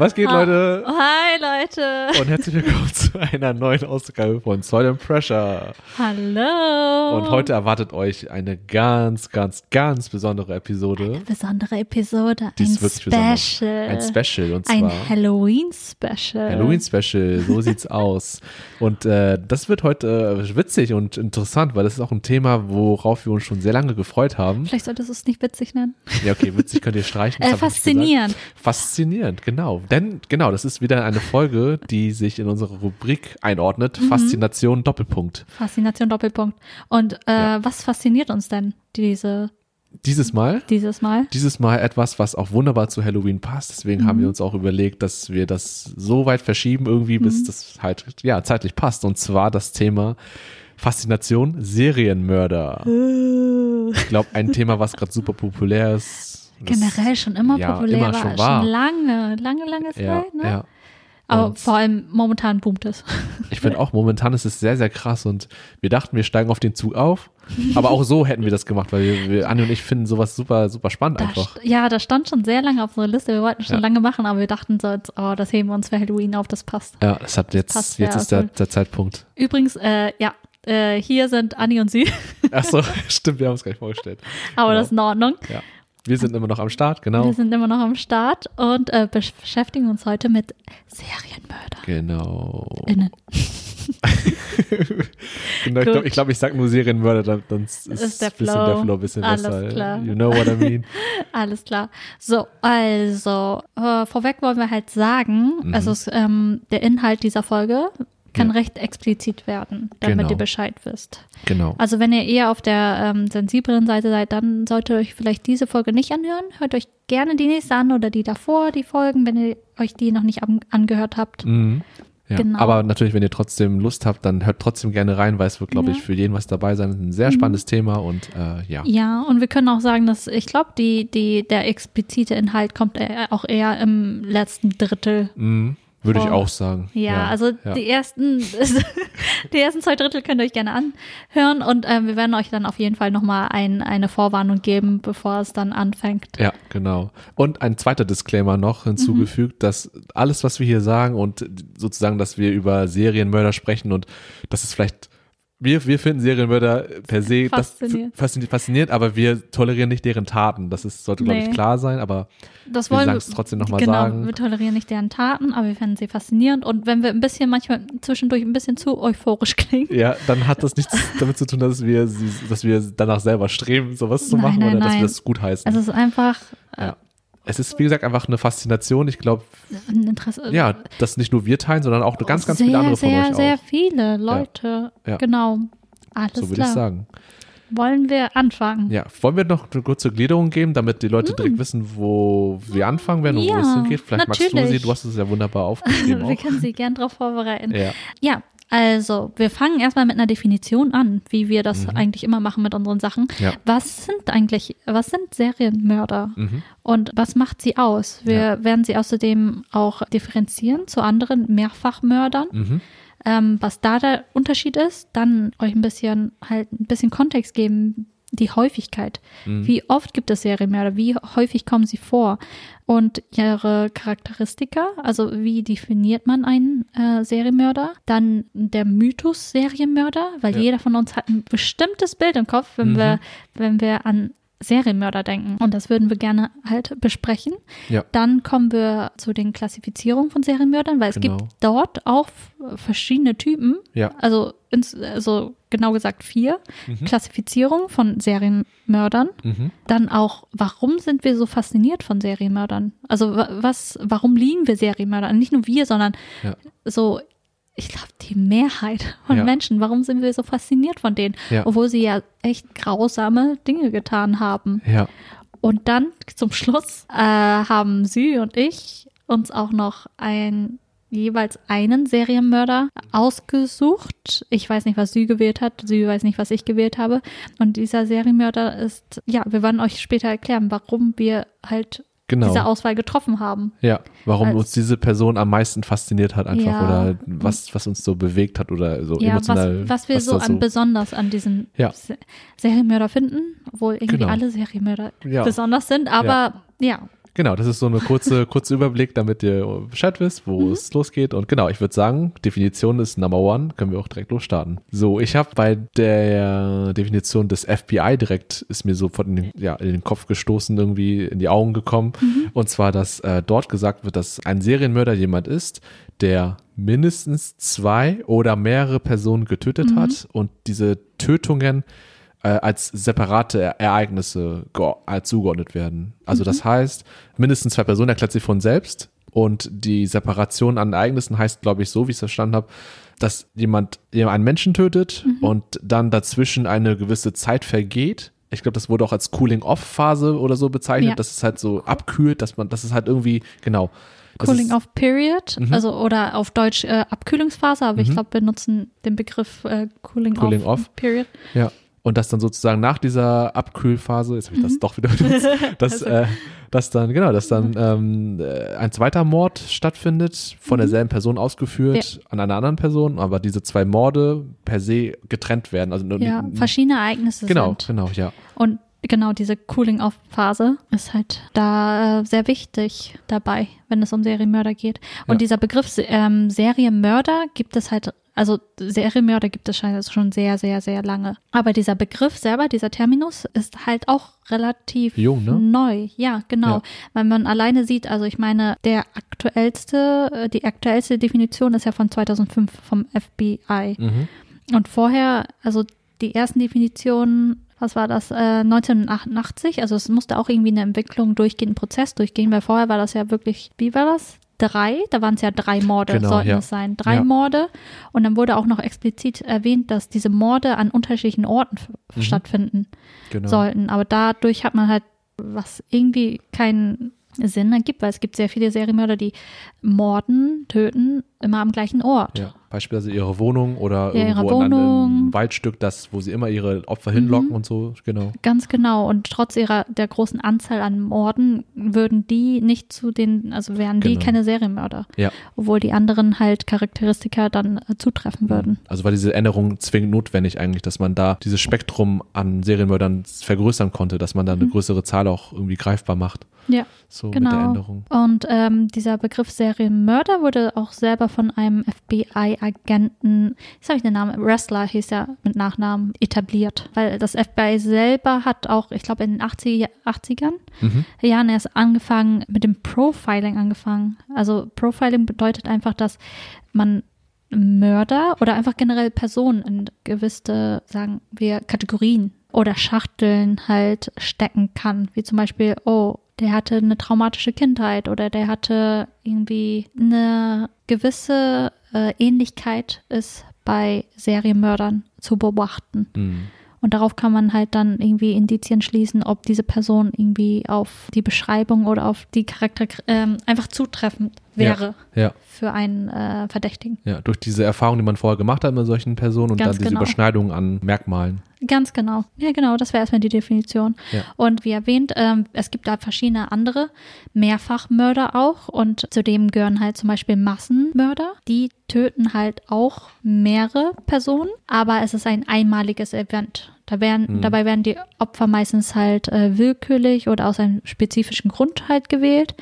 Was geht, Leute? Hi, Leute. Und herzlich willkommen zu einer neuen Ausgabe von Soil and Pressure. Hallo. Und heute erwartet euch eine ganz, ganz, ganz besondere Episode. Eine besondere Episode. Die ein Special. Ein Special und Ein zwar Halloween-Special. Halloween-Special, so sieht's aus. Und äh, das wird heute äh, witzig und interessant, weil das ist auch ein Thema, worauf wir uns schon sehr lange gefreut haben. Vielleicht solltest du es nicht witzig nennen. Ja, okay, witzig könnt ihr streichen. Äh, faszinierend. Faszinierend, genau. Denn, genau, das ist wieder eine Folge, die sich in unsere Rubrik einordnet. Mhm. Faszination Doppelpunkt. Faszination Doppelpunkt. Und äh, Ja. was fasziniert uns denn diese, Dieses Mal, dieses Mal? dieses Mal etwas, was auch wunderbar zu Halloween passt. Deswegen Mhm. haben wir uns auch überlegt, dass wir das so weit verschieben irgendwie, Mhm. bis das halt, ja, zeitlich passt. Und zwar das Thema Faszination Serienmörder. Ich glaube, ein Thema, was gerade super populär ist. Das- Generell schon immer ja, populär immer war. schon war. lange, lange, lange Zeit. Ja, ne? ja. Aber Und- vor allem momentan boomt es. Ich finde auch, momentan ist es sehr, sehr krass und wir dachten, wir steigen auf den Zug auf. Aber auch so hätten wir das gemacht, weil wir, wir Anni und ich finden sowas super, super spannend Da einfach. ja, das stand schon sehr lange auf unserer Liste. Wir wollten schon Ja. lange machen, aber wir dachten so, jetzt, oh, das heben wir uns für Halloween auf, das passt. Ja, das hat jetzt, passt jetzt ist der, gut. der Zeitpunkt. Übrigens, äh, ja, äh, hier sind Anni und sie, Ach so, stimmt, wir haben es gleich vorgestellt. aber Genau. das ist in Ordnung. Ja. Wir sind immer noch am Start, genau. Wir sind immer noch am Start und äh, beschäftigen uns heute mit Serienmörder. Genau. Innen. genau ich glaube, ich, glaub, ich sag nur Serienmörder, dann, dann ist, Ist der bisschen Flow. der Flow ein bisschen Alles besser. klar. You know what I mean? Alles klar. So, also, äh, vorweg wollen wir halt sagen, Mhm. also ähm, der Inhalt dieser Folge kann Ja. recht explizit werden, damit Genau. ihr Bescheid wisst. Genau. Also wenn ihr eher auf der ähm, sensiblen Seite seid, dann solltet ihr euch vielleicht diese Folge nicht anhören. Hört euch gerne die nächste an oder die davor, die Folgen, wenn ihr euch die noch nicht an angehört habt. Mhm. Ja. Genau. Aber natürlich, wenn ihr trotzdem Lust habt, dann hört trotzdem gerne rein, weil es wird, glaube Ja. Mhm. ich, für jeden was dabei sein. Ein sehr spannendes Thema und äh, ja. Ja, und wir können auch sagen, dass ich glaube, die, die, der explizite Inhalt kommt eher- auch eher im letzten Drittel. Mhm. Würde ich auch sagen. Ja, also ja. die ersten, die ersten zwei Drittel könnt ihr euch gerne anhören und ähm, wir werden euch dann auf jeden Fall nochmal ein, eine Vorwarnung geben, bevor es dann anfängt. Ja, genau. Und ein zweiter Disclaimer noch hinzugefügt, Mhm. dass alles, was wir hier sagen und sozusagen, dass wir über Serienmörder sprechen und das ist vielleicht, wir, wir finden Serienmörder per se Faszinierend. faszinierend, aber wir tolerieren nicht deren Taten. Das ist, sollte, glaube ich, Nee. klar sein, aber Das Wir wollen sagen es trotzdem noch mal genau, sagen. Wir tolerieren nicht deren Taten, aber wir finden sie faszinierend. Und wenn wir ein bisschen manchmal zwischendurch ein bisschen zu euphorisch klingen, ja, dann hat das nichts damit zu tun, dass wir, dass wir danach selber streben, sowas zu Nein, machen nein, oder dass nein. wir das gut heißen. also es ist einfach äh, ja. Es ist, wie gesagt, einfach eine Faszination. Ich glaube, ja, dass nicht nur wir teilen, sondern auch ganz, ganz sehr, viele andere von sehr, euch sehr auch. viele Leute. Ja. Genau. Alles So würde ich sagen. Wollen wir anfangen? Ja, wollen wir noch eine kurze Gliederung geben, damit die Leute direkt wissen, wo wir anfangen werden und wo Hm. Ja, es hingeht? Vielleicht magst du natürlich. sie, du hast es ja wunderbar aufgeschrieben wir auch. können sie gern darauf vorbereiten. Ja, Ja, also wir fangen erstmal mit einer Definition an, wie wir das eigentlich immer machen mit unseren Sachen. Mhm. Ja. Was sind eigentlich, was sind Serienmörder mhm. und was macht sie aus? Wir Ja. werden sie außerdem auch differenzieren zu anderen Mehrfachmördern. Mhm. Ähm, was da der Unterschied ist, dann euch ein bisschen halt ein bisschen Kontext geben, die Häufigkeit. Mhm. Wie oft gibt es Serienmörder? Wie häufig kommen sie vor? Und ihre Charakteristika, also wie definiert man einen äh, Serienmörder? Dann der Mythos Serienmörder, weil Ja. jeder von uns hat ein bestimmtes Bild im Kopf, wenn Mhm. wir, wenn wir an Serienmörder denken. Und das würden wir gerne halt besprechen. Ja. Dann kommen wir zu den Klassifizierungen von Serienmördern, weil es Genau. gibt dort auch verschiedene Typen. Ja. Also, ins, also genau gesagt vier Mhm. Klassifizierungen von Serienmördern. Mhm. Dann auch, warum sind wir so fasziniert von Serienmördern? Also wa- was, warum lieben wir Serienmörder? Nicht nur wir, sondern Ja. so, ich glaube, die Mehrheit von Ja. Menschen. Warum sind wir so fasziniert von denen? Ja. Obwohl sie ja echt grausame Dinge getan haben. Ja. Und dann zum Schluss äh, haben Sie und ich uns auch noch ein jeweils einen Serienmörder ausgesucht. Ich weiß nicht, was sie gewählt hat. Sie weiß nicht, was ich gewählt habe. Und dieser Serienmörder ist, ja, wir werden euch später erklären, warum wir halt Genau. diese Auswahl getroffen haben. Ja, warum Als- uns diese Person am meisten fasziniert hat einfach Ja. oder was, was uns so bewegt hat oder so Ja, was, emotional. was wir so da an besonders an diesen Ja. Se Serienmörder finden, obwohl irgendwie Genau. alle Serienmörder Ja. besonders sind, aber ja. Genau, das ist so eine kurze, kurze Überblick, damit ihr Bescheid wisst, wo Mhm. es losgeht. Und genau, ich würde sagen, Definition ist Number One, können wir auch direkt losstarten. So, ich habe bei der Definition des FBI direkt, ist mir sofort in den, ja, in den Kopf gestoßen, irgendwie in die Augen gekommen. Mhm. Und zwar, dass äh, dort gesagt wird, dass ein Serienmörder jemand ist, der mindestens zwei oder mehrere Personen getötet Mhm. hat und diese Tötungen als separate Ereignisse zugeordnet werden. Also das heißt, mindestens zwei Personen erklärt sich von selbst und die Separation an Ereignissen heißt, glaube ich, so wie ich es verstanden habe, dass jemand, einen Menschen tötet und dann dazwischen eine gewisse Zeit vergeht. Ich glaube, das wurde auch als Cooling-Off-Phase oder so bezeichnet, Ja. dass es halt so abkühlt, dass man, dass es halt irgendwie, genau. Das Cooling ist- off Period, Mhm. also oder auf Deutsch äh, Abkühlungsphase, aber ich glaube, wir nutzen den Begriff äh, Cooling, Cooling. Ja. Und dass dann sozusagen nach dieser Abkühlphase, jetzt habe ich das doch wieder benutzt, dass, äh, dass dann, genau, dass dann ähm, äh, ein zweiter Mord stattfindet, von derselben Person ausgeführt an einer anderen Person, aber diese zwei Morde per se getrennt werden. Also Ja, verschiedene Ereignisse genau, sind. genau, ja. Und genau diese Cooling-off-Phase ist halt da äh, sehr wichtig dabei, wenn es um Serienmörder geht. Und Ja. dieser Begriff ähm, Serienmörder gibt es halt, also Serienmörder gibt es schon- schon sehr, sehr, sehr lange. Aber dieser Begriff selber, dieser Terminus, ist halt auch relativ Jung, ne? neu. Ja, genau. Ja. Weil man alleine sieht, also ich meine, der aktuellste, äh, die aktuellste Definition ist ja von 2005 vom FBI. Mhm. Und vorher, also die ersten Definitionen, was war das, äh, 1988, also es musste auch irgendwie eine Entwicklung durchgehen, einen Prozess durchgehen, weil vorher war das ja wirklich, wie war das? Drei, da waren es ja drei Morde, Genau, sollten ja. es sein. Drei Ja. Morde. Und dann wurde auch noch explizit erwähnt, dass diese Morde an unterschiedlichen Orten Mhm. stattfinden Genau. sollten. Aber dadurch hat man halt, was irgendwie keinen Sinn ergibt, weil es gibt sehr viele Serienmörder, die morden, töten, immer am gleichen Ort. Ja, beispielsweise ihre Wohnung oder Ja, ihre irgendwo an Wohnung. einem Waldstück, das, wo sie immer ihre Opfer hinlocken Mhm. und so, genau. Ganz genau. Und trotz ihrer der großen Anzahl an Morden würden die nicht zu den, also wären die Genau. keine Serienmörder. Ja. Obwohl die anderen halt Charakteristika dann äh, zutreffen würden. Also war diese Änderung zwingend notwendig eigentlich, dass man da dieses Spektrum an Serienmördern vergrößern konnte, dass man da eine größere Zahl auch irgendwie greifbar macht. Ja, So mit der genau. Änderung. Und ähm, dieser Begriff Serienmörder wurde auch selber von einem FBI-Agenten, jetzt habe ich den Namen, Wrestler hieß er mit Nachnamen, etabliert. Weil das FBI selber hat auch, ich glaube in den 80er, 80ern, Mhm. Jahren erst angefangen, mit dem Profiling angefangen. Also Profiling bedeutet einfach, dass man Mörder oder einfach generell Personen in gewisse, sagen wir, Kategorien oder Schachteln halt stecken kann. Wie zum Beispiel, oh, der hatte eine traumatische Kindheit oder der hatte irgendwie eine gewisse äh, Ähnlichkeit ist bei Serienmördern zu beobachten. Mhm. Und darauf kann man halt dann irgendwie Indizien schließen, ob diese Person irgendwie auf die Beschreibung oder auf die Charakter ähm, einfach zutreffend wäre Ja, für einen äh, Verdächtigen. ja, durch diese Erfahrung, die man vorher gemacht hat mit solchen Personen und Ganz dann diese genau. Überschneidung an Merkmalen. Ganz genau. Ja, genau, das wäre erstmal die Definition. Ja. Und wie erwähnt, ähm, es gibt da verschiedene andere Mehrfachmörder auch und zudem gehören halt zum Beispiel Massenmörder. Die töten halt auch mehrere Personen, aber es ist ein einmaliges Event. Da werden, Mhm. Dabei werden die Opfer meistens halt äh, willkürlich oder aus einem spezifischen Grund halt gewählt.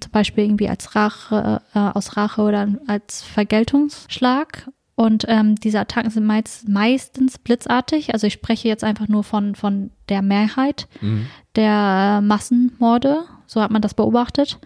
Zum Beispiel irgendwie als Rache, äh, aus Rache oder als Vergeltungsschlag. Und ähm, diese Attacken sind meist, meistens blitzartig. Also ich spreche jetzt einfach nur von, von der Mehrheit Mhm. der Massenmorde. So hat man das beobachtet.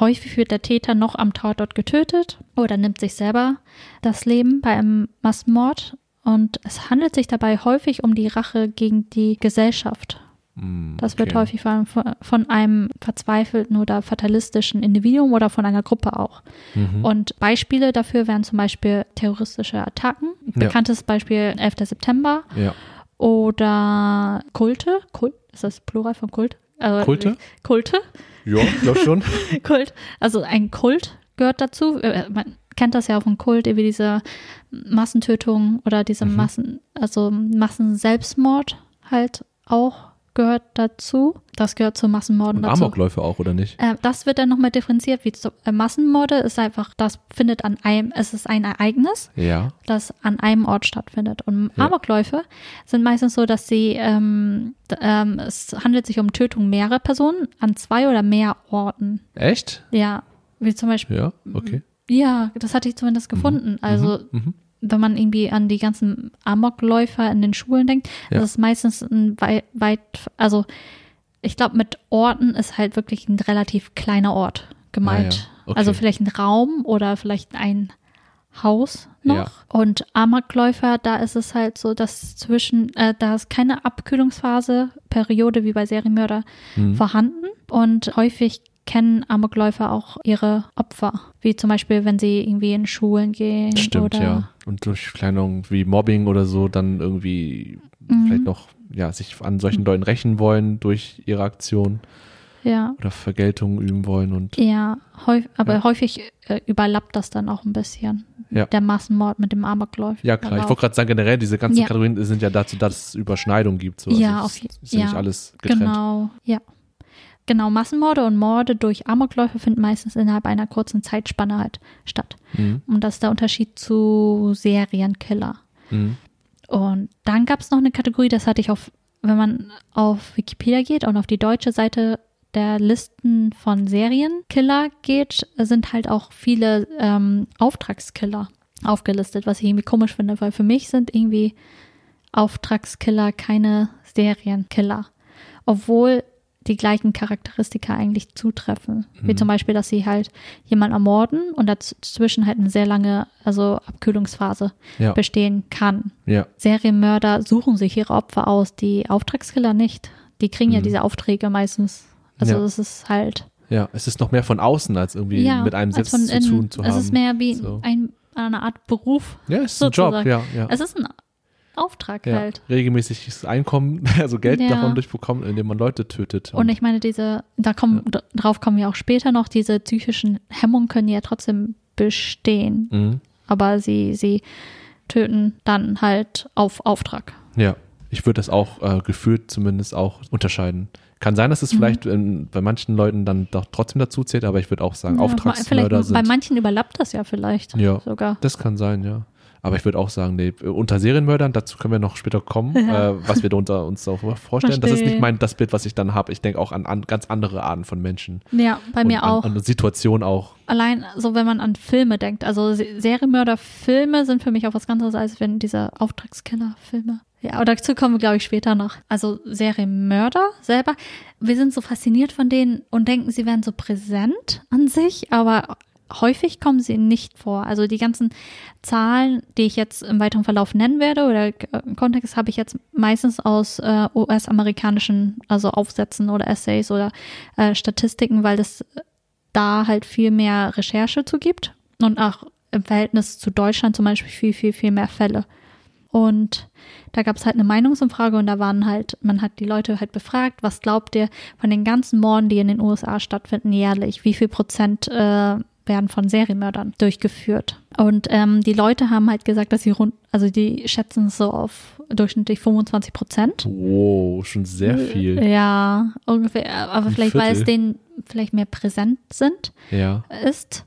Häufig wird der Täter noch am Tatort getötet oder nimmt sich selber das Leben bei einem Massenmord. Und es handelt sich dabei häufig um die Rache gegen die Gesellschaft. Mhm, Das wird häufig von, von einem verzweifelten oder fatalistischen Individuum oder von einer Gruppe auch. Mhm. Und Beispiele dafür wären zum Beispiel terroristische Attacken. Ja. Bekanntes Beispiel 11. September Ja. oder Kulte. Kult, ist das Plural von Kult? Äh, Kulte? Kulte. Ja, glaube schon. Kult. Also ein Kult gehört dazu. Äh, Man kennt das ja auch von Kult, wie diese Massentötung oder diese Mhm. Massen, also Massenselbstmord halt auch gehört dazu. Das gehört zu Massenmorden Und dazu. Amokläufe auch, oder nicht? Äh, das wird dann nochmal differenziert, wie zu, äh, Massenmorde ist einfach, das findet an einem, es ist ein Ereignis, Ja. das an einem Ort stattfindet. Und Ja. Amokläufe sind meistens so, dass sie, ähm, ähm, es handelt sich um Tötung mehrerer Personen an zwei oder mehr Orten. Echt? Ja, wie zum Beispiel, Ja, okay. ja, das hatte ich zumindest gefunden. Also, Mhm. Wenn man irgendwie an die ganzen Amokläufer in den Schulen denkt, Ja. das ist meistens ein weit, weit also ich glaube, mit Orten ist halt wirklich ein relativ kleiner Ort gemeint. Ah ja, okay. Also vielleicht ein Raum oder vielleicht ein Haus noch. Ja. Und Amokläufer, da ist es halt so, dass zwischen, äh, da ist keine Abkühlungsphase, Periode wie bei Serienmörder Mhm. vorhanden. Und häufig kennen Amokläufer auch ihre Opfer. Wie zum Beispiel, wenn sie irgendwie in Schulen gehen. Stimmt, oder, ja. Und durch Kleinung wie Mobbing oder so dann irgendwie Mhm. vielleicht noch, ja, sich an solchen Leuten rächen wollen durch ihre Aktion Ja. oder Vergeltung üben wollen und Ja, häufig, aber Ja. häufig äh, überlappt das dann auch ein bisschen. Ja. Der Massenmord mit dem Amokläufer. ja klar, ich wollte gerade sagen, generell diese ganzen Ja. Kategorien sind ja dazu, dass es Überschneidungen gibt. So. Ja, also auf je- es ist ja nicht ja. alles getrennt. Genau, ja. Genau, Massenmorde und Morde durch Amokläufe finden meistens innerhalb einer kurzen Zeitspanne halt statt. Mhm. Und das ist der Unterschied zu Serienkiller. Mhm. Und dann gab es noch eine Kategorie, das hatte ich auf, wenn man auf Wikipedia geht und auf die deutsche Seite der Listen von Serienkiller geht, sind halt auch viele ähm, Auftragskiller aufgelistet, was ich irgendwie komisch finde, weil für mich sind irgendwie Auftragskiller keine Serienkiller. Obwohl die gleichen Charakteristika eigentlich zutreffen. Wie Mhm. zum Beispiel, dass sie halt jemanden ermorden und dazwischen halt eine sehr lange, also Abkühlungsphase Ja, bestehen kann. ja, Serienmörder suchen sich ihre Opfer aus, die Auftragskiller nicht. Die kriegen ja Mhm. diese Aufträge meistens. Also Ja. es ist halt ja. Es ist noch mehr von außen, als irgendwie ja, mit einem selbst zu tun zu haben. Es ist mehr wie So. ein, eine Art Beruf. ja, es ist ein Job, sozusagen. ja, ja. Es ist ein Auftrag ja. halt. Regelmäßiges Einkommen, also Geld Ja. davon durchbekommen, indem man Leute tötet. Und ich meine, diese, da kommen, d- drauf kommen wir auch später noch, diese psychischen Hemmungen können ja trotzdem bestehen. Mhm. Aber sie, sie töten dann halt auf Auftrag. Ja, ich würde das auch äh, gefühlt zumindest auch unterscheiden. Kann sein, dass es Mhm. vielleicht ähm, bei manchen Leuten dann doch trotzdem dazu zählt, aber ich würde auch sagen, Ja, Auftragsmörder vielleicht, Bei sind. manchen überlappt das ja vielleicht Ja. sogar. Das kann sein, ja. Aber ich würde auch sagen, nee, unter Serienmördern, dazu können wir noch später kommen, Ja. äh, was wir da unter uns auch vorstellen. Das ist Verstehe. nicht mein das Bild, was ich dann habe. Ich denke auch an, an ganz andere Arten von Menschen. Ja, bei mir und auch. An, an Situationen auch. Allein so, wenn man an Filme denkt. Also Se- Serienmörder-Filme sind für mich auch was ganz anderes, als wenn diese Auftragskiller-Filme. Ja, aber dazu kommen wir, glaube ich, später noch. Also Serienmörder selber, wir sind so fasziniert von denen und denken, sie wären so präsent an sich, aber häufig kommen sie nicht vor. Also die ganzen Zahlen, die ich jetzt im weiteren Verlauf nennen werde oder äh, im Kontext habe ich jetzt meistens aus äh, US-amerikanischen, also Aufsätzen oder Essays oder äh, Statistiken, weil das da halt viel mehr Recherche zu gibt und auch im Verhältnis zu Deutschland zum Beispiel viel, viel, viel mehr Fälle. Und da gab es halt eine Meinungsumfrage und da waren halt, man hat die Leute halt befragt, was glaubt ihr von den ganzen Morden, die in den USA stattfinden jährlich, wie viel Prozent äh, werden von Serienmördern durchgeführt? Und ähm, die Leute haben halt gesagt, dass sie rund, also die schätzen es so auf durchschnittlich 25 Prozent. Wow, schon sehr viel. Ja, ungefähr. Aber Ein vielleicht, weil es Viertel. denen vielleicht mehr präsent sind, Ja. ist.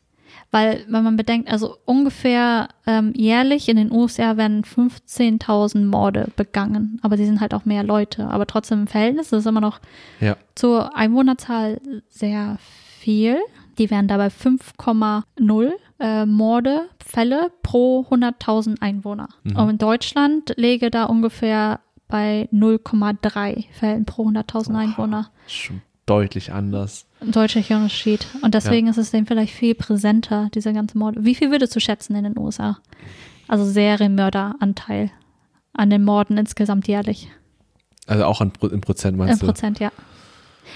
Weil, wenn man bedenkt, also ungefähr ähm, jährlich in den USA werden 15.000 Morde begangen. Aber sie sind halt auch mehr Leute. Aber trotzdem im Verhältnis ist es immer noch Ja. zur Einwohnerzahl sehr viel. Die wären dabei 5,0 äh, Morde, Fälle pro 100.000 Einwohner. Mhm. Und in Deutschland läge da ungefähr bei 0,3 Fällen pro 100.000 Einwohner. Schon deutlich anders. Ein deutlicher Unterschied. Und deswegen ist es dem vielleicht viel präsenter, diese ganze Morde. Wie viel würdest du schätzen in den USA? Also Serienmörderanteil an den Morden insgesamt jährlich. Also auch an, im Prozent Im meinst du? Prozent, ja.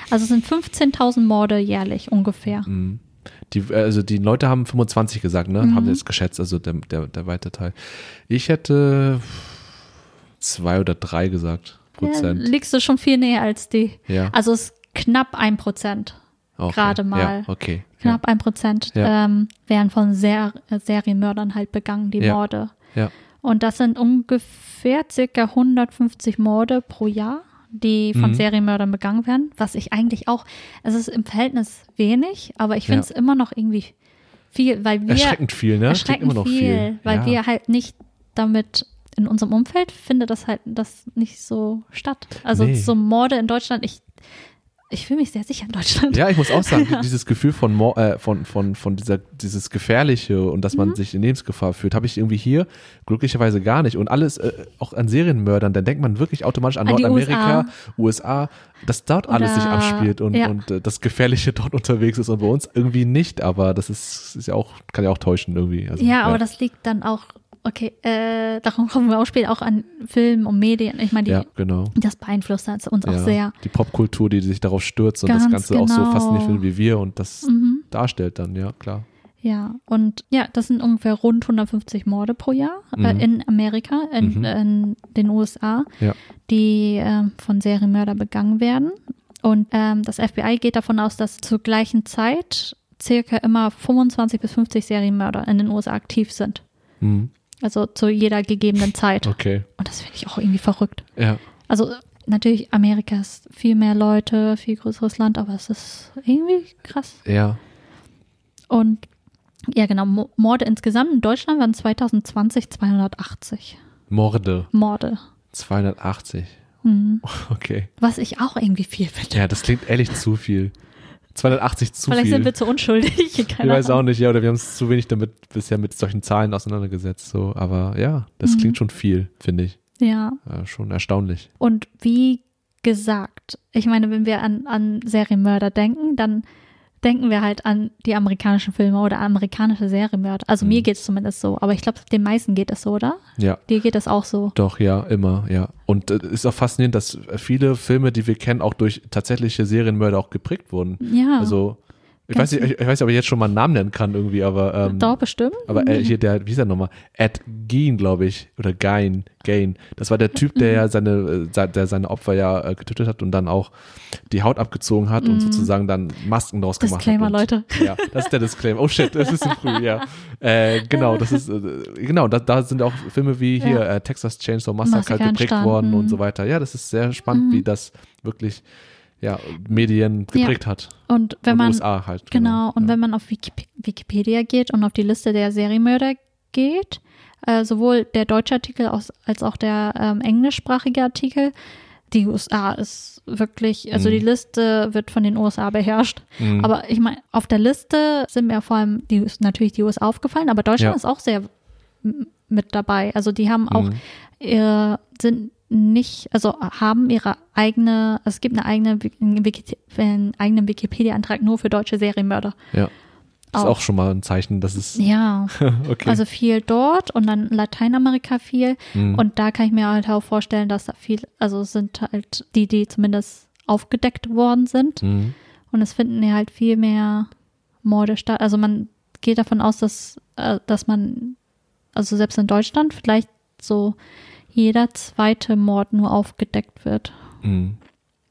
Also es sind 15.000 Morde jährlich ungefähr. Mhm. Die, also die Leute haben 25 gesagt, ne? Mhm. Haben jetzt geschätzt, also der, der, der weite Teil. Ich hätte zwei oder drei gesagt. Ja, Prozent. liegst du schon viel näher als die. Ja. Also es ist knapp ein Prozent. okay. gerade mal. Ja, okay. Knapp ein Prozent Ja. ähm, werden von Ser Serienmördern halt begangen, die Ja. Morde. Ja. Und das sind ungefähr circa 150 Morde pro Jahr, die von Mhm. Serienmördern begangen werden, was ich eigentlich auch, es ist im Verhältnis wenig, aber ich finde es Ja. immer noch irgendwie viel, weil wir Erschreckend viel, ne? Erschreckend immer noch viel, viel. weil ja. wir halt nicht damit in unserem Umfeld findet das halt das nicht so statt. Also Nee. so Morde in Deutschland, ich ich fühle mich sehr sicher in Deutschland. Ja, ich muss auch sagen, dieses Gefühl von, äh, von, von, von dieser, dieses Gefährliche und dass man Mhm. sich in Lebensgefahr fühlt, habe ich irgendwie hier glücklicherweise gar nicht. Und alles, äh, auch an Serienmördern, dann denkt man wirklich automatisch an An Nordamerika, USA, dass dort alles sich Oder- abspielt und, ja. und äh, das Gefährliche dort unterwegs ist und bei uns irgendwie nicht, aber das ist, ist ja auch, kann ja auch täuschen irgendwie. Also, Ja, aber das liegt dann auch, okay, äh, darum kommen wir auch später auch an Filmen und Medien. Ich meine, die, Ja, genau. das beeinflusst uns auch ja, sehr. Die Popkultur, die sich darauf stürzt und das Ganz Ganze auch so genau. fasziniert findet wie wir und das Mhm. darstellt dann, ja, klar. Ja, und ja, das sind ungefähr rund 150 Morde pro Jahr äh, Mhm. in Amerika, in, Mhm. in den USA, Ja. die äh, von Serienmörder begangen werden. Und ähm, das FBI geht davon aus, dass zur gleichen Zeit circa immer 25 bis 50 Serienmörder in den USA aktiv sind. Mhm. Also zu jeder gegebenen Zeit. Okay. Und das finde ich auch irgendwie verrückt. Ja. Also natürlich, Amerika ist viel mehr Leute, viel größeres Land, aber es ist irgendwie krass. Ja. Und ja, genau, Mo- Morde insgesamt in Deutschland waren 2020 280 Morde. Morde. 280. Mhm. Okay. Was ich auch irgendwie viel finde. Ja, das klingt ehrlich zu viel. 280 zu Vielleicht viel. sind wir zu unschuldig. ich Keine weiß auch nicht, ja, oder wir haben uns zu wenig damit bisher mit solchen Zahlen auseinandergesetzt. So, aber ja, das Mhm. klingt schon viel, finde ich. Ja, Ja, schon erstaunlich. und wie gesagt, ich meine, wenn wir an, an Serienmörder denken, dann denken wir halt an die amerikanischen Filme oder amerikanische Serienmörder. Also Mhm. mir geht es zumindest so, aber ich glaube, den meisten geht es so, oder? Ja, Dir geht es auch so. doch, ja, immer, ja. Und es ist auch faszinierend, dass viele Filme, die wir kennen, auch durch tatsächliche Serienmörder auch geprägt wurden. Ja, Also, ich weiß, nicht, ich, ich weiß nicht, ob ich jetzt schon mal einen Namen nennen kann irgendwie, aber ähm, doch, bestimmt. Aber äh, hier der, wie ist er nochmal? Ed Gein, glaube ich, oder Gein, Gain. Das war der Typ, der ja seine, äh, der seine Opfer ja äh, getötet hat und dann auch die Haut abgezogen hat und sozusagen dann Masken draus gemacht Disclaimer, hat. Und, Leute. Ja, das ist der Disclaimer. Oh shit, das ist zu früh, ja. Äh, genau, das ist, äh, genau, da, da sind auch Filme wie hier Ja. äh, Texas Chainsaw Massacre Massacre geprägt entstanden. worden und so weiter. Ja, das ist sehr spannend, Mhm. wie das wirklich, ja, Medien geprägt hat. Und wenn und man USA halt. Genau, und ja. wenn man auf Wikip Wikipedia geht und auf die Liste der Serienmörder geht, äh, sowohl der deutsche Artikel aus, als auch der ähm, englischsprachige Artikel, die USA ist wirklich, also Mhm. die Liste wird von den USA beherrscht. Mhm. Aber ich meine, auf der Liste sind mir vor allem die, natürlich die USA aufgefallen, aber Deutschland Ja. ist auch sehr mit dabei. Also die haben auch, Mhm. ihr, sind nicht, also haben ihre eigene, es gibt eine eigene, einen eigenen Wikipedia-Antrag nur für deutsche Serienmörder. Ja. Ist Auch. auch schon mal ein Zeichen, dass es, Ja, okay. also viel dort und dann Lateinamerika viel. Mhm. Und da kann ich mir halt auch vorstellen, dass da viel, also es sind halt die, die zumindest aufgedeckt worden sind. Mhm. Und es finden ja halt viel mehr Morde statt. Also man geht davon aus, dass, äh, dass man, also selbst in Deutschland vielleicht so jeder zweite Mord nur aufgedeckt wird. Mhm.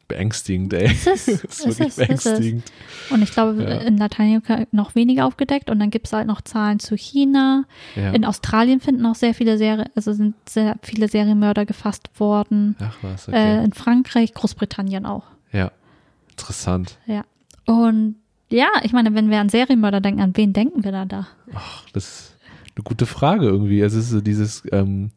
Beängstigend, ey. Ist es? Das ist Ist wirklich es? Ist es? beängstigend. Und ich glaube, Ja. in Lateinamerika noch weniger aufgedeckt. Und dann gibt es halt noch Zahlen zu China. Ja. In Australien finden auch sehr viele Serien, also sind sehr viele Serienmörder gefasst worden. Ach was, Äh, okay. in Frankreich, Großbritannien auch. ja. Interessant. Ja. Und ja, ich meine, wenn wir an Serienmörder denken, an wen denken wir dann da? Ach, das ist eine gute Frage irgendwie. Es ist so dieses ähm,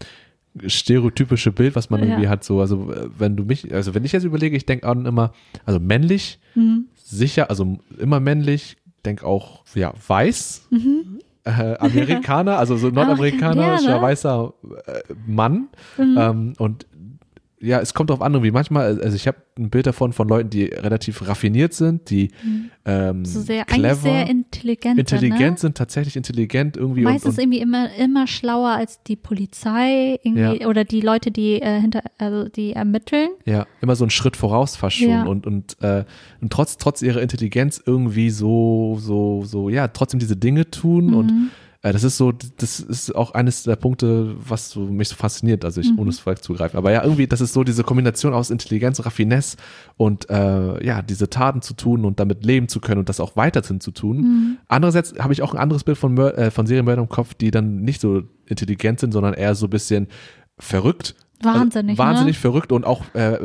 stereotypische Bild, was man Ja. irgendwie hat. So, also äh, wenn du mich, also wenn ich jetzt überlege, ich denke an immer, also männlich, Hm. sicher, also immer männlich, denke auch, ja, weiß. Mhm. Äh, Amerikaner, also so nordamerikanischer ja, ne? weißer äh, Mann. Mhm. Ähm, und ja, es kommt darauf an, irgendwie manchmal, also ich habe ein Bild davon von Leuten, die relativ raffiniert sind, die ähm, so sehr, clever, eigentlich sehr intelligent. intelligent sind, ne? sind, tatsächlich intelligent irgendwie. Meistens und, und, irgendwie immer, immer schlauer als die Polizei irgendwie, oder die Leute, die äh, hinter, also die ermitteln. ja, immer so einen Schritt voraus fast schon Ja. und, und, äh, und trotz, trotz ihrer Intelligenz irgendwie so, so, so, ja, trotzdem diese Dinge tun und Mhm. äh, das ist so, das ist auch eines der Punkte, was so, mich so fasziniert, also ich, Mhm. ohne es vorweg zu greifen. Aber ja, irgendwie, das ist so diese Kombination aus Intelligenz, Raffinesse und äh, ja, diese Taten zu tun und damit leben zu können und das auch weiterhin zu tun. Mhm. Andererseits habe ich auch ein anderes Bild von, Mör äh, von Serienmördern im Kopf, die dann nicht so intelligent sind, sondern eher so ein bisschen verrückt Wahnsinnig, also wahnsinnig ne? verrückt und auch äh,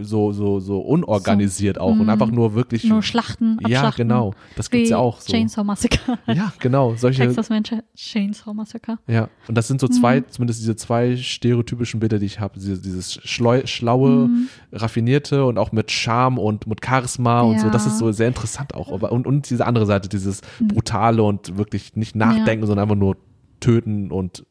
so so so unorganisiert auch und mm, einfach nur wirklich Nur Schlachten, ja genau das gibt's Wie ja auch so Chainsaw Massacre. ja genau solche Texas Ranger Chainsaw Massacre. ja und das sind so zwei zumindest diese zwei stereotypischen Bilder die ich habe dieses, dieses schleu, schlaue Mhm. raffinierte und auch mit Charme und mit Charisma und so Ja. das ist so sehr interessant auch und und diese andere Seite dieses Mhm. brutale und wirklich nicht nachdenken sondern einfach nur töten und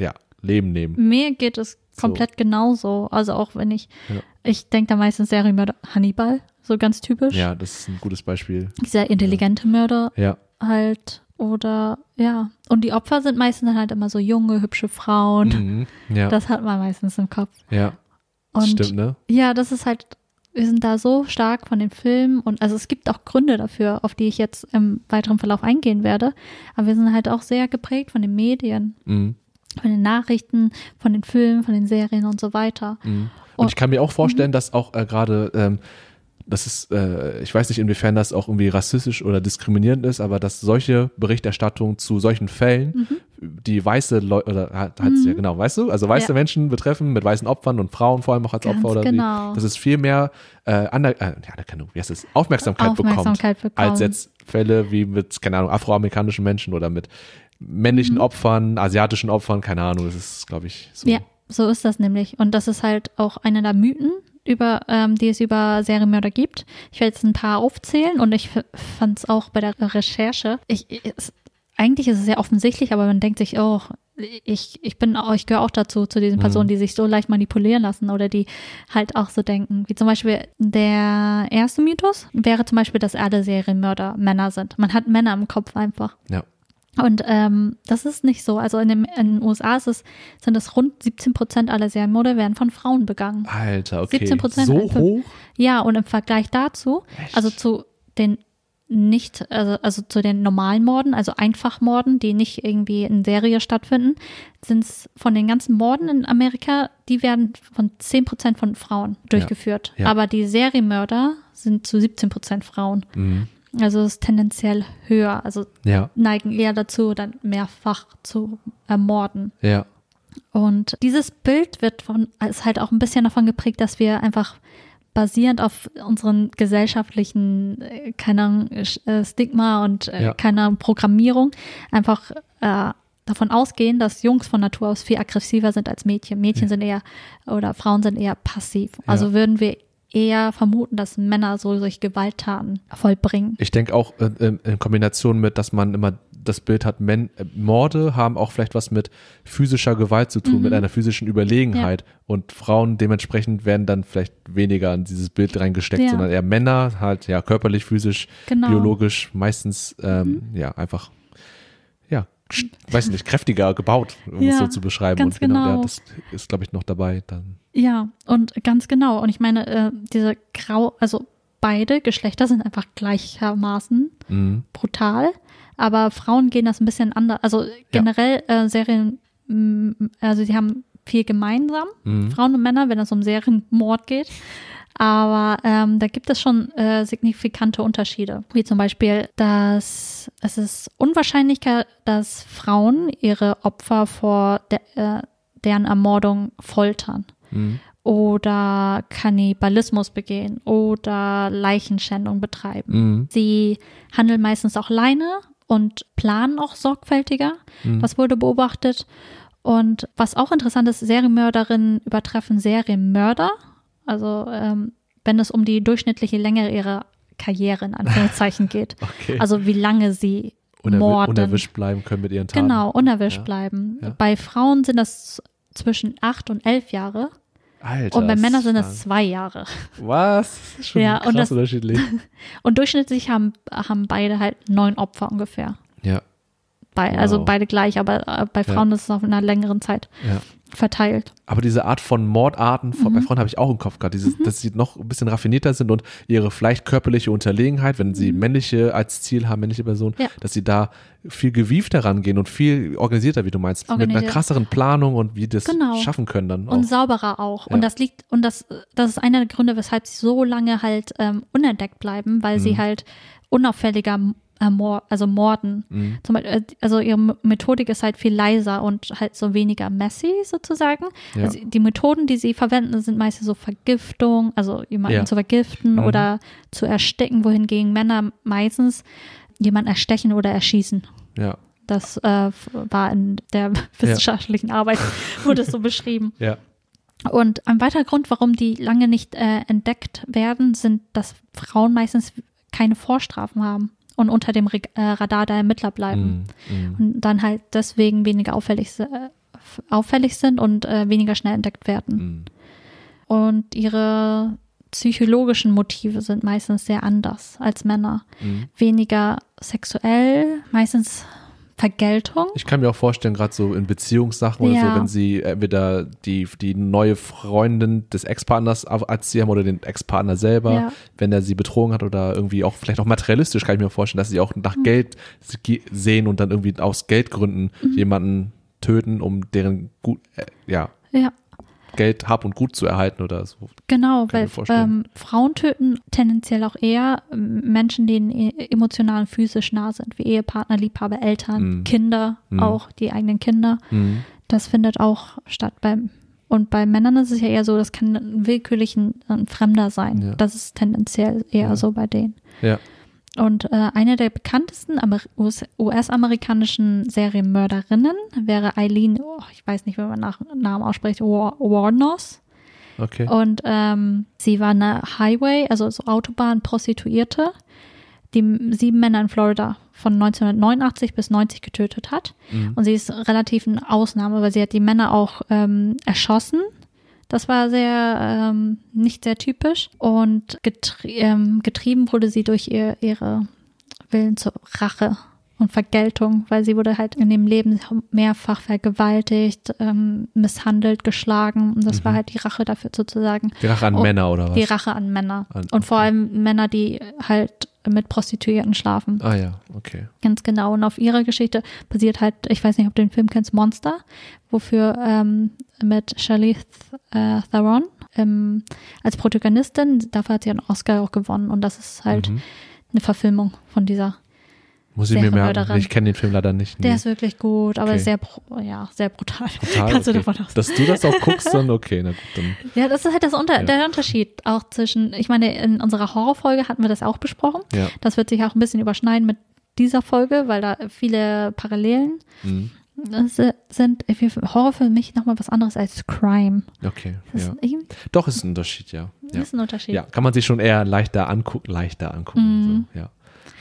ja Leben nehmen Mir geht es komplett genauso. Also auch wenn ich, Ja. ich denke da meistens Serienmörder Hannibal, so ganz typisch. ja das ist ein gutes Beispiel Dieser intelligente Mörder ja halt. Oder ja. Und die Opfer sind meistens dann halt immer so junge, hübsche Frauen. mhm. ja Das hat man meistens im Kopf. ja Und stimmt ne ja, das ist halt, wir sind da so stark von den Filmen und also es gibt auch Gründe dafür, auf die ich jetzt im weiteren Verlauf eingehen werde. Aber wir sind halt auch sehr geprägt von den Medien, mhm. Von den Nachrichten, von den Filmen, von den Serien und so weiter. Mhm. Und ich kann mir auch vorstellen, dass auch äh, gerade, ähm, das ist, äh, ich weiß nicht, inwiefern das auch irgendwie rassistisch oder diskriminierend ist, aber dass solche Berichterstattungen zu solchen Fällen, die weiße Leute, oder halt, halt ja genau, weißt du, also weiße Ja. Menschen betreffen mit weißen Opfern und Frauen vor allem auch als Ganz Opfer oder genau. wie, dass es viel mehr äh, Aner äh, Anerkennung, wie heißt es, Aufmerksamkeit, Aufmerksamkeit bekommt, bekommt. als jetzt Fälle wie mit, keine Ahnung, afroamerikanischen Menschen oder mit männlichen Mhm. Opfern, asiatischen Opfern, keine Ahnung, das ist, glaube ich, so. Ja, so ist das nämlich. Und das ist halt auch einer der Mythen, über, ähm, die es über Serienmörder gibt. Ich werde jetzt ein paar aufzählen und ich fand es auch bei der Recherche. Ich, es, eigentlich ist es sehr offensichtlich, aber man denkt sich, oh, ich, ich bin auch, ich gehöre auch dazu, zu diesen Personen, die sich so leicht manipulieren lassen oder die halt auch so denken. Wie zum Beispiel der erste Mythos wäre zum Beispiel, dass alle Serienmörder Männer sind. Man hat Männer im Kopf einfach. Ja. Und ähm, das ist nicht so. Also in, dem, in den USA ist es, sind es rund 17 Prozent aller Serienmorde werden von Frauen begangen. Alter, okay. 17% so einfach. hoch? Ja, und im Vergleich dazu, Echt? also zu den nicht, also, also zu den normalen Morden, also Einfachmorden, die nicht irgendwie in Serie stattfinden, sind es von den ganzen Morden in Amerika, die werden von 10 Prozent von Frauen durchgeführt. ja. Aber die Serienmörder sind zu 17 Prozent Frauen. Mhm. Also es ist tendenziell höher. Also Ja, neigen eher dazu, dann mehrfach zu ermorden. ja. Und dieses Bild wird von, ist halt auch ein bisschen davon geprägt, dass wir einfach basierend auf unseren gesellschaftlichen, äh, keine Ahnung, äh, Stigma und äh, Ja. keine Ahnung, Programmierung einfach äh, davon ausgehen, dass Jungs von Natur aus viel aggressiver sind als Mädchen. Mädchen sind eher oder Frauen sind eher passiv. Also würden wir eher vermuten, dass Männer so durch Gewalttaten vollbringen. Ich denke auch äh, in, in Kombination mit, dass man immer das Bild hat, Men äh, Morde haben auch vielleicht was mit physischer Gewalt zu tun, Mhm. mit einer physischen Überlegenheit. Und Frauen dementsprechend werden dann vielleicht weniger in dieses Bild reingesteckt, Ja. sondern eher Männer, halt ja körperlich, physisch, Genau. Mhm. biologisch, meistens ähm, ja einfach ja, sch- weiß nicht, kräftiger gebaut, um es Ja, so zu beschreiben. ganz Und genau, ja, genau. das ist, glaube ich, noch dabei. Dann. Ja, und ganz genau. Und ich meine, äh, diese Grau, also beide Geschlechter sind einfach gleichermaßen Mhm. brutal, aber Frauen gehen das ein bisschen anders. Also generell äh, Serien, mm, also sie haben viel gemeinsam, Mhm. Frauen und Männer, wenn es um Serienmord geht. Aber ähm, da gibt es schon äh, signifikante Unterschiede, wie zum Beispiel, dass es ist unwahrscheinlicher, dass Frauen ihre Opfer vor de äh, deren Ermordung foltern Mhm. oder Kannibalismus begehen oder Leichenschändung betreiben. Mhm. Sie handeln meistens auch alleine und planen auch sorgfältiger. Mhm. Das wurde beobachtet. Und was auch interessant ist, Serienmörderinnen übertreffen Serienmörder. Also ähm, wenn es um die durchschnittliche Länge ihrer Karriere in Anführungszeichen geht. Okay. Also wie lange sie Unerwi morden. unerwischt bleiben können mit ihren Taten. Genau, unerwischt Ja. bleiben. Ja. Bei Frauen sind das zwischen acht und elf Jahre Alter, und bei Männern sind das zwei Jahre. Was? Schon Ja, krass und das- unterschiedlich. Und durchschnittlich haben, haben beide halt neun Opfer ungefähr. Ja, Bei, Also Wow. beide gleich, aber äh, bei Frauen ist es auf einer längeren Zeit ja. verteilt. Aber diese Art von Mordarten von, bei Mhm. Frauen habe ich auch im Kopf gehabt, dieses, dass sie noch ein bisschen raffinierter sind und ihre vielleicht körperliche Unterlegenheit, wenn sie männliche als Ziel haben, männliche Personen, Mhm. Ja. dass sie da viel gewiefter rangehen und viel organisierter, wie du meinst, mit einer krasseren Planung und wie das Genau. schaffen können dann auch. Und sauberer auch. Ja. Und das liegt, und das, das ist einer der Gründe, weshalb sie so lange halt ähm, unentdeckt bleiben, weil Mhm. sie halt unauffälliger ermor also morden. Mhm. Zum Beispiel, äh, also ihre Methodik ist halt viel leiser und halt so weniger messy sozusagen. Ja. Also die Methoden, die sie verwenden, sind meistens so Vergiftung, also jemanden Ja. zu vergiften Mhm. oder zu ersticken, wohingegen Männer meistens jemanden erstechen oder erschießen. Ja. Das äh, war in der wissenschaftlichen Arbeit, wurde so beschrieben. Ja. Und ein weiterer Grund, warum die lange nicht äh, entdeckt werden, sind, dass Frauen meistens keine Vorstrafen haben und unter dem Re äh, Radar der Ermittler bleiben Mhm. Mhm. und dann halt deswegen weniger auffällig, äh, auffällig sind und äh, weniger schnell entdeckt werden. Mhm. Und ihre psychologischen Motive sind meistens sehr anders als Männer. Mhm. Weniger sexuell, meistens Vergeltung. Ich kann mir auch vorstellen, gerade so in Beziehungssachen oder Ja. so, wenn sie entweder die, die neue Freundin des Ex-Partners als sie haben oder den Ex-Partner selber, Ja. wenn er sie betrogen hat oder irgendwie auch vielleicht auch materialistisch, kann ich mir vorstellen, dass sie auch nach Mhm. Geld ge- sehen und dann irgendwie aus Geldgründen Mhm. jemanden töten, um deren gut, äh, ja, Ja. Geld, Hab und Gut zu erhalten oder so. Genau, Kann weil ähm, Frauen töten tendenziell auch eher ähm, Menschen, denen e- emotional und physisch nah sind, wie Ehepartner, Liebhaber, Eltern, Mhm. Kinder, Mhm. auch die eigenen Kinder. Mhm. Das findet auch statt beim und bei Männern ist es ja eher so, das kann willkürlich ein, ein Fremder sein. Ja. Das ist tendenziell eher Ja. so bei denen. Ja. Und äh, eine der bekanntesten Amer- US- US-amerikanischen Serienmörderinnen wäre Eileen, oh, ich weiß nicht, wie man nach Namen ausspricht, War Warnos. Okay. Und ähm, sie war eine Highway, also so Autobahn-Prostituierte, die sieben Männer in Florida von 1989 bis 90 getötet hat. Mhm. Und sie ist relativ eine Ausnahme, weil sie hat die Männer auch ähm, erschossen. Das war sehr ähm, nicht sehr typisch. Und getrie ähm, getrieben wurde sie durch ihr, ihre Willen zur Rache und Vergeltung, weil sie wurde halt in dem Leben mehrfach vergewaltigt, ähm, misshandelt, geschlagen. Und das war Mhm. halt die Rache dafür sozusagen. Die Rache an Oh, Männer oder was? Die Rache an Männer. An- und vor okay. allem Männer, die halt mit Prostituierten schlafen. Ah ja, okay. Ganz genau. Und auf ihrer Geschichte basiert halt, ich weiß nicht, ob du den Film kennst, Monster, wofür ähm, mit Charlize äh, Theron ähm, als Protagonistin, dafür hat sie einen Oscar auch gewonnen. Und das ist halt Mhm. eine Verfilmung von dieser. Muss ich mir merken. Ich kenne den Film leider nicht. Der nee. ist wirklich gut, aber Okay. sehr, ja, sehr brutal. Total, Kannst du okay. davon aus. Dass du das auch guckst, dann okay, na gut, dann. Ja, das ist halt das Unter Ja. der Unterschied auch zwischen, ich meine, in unserer Horrorfolge hatten wir das auch besprochen. Ja. Das wird sich auch ein bisschen überschneiden mit dieser Folge, weil da viele Parallelen Mhm. sind. Horror für mich nochmal was anderes als Crime. Okay, Das ja. ist, Doch, ist ein Unterschied, ja. Ja. ist ein Unterschied. ja, kann man sich schon eher leichter angucken, leichter angucken. So, ja.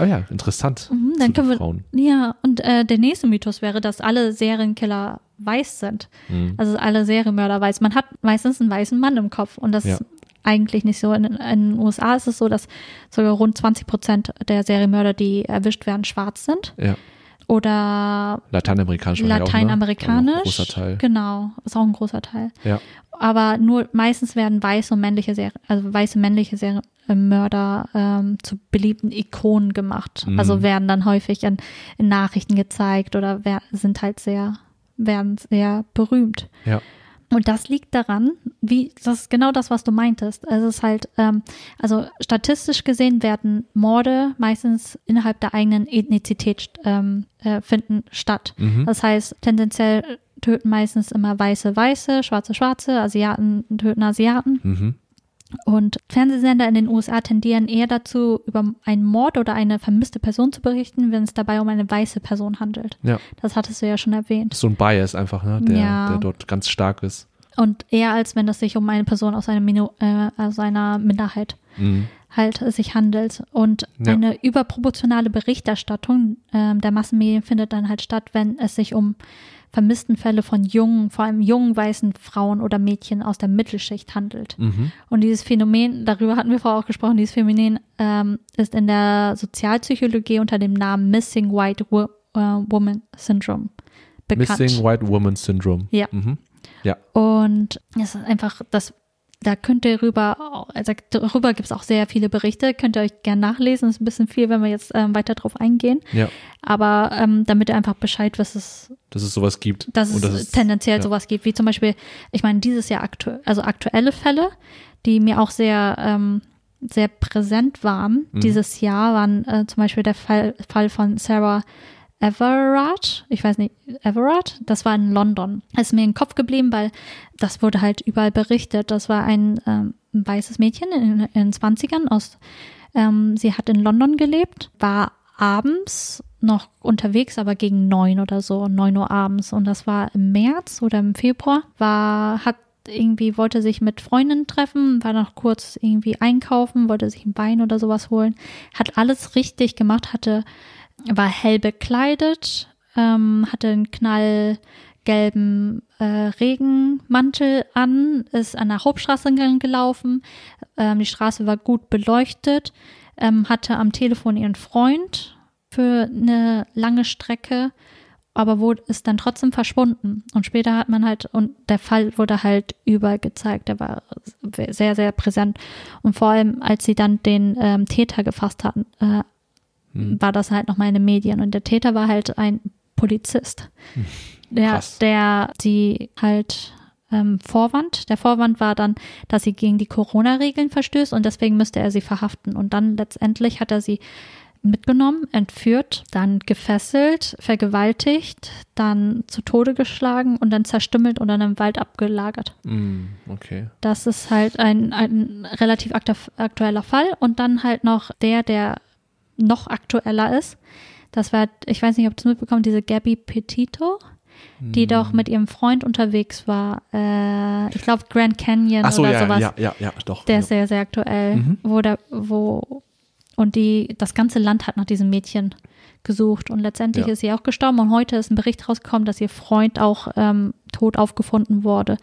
Aber ja, interessant. Mhm, dann können wir, Frauen. ja, und äh, der nächste Mythos wäre, dass alle Serienkiller weiß sind. Mhm. Also alle Serienmörder weiß. Man hat meistens einen weißen Mann im Kopf und das Ja. ist eigentlich nicht so. In, in den USA ist es so, dass sogar rund 20 Prozent der Serienmörder, die erwischt werden, schwarz sind. Ja. Oder Lateinamerikanisch auch, ne? lateinamerikanisch. Auch ein großer Teil. Genau, ist auch ein großer Teil. Ja. Aber nur meistens werden weiße und männliche Serien, also weiße männliche Serienmörder ähm, zu beliebten Ikonen gemacht. Mhm. Also werden dann häufig in, in Nachrichten gezeigt oder wer, sind halt sehr, werden sehr berühmt. Ja. Und das liegt daran, wie, das ist genau das, was du meintest. Es ist halt, ähm, also statistisch gesehen werden Morde meistens innerhalb der eigenen Ethnizität ähm, äh, finden statt. Mhm. Das heißt, tendenziell töten meistens immer Weiße Weiße, Schwarze Schwarze, Asiaten töten Asiaten. Mhm. Und Fernsehsender in den USA tendieren eher dazu, über einen Mord oder eine vermisste Person zu berichten, wenn es dabei um eine weiße Person handelt. Ja. Das hattest du ja schon erwähnt. So ein Bias einfach, ne? Der, Ja. der dort ganz stark ist. Und eher als wenn es sich um eine Person aus einer, Mino äh, aus einer Minderheit Mhm. halt äh, sich handelt. Und Ja. eine überproportionale Berichterstattung ähm, der Massenmedien findet dann halt statt, wenn es sich um vermissten Fälle von jungen, vor allem jungen weißen Frauen oder Mädchen aus der Mittelschicht handelt. Mhm. Und dieses Phänomen, darüber hatten wir vorher auch gesprochen, dieses Phänomen ähm, ist in der Sozialpsychologie unter dem Namen Missing White Wo äh, Woman Syndrome bekannt. Missing White Woman Syndrome. Ja. Mhm. Ja. Und es ist einfach, das, da könnt ihr rüber, also darüber gibt es auch sehr viele Berichte, könnt ihr euch gerne nachlesen. ist ein bisschen viel, wenn wir jetzt ähm, weiter drauf eingehen. Ja. Aber ähm, damit ihr einfach Bescheid wisst, es, Dass es sowas gibt. dass es das ist- tendenziell ja. sowas gibt, wie zum Beispiel, ich meine, dieses Jahr aktu also aktuelle Fälle, die mir auch sehr ähm, sehr präsent waren Mhm. dieses Jahr, waren äh, zum Beispiel der Fall, Fall von Sarah Everard, ich weiß nicht, Everard, das war in London. Das ist mir im Kopf geblieben, weil das wurde halt überall berichtet. Das war ein, ähm, ein weißes Mädchen in in den 20ern aus, ähm, sie hat in London gelebt, war abends noch unterwegs, aber gegen neun oder so, neun Uhr abends. Und das war im März oder im Februar, war, hat irgendwie, wollte sich mit Freundinnen treffen, war noch kurz irgendwie einkaufen, wollte sich ein Wein oder sowas holen, hat alles richtig gemacht, hatte, war hell bekleidet, ähm, hatte einen knallgelben äh, Regenmantel an, ist an der Hauptstraße gelaufen, ähm, die Straße war gut beleuchtet, ähm, hatte am Telefon ihren Freund für eine lange Strecke, aber wurde ist dann trotzdem verschwunden. Und später hat man halt, und der Fall wurde halt überall gezeigt, der war sehr, sehr präsent. Und vor allem, als sie dann den ähm, Täter gefasst hatten, äh, Hm. war das halt nochmal in den Medien. Und der Täter war halt ein Polizist, der, Krass. der sie halt ähm, Vorwand. Der Vorwand war dann, dass sie gegen die Corona-Regeln verstößt und deswegen müsste er sie verhaften. Und dann letztendlich hat er sie mitgenommen, entführt, dann gefesselt, vergewaltigt, dann zu Tode geschlagen und dann zerstümmelt und dann im Wald abgelagert. Mm, okay. Das ist halt ein, ein relativ aktu aktueller Fall. Und dann halt noch der, der noch aktueller ist. Das war, ich weiß nicht, ob du es mitbekommen, diese Gabby Petito, die doch mit ihrem Freund unterwegs war. Äh, ich glaube Grand Canyon so, oder ja, sowas. ja, ja, ja, doch. Der ja. ist sehr, sehr aktuell, Mhm. wo der, wo und die, das ganze Land hat nach diesem Mädchen gesucht und letztendlich Ja. ist sie auch gestorben und heute ist ein Bericht rausgekommen, dass ihr Freund auch ähm, tot aufgefunden wurde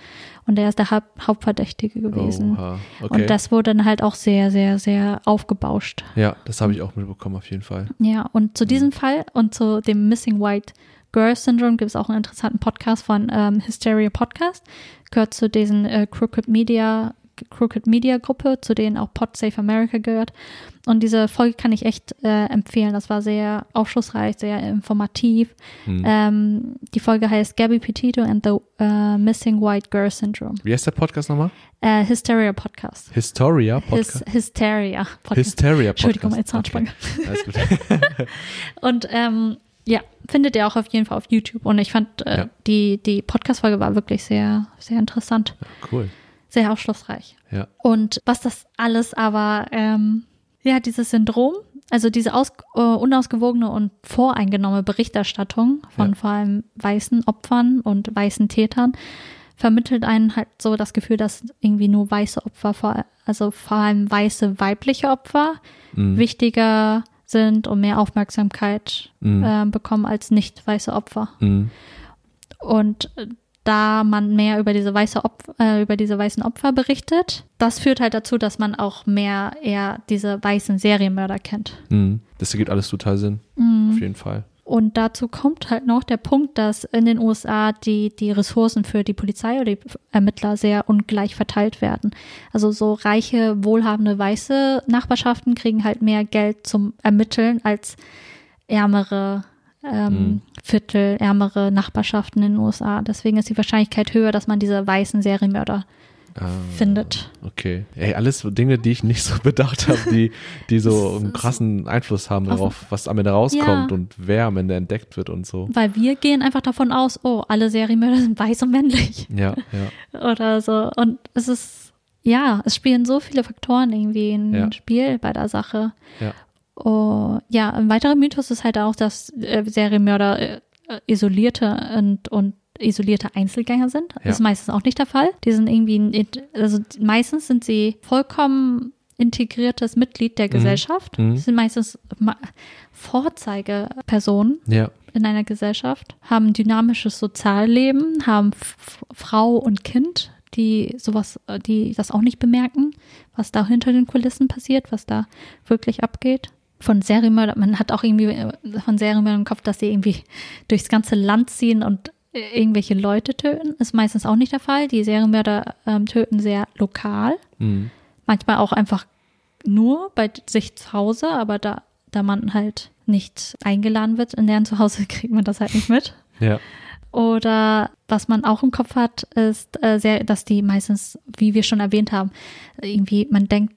und er ist der Haupt Hauptverdächtige gewesen. Okay. Und das wurde dann halt auch sehr, sehr, sehr aufgebauscht. ja, das habe ich auch mitbekommen, auf jeden Fall. Ja, und zu Mhm. diesem Fall und zu dem Missing White Girl Syndrome gibt es auch einen interessanten Podcast von ähm, Hysteria Podcast. Gehört zu diesen äh, Crooked Media Crooked Media Gruppe, zu denen auch Pod Safe America gehört. Und diese Folge kann ich echt äh, empfehlen. Das war sehr aufschlussreich, sehr informativ. Hm. Ähm, die Folge heißt Gabby Petito and the äh, Missing White Girl Syndrome. Wie heißt der Podcast nochmal? Äh, Hysteria Podcast. Historia Hys Podcast. Hysteria Podcast. Hysteria Podcast. Entschuldigung, meine Zahnspange. Okay. Alles gut. Und ähm, ja, findet ihr auch auf jeden Fall auf YouTube. Und ich fand, äh, Ja. die, die Podcast-Folge war wirklich sehr, sehr interessant, cool. Sehr aufschlussreich. Ja. Und was das alles aber, ähm, ja, dieses Syndrom, also diese aus, äh, unausgewogene und voreingenommene Berichterstattung von Ja. vor allem weißen Opfern und weißen Tätern, vermittelt einen halt so das Gefühl, dass irgendwie nur weiße Opfer, vor, also vor allem weiße weibliche Opfer, Mhm. wichtiger sind und mehr Aufmerksamkeit Mhm. äh, bekommen als nicht weiße Opfer. Mhm. Und da man mehr über diese weiße Opf äh, über diese weißen Opfer berichtet, das führt halt dazu, dass man auch mehr eher diese weißen Serienmörder kennt. Mhm. Das ergibt alles total Sinn. Mhm. Auf jeden Fall. Und dazu kommt halt noch der Punkt, dass in den USA die, die Ressourcen für die Polizei oder die Ermittler sehr ungleich verteilt werden. Also so reiche, wohlhabende weiße Nachbarschaften kriegen halt mehr Geld zum Ermitteln als ärmere ähm, Mhm. Viertel, ärmere Nachbarschaften in den USA. Deswegen ist die Wahrscheinlichkeit höher, dass man diese weißen Serienmörder Ah, findet. Okay. Ey, alles Dinge, die ich nicht so bedacht habe, die, die so einen krassen Einfluss haben Auf- darauf, was am Ende rauskommt Ja. und wer am Ende entdeckt wird und so. Weil wir gehen einfach davon aus, oh, alle Serienmörder sind weiß und männlich. Ja, ja. oder so. Und es ist, ja, es spielen so viele Faktoren irgendwie ein Ja. Spiel bei der Sache. Ja. Oh, ja, ein weiterer Mythos ist halt auch, dass äh, Serienmörder äh, isolierte und, und isolierte Einzelgänger sind. Das Ja. ist meistens auch nicht der Fall. Die sind irgendwie, also meistens sind sie vollkommen integriertes Mitglied der Gesellschaft. Mhm. Sie sind meistens Vorzeigepersonen Ja. in einer Gesellschaft, haben dynamisches Sozialleben, haben F Frau und Kind, die sowas, äh, die das auch nicht bemerken, was da hinter den Kulissen passiert, was da wirklich abgeht. Von Serienmörder, man hat auch irgendwie äh, von Serienmördern im Kopf, dass sie irgendwie durchs ganze Land ziehen und äh, irgendwelche Leute töten. Ist meistens auch nicht der Fall. Die Serienmörder ähm, töten sehr lokal Mhm. manchmal auch einfach nur bei sich zu Hause, aber da, da man halt nicht eingeladen wird in deren Zuhause, kriegt man das halt nicht mit. Ja. Oder was man auch im Kopf hat, ist äh, sehr, dass die meistens, wie wir schon erwähnt haben, irgendwie, man denkt,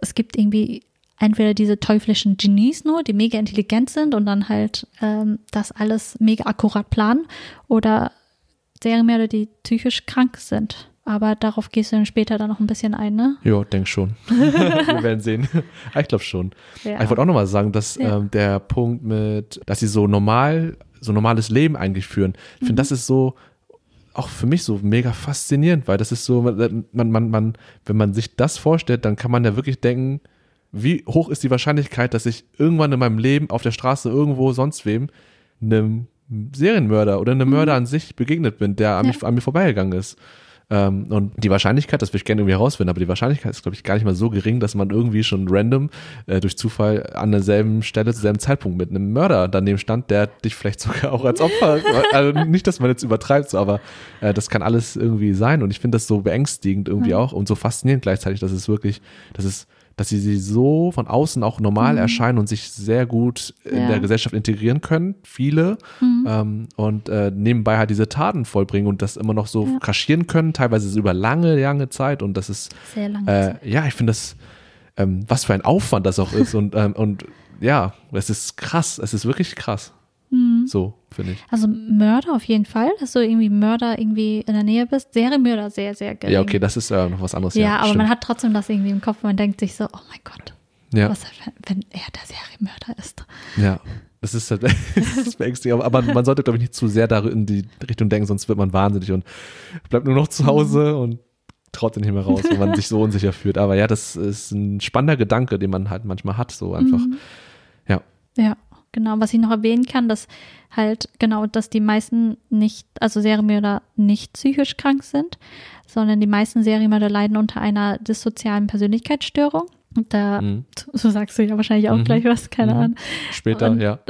es gibt irgendwie entweder diese teuflischen Genies nur, die mega intelligent sind und dann halt ähm, das alles mega akkurat planen, oder Serienmörder, die psychisch krank sind. Aber darauf gehst du dann später dann noch ein bisschen ein, ne? Ja, denk schon. Wir werden sehen. Ah, ich glaube schon. Ja. Ich wollte auch nochmal sagen, dass Ja. ähm, der Punkt mit, dass sie so normal, so normales Leben eigentlich führen, ich Mhm. finde, das ist so auch für mich so mega faszinierend, weil das ist so, man, man, man, wenn man sich das vorstellt, dann kann man ja wirklich denken, wie hoch ist die Wahrscheinlichkeit, dass ich irgendwann in meinem Leben auf der Straße irgendwo sonst wem einem Serienmörder oder einem Mörder an sich begegnet bin, der an, Mhm. Ja. mich, an mir vorbeigegangen ist. Ähm, und die Wahrscheinlichkeit, das würde ich gerne irgendwie herausfinden, aber die Wahrscheinlichkeit ist, glaube ich, gar nicht mal so gering, dass man irgendwie schon random äh, durch Zufall an derselben Stelle, zu selben Zeitpunkt mit einem Mörder daneben stand, der dich vielleicht sogar auch als Opfer, also nicht, dass man jetzt übertreibt, so, aber äh, das kann alles irgendwie sein und ich finde das so beängstigend irgendwie Mhm. auch und so faszinierend gleichzeitig, dass es wirklich, dass es dass sie, so von außen auch normal erscheinen und sich sehr gut in Mhm. Ja. der Gesellschaft integrieren können, viele, Mhm. ähm, und äh, nebenbei halt diese Taten vollbringen und das immer noch so Ja. kaschieren können, teilweise über lange, lange Zeit und das ist, Sehr lange äh, ja, ich finde das, ähm, was für ein Aufwand das auch ist und, ähm, und ja, es ist krass, es ist wirklich krass, Mhm. so, finde ich. Also Mörder auf jeden Fall, dass du irgendwie Mörder irgendwie in der Nähe bist. Serienmörder sehr, sehr gering. Ja, okay, das ist äh, noch was anderes. Ja, aber stimmt. man hat trotzdem das irgendwie im Kopf. Man denkt sich so, oh mein Gott, ja. was, wenn, wenn er der Serienmörder ist. Ja, es ist, halt- es ist beängstigend, aber, man sollte, glaube ich, nicht zu sehr da in die Richtung denken, sonst wird man wahnsinnig und bleibt nur noch zu Hause und traut nicht mehr raus, wenn man sich so unsicher fühlt. Aber ja, das ist ein spannender Gedanke, den man halt manchmal hat, so einfach. Mhm. Ja. Ja, genau. Was ich noch erwähnen kann, dass halt genau, dass die meisten nicht, also Serienmörder nicht psychisch krank sind, sondern die meisten Serienmörder leiden unter einer dissozialen Persönlichkeitsstörung. Und da, Mhm. so sagst du ja wahrscheinlich auch Mhm. gleich was, keine Mhm. Ahnung. Später, Und- ja.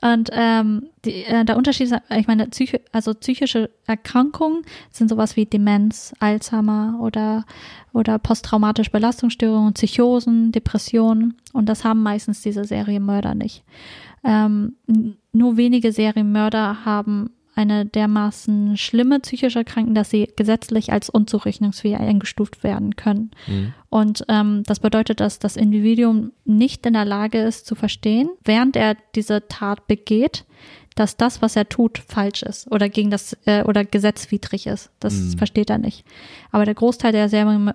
Und ähm, die, äh, der Unterschied ist, ich meine, Psychi also psychische Erkrankungen sind sowas wie Demenz, Alzheimer oder, oder posttraumatische Belastungsstörungen, Psychosen, Depressionen. Und das haben meistens diese Serienmörder nicht. Ähm, nur wenige Serienmörder haben eine dermaßen schlimme psychische Erkrankung, dass sie gesetzlich als unzurechnungsfähig eingestuft werden können. Mhm. Und ähm, das bedeutet, dass das Individuum nicht in der Lage ist zu verstehen, während er diese Tat begeht, dass das, was er tut, falsch ist oder gegen das äh, oder gesetzwidrig ist. Das Mhm. versteht er nicht. Aber der Großteil der Serien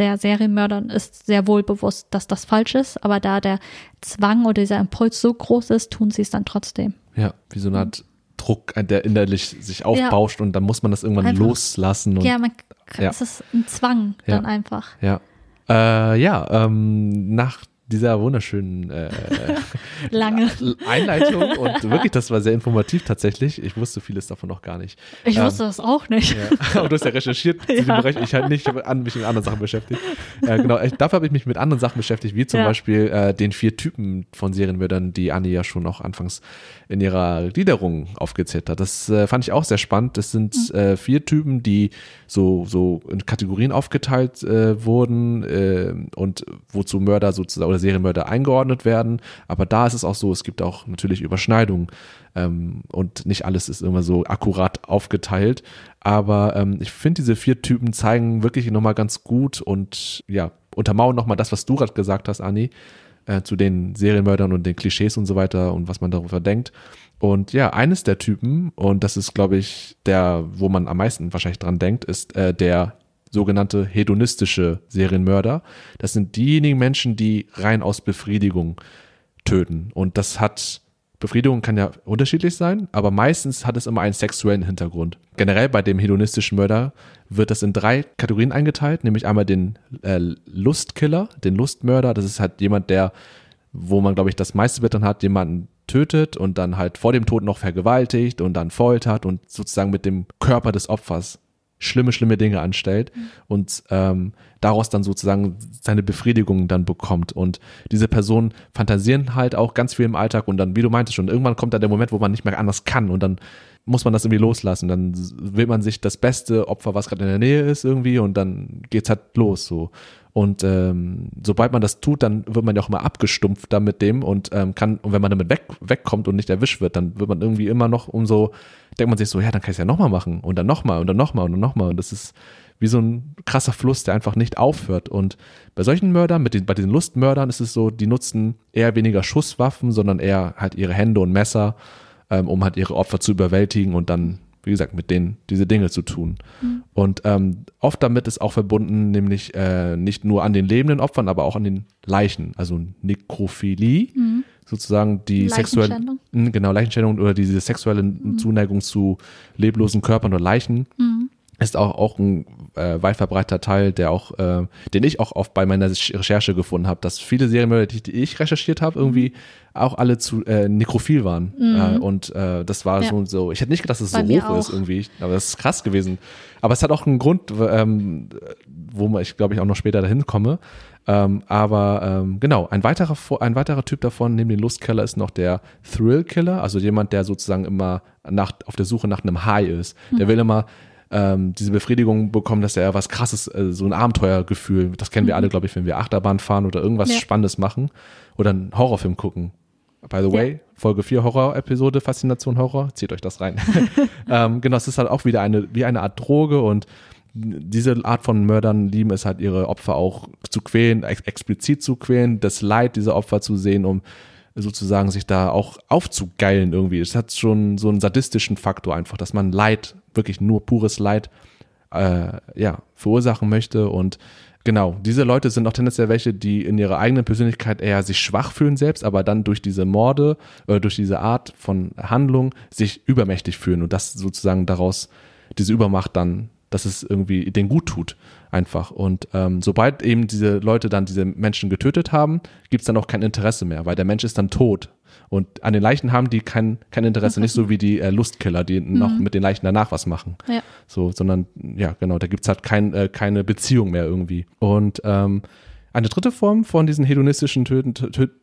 der Serienmördern ist sehr wohl bewusst, dass das falsch ist, aber da der Zwang oder dieser Impuls so groß ist, tun sie es dann trotzdem. Ja, wie so eine Art Druck, äh, der innerlich sich aufbauscht und dann muss man das irgendwann Einfach. loslassen. Und, ja, man, Ja. es ist ein Zwang Ja. dann einfach. Ja. Äh, ja, ähm, nach dieser wunderschönen äh, Lange. Einleitung und wirklich, das war sehr informativ tatsächlich. Ich wusste vieles davon noch gar nicht. Ich Ähm, wusste das auch nicht. Ja. Aber du hast ja recherchiert zu dem. Bereich. Ich halt nicht, an, mich mit anderen Sachen beschäftigt. Äh, genau, ich, dafür habe ich mich mit anderen Sachen beschäftigt, wie zum Ja. Beispiel äh, den vier Typen von Serienmördern, die Anni ja schon auch anfangs in ihrer Gliederung aufgezählt hat. Das äh, fand ich auch sehr spannend. Das sind Mhm. äh, vier Typen, die so, so in Kategorien aufgeteilt äh, wurden äh, und wozu Mörder sozusagen oder Serienmörder eingeordnet werden. Aber da ist es auch so, es gibt auch natürlich Überschneidungen ähm, und nicht alles ist immer so akkurat aufgeteilt. Aber ähm, ich finde, diese vier Typen zeigen wirklich nochmal ganz gut und ja, untermauern nochmal das, was du gerade gesagt hast, Anni, äh, zu den Serienmördern und den Klischees und so weiter und was man darüber denkt. Und ja, eines der Typen, und das ist, glaube ich, der, wo man am meisten wahrscheinlich dran denkt, ist äh, der sogenannte hedonistische Serienmörder. Das sind diejenigen Menschen, die rein aus Befriedigung töten. Und das hat, Befriedigung kann ja unterschiedlich sein, aber meistens hat es immer einen sexuellen Hintergrund. Generell bei dem hedonistischen Mörder wird das in drei Kategorien eingeteilt, nämlich einmal den äh, Lustkiller, den Lustmörder. Das ist halt jemand, der, wo man, glaube ich, das meiste dann hat, jemanden tötet und dann halt vor dem Tod noch vergewaltigt und dann foltert und sozusagen mit dem Körper des Opfers schlimme, schlimme Dinge anstellt und ähm, daraus dann sozusagen seine Befriedigung dann bekommt. Und diese Personen fantasieren halt auch ganz viel im Alltag und dann, wie du meintest schon, irgendwann kommt dann der Moment, wo man nicht mehr anders kann und dann muss man das irgendwie loslassen. Dann will man sich das beste Opfer, was gerade in der Nähe ist, irgendwie und dann geht's halt los so. Und ähm, sobald man das tut, dann wird man ja auch immer abgestumpft da mit dem und ähm, kann, und wenn man damit weg, wegkommt und nicht erwischt wird, dann wird man irgendwie immer noch umso, denkt man sich so, ja, dann kann ich es ja nochmal machen und dann nochmal und dann nochmal und dann nochmal. Und das ist wie so ein krasser Fluss, der einfach nicht aufhört. Und bei solchen Mördern, mit den, bei diesen Lustmördern ist es so, die nutzen eher weniger Schusswaffen, sondern eher halt ihre Hände und Messer, ähm, um halt ihre Opfer zu überwältigen und dann, wie gesagt, mit denen diese Dinge zu tun. Mhm. Und ähm, oft damit ist auch verbunden, nämlich äh, nicht nur an den lebenden Opfern, aber auch an den Leichen, also Nekrophilie. Mhm sozusagen die sexuelle, genau, Leichenstellung oder diese sexuelle mhm. Zuneigung zu leblosen Körpern oder Leichen. Mhm ist auch, auch ein äh, weit verbreiteter Teil, der auch, äh, den ich auch oft bei meiner Recherche gefunden habe, dass viele Serienmörder, die, die ich recherchiert habe, irgendwie mhm. auch alle zu äh, nekrophil waren. Mhm. Äh, und äh, das war ja. so, so, ich hätte nicht gedacht, dass es bei so hoch auch. ist irgendwie, aber das ist krass gewesen. Aber es hat auch einen Grund, ähm, wo ich glaube ich auch noch später dahin komme. Ähm, aber ähm, genau, ein weiterer, ein weiterer Typ davon, neben dem Lustkiller, ist noch der Thrill-Killer, also jemand, der sozusagen immer nach, auf der Suche nach einem High ist. Mhm. Der will immer ähm, diese Befriedigung bekommen, dass er was krasses, äh, so ein Abenteuergefühl, das kennen wir mhm. alle, glaube ich, wenn wir Achterbahn fahren oder irgendwas ja. Spannendes machen oder einen Horrorfilm gucken. By the way, ja. Folge 4 Horror-Episode, Faszination Horror, zieht euch das rein. ähm, genau, es ist halt auch wieder eine, wie eine Art Droge und diese Art von Mördern lieben es halt, ihre Opfer auch zu quälen, ex explizit zu quälen, das Leid dieser Opfer zu sehen, um sozusagen sich da auch aufzugeilen irgendwie. Es hat schon so einen sadistischen Faktor einfach, dass man Leid, wirklich nur pures Leid, äh, ja, verursachen möchte. Und Genau, diese Leute sind auch tendenziell welche, die in ihrer eigenen Persönlichkeit eher sich schwach fühlen selbst, aber dann durch diese Morde, äh, durch diese Art von Handlung sich übermächtig fühlen. Und das sozusagen daraus, diese Übermacht dann, dass es irgendwie denen gut tut einfach. Und ähm, sobald eben diese Leute dann diese Menschen getötet haben, gibt es dann auch kein Interesse mehr, weil der Mensch ist dann tot. Und an den Leichen haben die kein, kein Interesse, nicht so wie die äh, Lustkiller, die mhm. noch mit den Leichen danach was machen. Ja. So, sondern, ja, genau, da gibt's halt kein, äh, keine Beziehung mehr irgendwie. Und ähm, eine dritte Form von diesen hedonistischen Töten,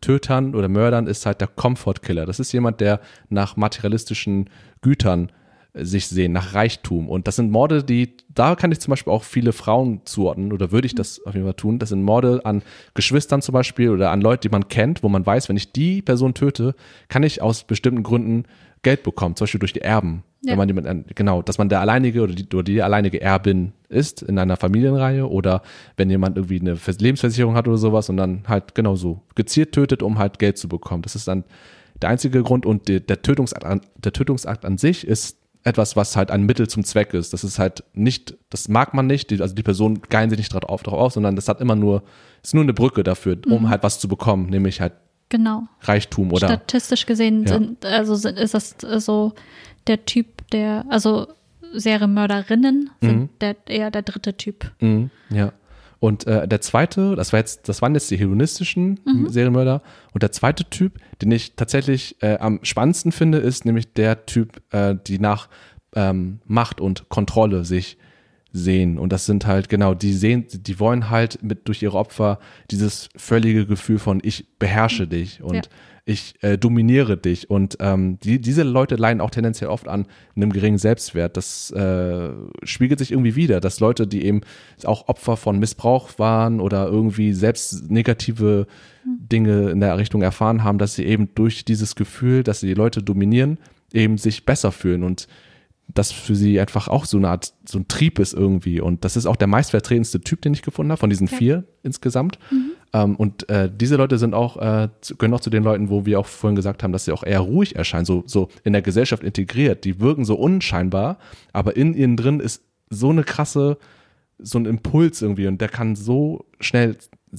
Tötern oder Mördern ist halt der Comfort Killer. Das ist jemand, der nach materialistischen Gütern sich sehen, nach Reichtum. Und das sind Morde, die, da kann ich zum Beispiel auch viele Frauen zuordnen oder würde ich das auf jeden Fall tun. Das sind Morde an Geschwistern zum Beispiel oder an Leute, die man kennt, wo man weiß, wenn ich die Person töte, kann ich aus bestimmten Gründen Geld bekommen, zum Beispiel durch die Erben. Ja. Wenn man jemand, genau, dass man der alleinige oder die, oder die alleinige Erbin ist in einer Familienreihe oder wenn jemand irgendwie eine Lebensversicherung hat oder sowas und dann halt genau so gezielt tötet, um halt Geld zu bekommen. Das ist dann der einzige Grund und der, der, Tötungsakt, der Tötungsakt an sich ist etwas, was halt ein Mittel zum Zweck ist. Das ist halt nicht, das mag man nicht, die, also die Person geilen sich nicht drauf, drauf auf, sondern das hat immer nur, ist nur eine Brücke dafür, um mhm. halt was zu bekommen, nämlich halt genau. Reichtum oder. Statistisch gesehen ja. sind, also sind, ist das so der Typ, der, also Serienmörderinnen sind mhm. der, eher der dritte Typ. Mhm. Ja. Und äh, der zweite, das war jetzt, das waren jetzt die hedonistischen mhm. Serienmörder. Und der zweite Typ, den ich tatsächlich äh, am spannendsten finde, ist nämlich der Typ, äh, die nach ähm, Macht und Kontrolle sich sehen. Und das sind halt, genau, die sehen, die wollen halt mit durch ihre Opfer dieses völlige Gefühl von ich beherrsche mhm. dich und ja ich äh, dominiere dich. Und ähm, die, diese Leute leiden auch tendenziell oft an einem geringen Selbstwert. Das äh, spiegelt sich irgendwie wieder, dass Leute, die eben auch Opfer von Missbrauch waren oder irgendwie selbst negative Dinge in der Richtung erfahren haben, dass sie eben durch dieses Gefühl, dass sie die Leute dominieren, eben sich besser fühlen und das für sie einfach auch so eine Art, so ein Trieb ist irgendwie. Und das ist auch der meistvertretendste Typ, den ich gefunden habe, von diesen ja. vier insgesamt. Mhm. Ähm, und äh, diese Leute sind auch, äh, gehören auch zu den Leuten, wo wir auch vorhin gesagt haben, dass sie auch eher ruhig erscheinen, so, so in der Gesellschaft integriert. Die wirken so unscheinbar, aber in ihnen drin ist so eine krasse, so ein Impuls irgendwie und der kann so schnell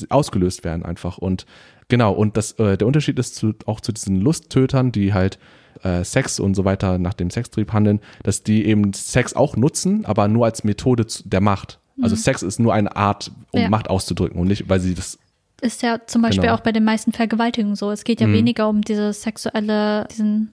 ausgelöst werden einfach. Und genau, und das, äh, der Unterschied ist zu, auch zu diesen Lusttötern, die halt äh, Sex und so weiter nach dem Sextrieb handeln, dass die eben Sex auch nutzen, aber nur als Methode der Macht. Also mhm. Sex ist nur eine Art, um ja. Macht auszudrücken und nicht, weil sie das ist ja zum Beispiel genau. auch bei den meisten Vergewaltigungen so. Es geht ja mhm. weniger um diese sexuelle, diesen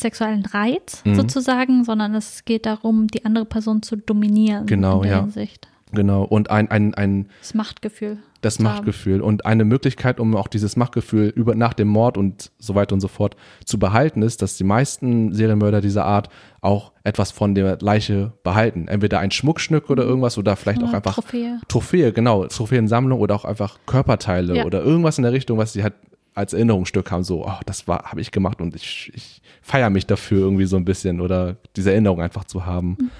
sexuellen Reiz mhm. sozusagen, sondern es geht darum, die andere Person zu dominieren. Genau, in der ja. Hinsicht. Genau. Und ein, ein, ein das Machtgefühl. Das Machtgefühl. Und eine Möglichkeit, um auch dieses Machtgefühl über, nach dem Mord und so weiter und so fort zu behalten, ist, dass die meisten Serienmörder dieser Art auch etwas von der Leiche behalten. Entweder ein Schmuckstück oder irgendwas oder vielleicht ja, auch einfach Trophäe. Trophäe, genau. Trophäensammlung oder auch einfach Körperteile ja. oder irgendwas in der Richtung, was sie halt als Erinnerungsstück haben, so, oh, das war, habe ich gemacht und ich, ich feiere mich dafür irgendwie so ein bisschen oder diese Erinnerung einfach zu haben. Mhm.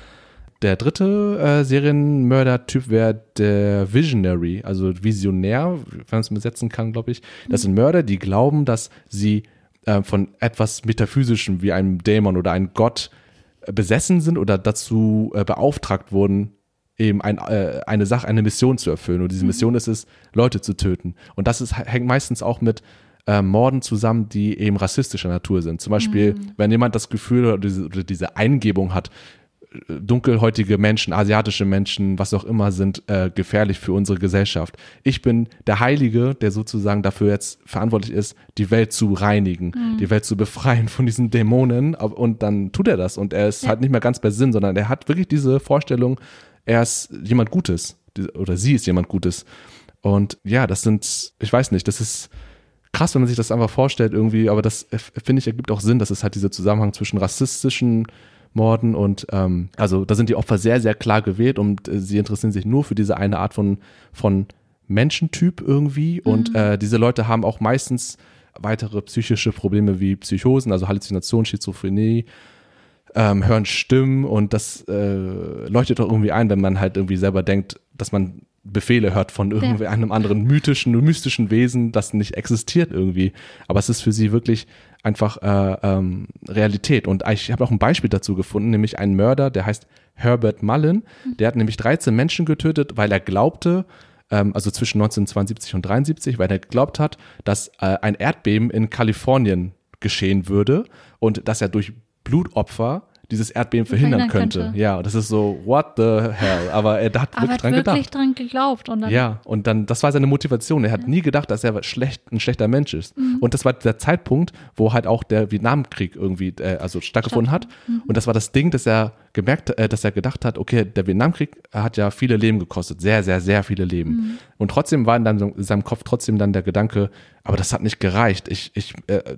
Der dritte äh, Serienmörder-Typ wäre der Visionary, also Visionär, wenn man es übersetzen kann, glaube ich. Das sind Mörder, die glauben, dass sie äh, von etwas Metaphysischem wie einem Dämon oder einem Gott äh, besessen sind oder dazu äh, beauftragt wurden, eben ein, äh, eine Sache, eine Mission zu erfüllen. Und diese Mission ist es, Leute zu töten. Und das ist, hängt meistens auch mit äh, Morden zusammen, die eben rassistischer Natur sind. Zum Beispiel, wenn jemand das Gefühl oder diese, oder diese Eingebung hat, dunkelhäutige Menschen, asiatische Menschen, was auch immer, sind äh, gefährlich für unsere Gesellschaft. Ich bin der Heilige, der sozusagen dafür jetzt verantwortlich ist, die Welt zu reinigen, die Welt zu befreien von diesen Dämonen. Und dann tut er das. Und er ist Ja. halt nicht mehr ganz bei Sinn, sondern er hat wirklich diese Vorstellung, er ist jemand Gutes oder sie ist jemand Gutes. Und ja, das sind, ich weiß nicht, das ist krass, wenn man sich das einfach vorstellt irgendwie, aber das äh, finde ich ergibt auch Sinn, dass es halt dieser Zusammenhang zwischen rassistischen Morden und ähm, also da sind die Opfer sehr, sehr klar gewählt und äh, sie interessieren sich nur für diese eine Art von, von Menschentyp irgendwie. Und äh, diese Leute haben auch meistens weitere psychische Probleme wie Psychosen, also Halluzination, Schizophrenie, ähm, hören Stimmen und das äh, leuchtet doch irgendwie ein, wenn man halt irgendwie selber denkt, dass man Befehle hört von irgendwie einem anderen mythischen, mystischen Wesen, das nicht existiert irgendwie. Aber es ist für sie wirklich einfach äh, ähm, Realität. Und ich habe auch ein Beispiel dazu gefunden, nämlich einen Mörder, der heißt Herbert Mullen. Der hat nämlich 13 Menschen getötet, weil er glaubte, ähm, also zwischen 1972 und 73, weil er geglaubt hat, dass äh, ein Erdbeben in Kalifornien geschehen würde und dass er durch Blutopfer dieses Erdbeben verhindern, könnte. könnte. Ja, das ist so, what the hell? Aber er hat Aber wirklich hat dran wirklich gedacht. dran geglaubt. Und dann, Ja, und dann, das war seine Motivation. Er hat nie gedacht, dass er schlecht, ein schlechter Mensch ist. Mhm. Und das war der Zeitpunkt, wo halt auch der Vietnamkrieg irgendwie, äh, also stattgefunden hat. Mhm. Und das war das Ding, dass er gemerkt, äh, dass er gedacht hat, okay, der Vietnamkrieg hat ja viele Leben gekostet. Sehr, sehr, sehr viele Leben. Mhm. Und trotzdem war in, dann, in seinem Kopf trotzdem dann der Gedanke, aber das hat nicht gereicht. Ich, ich, äh,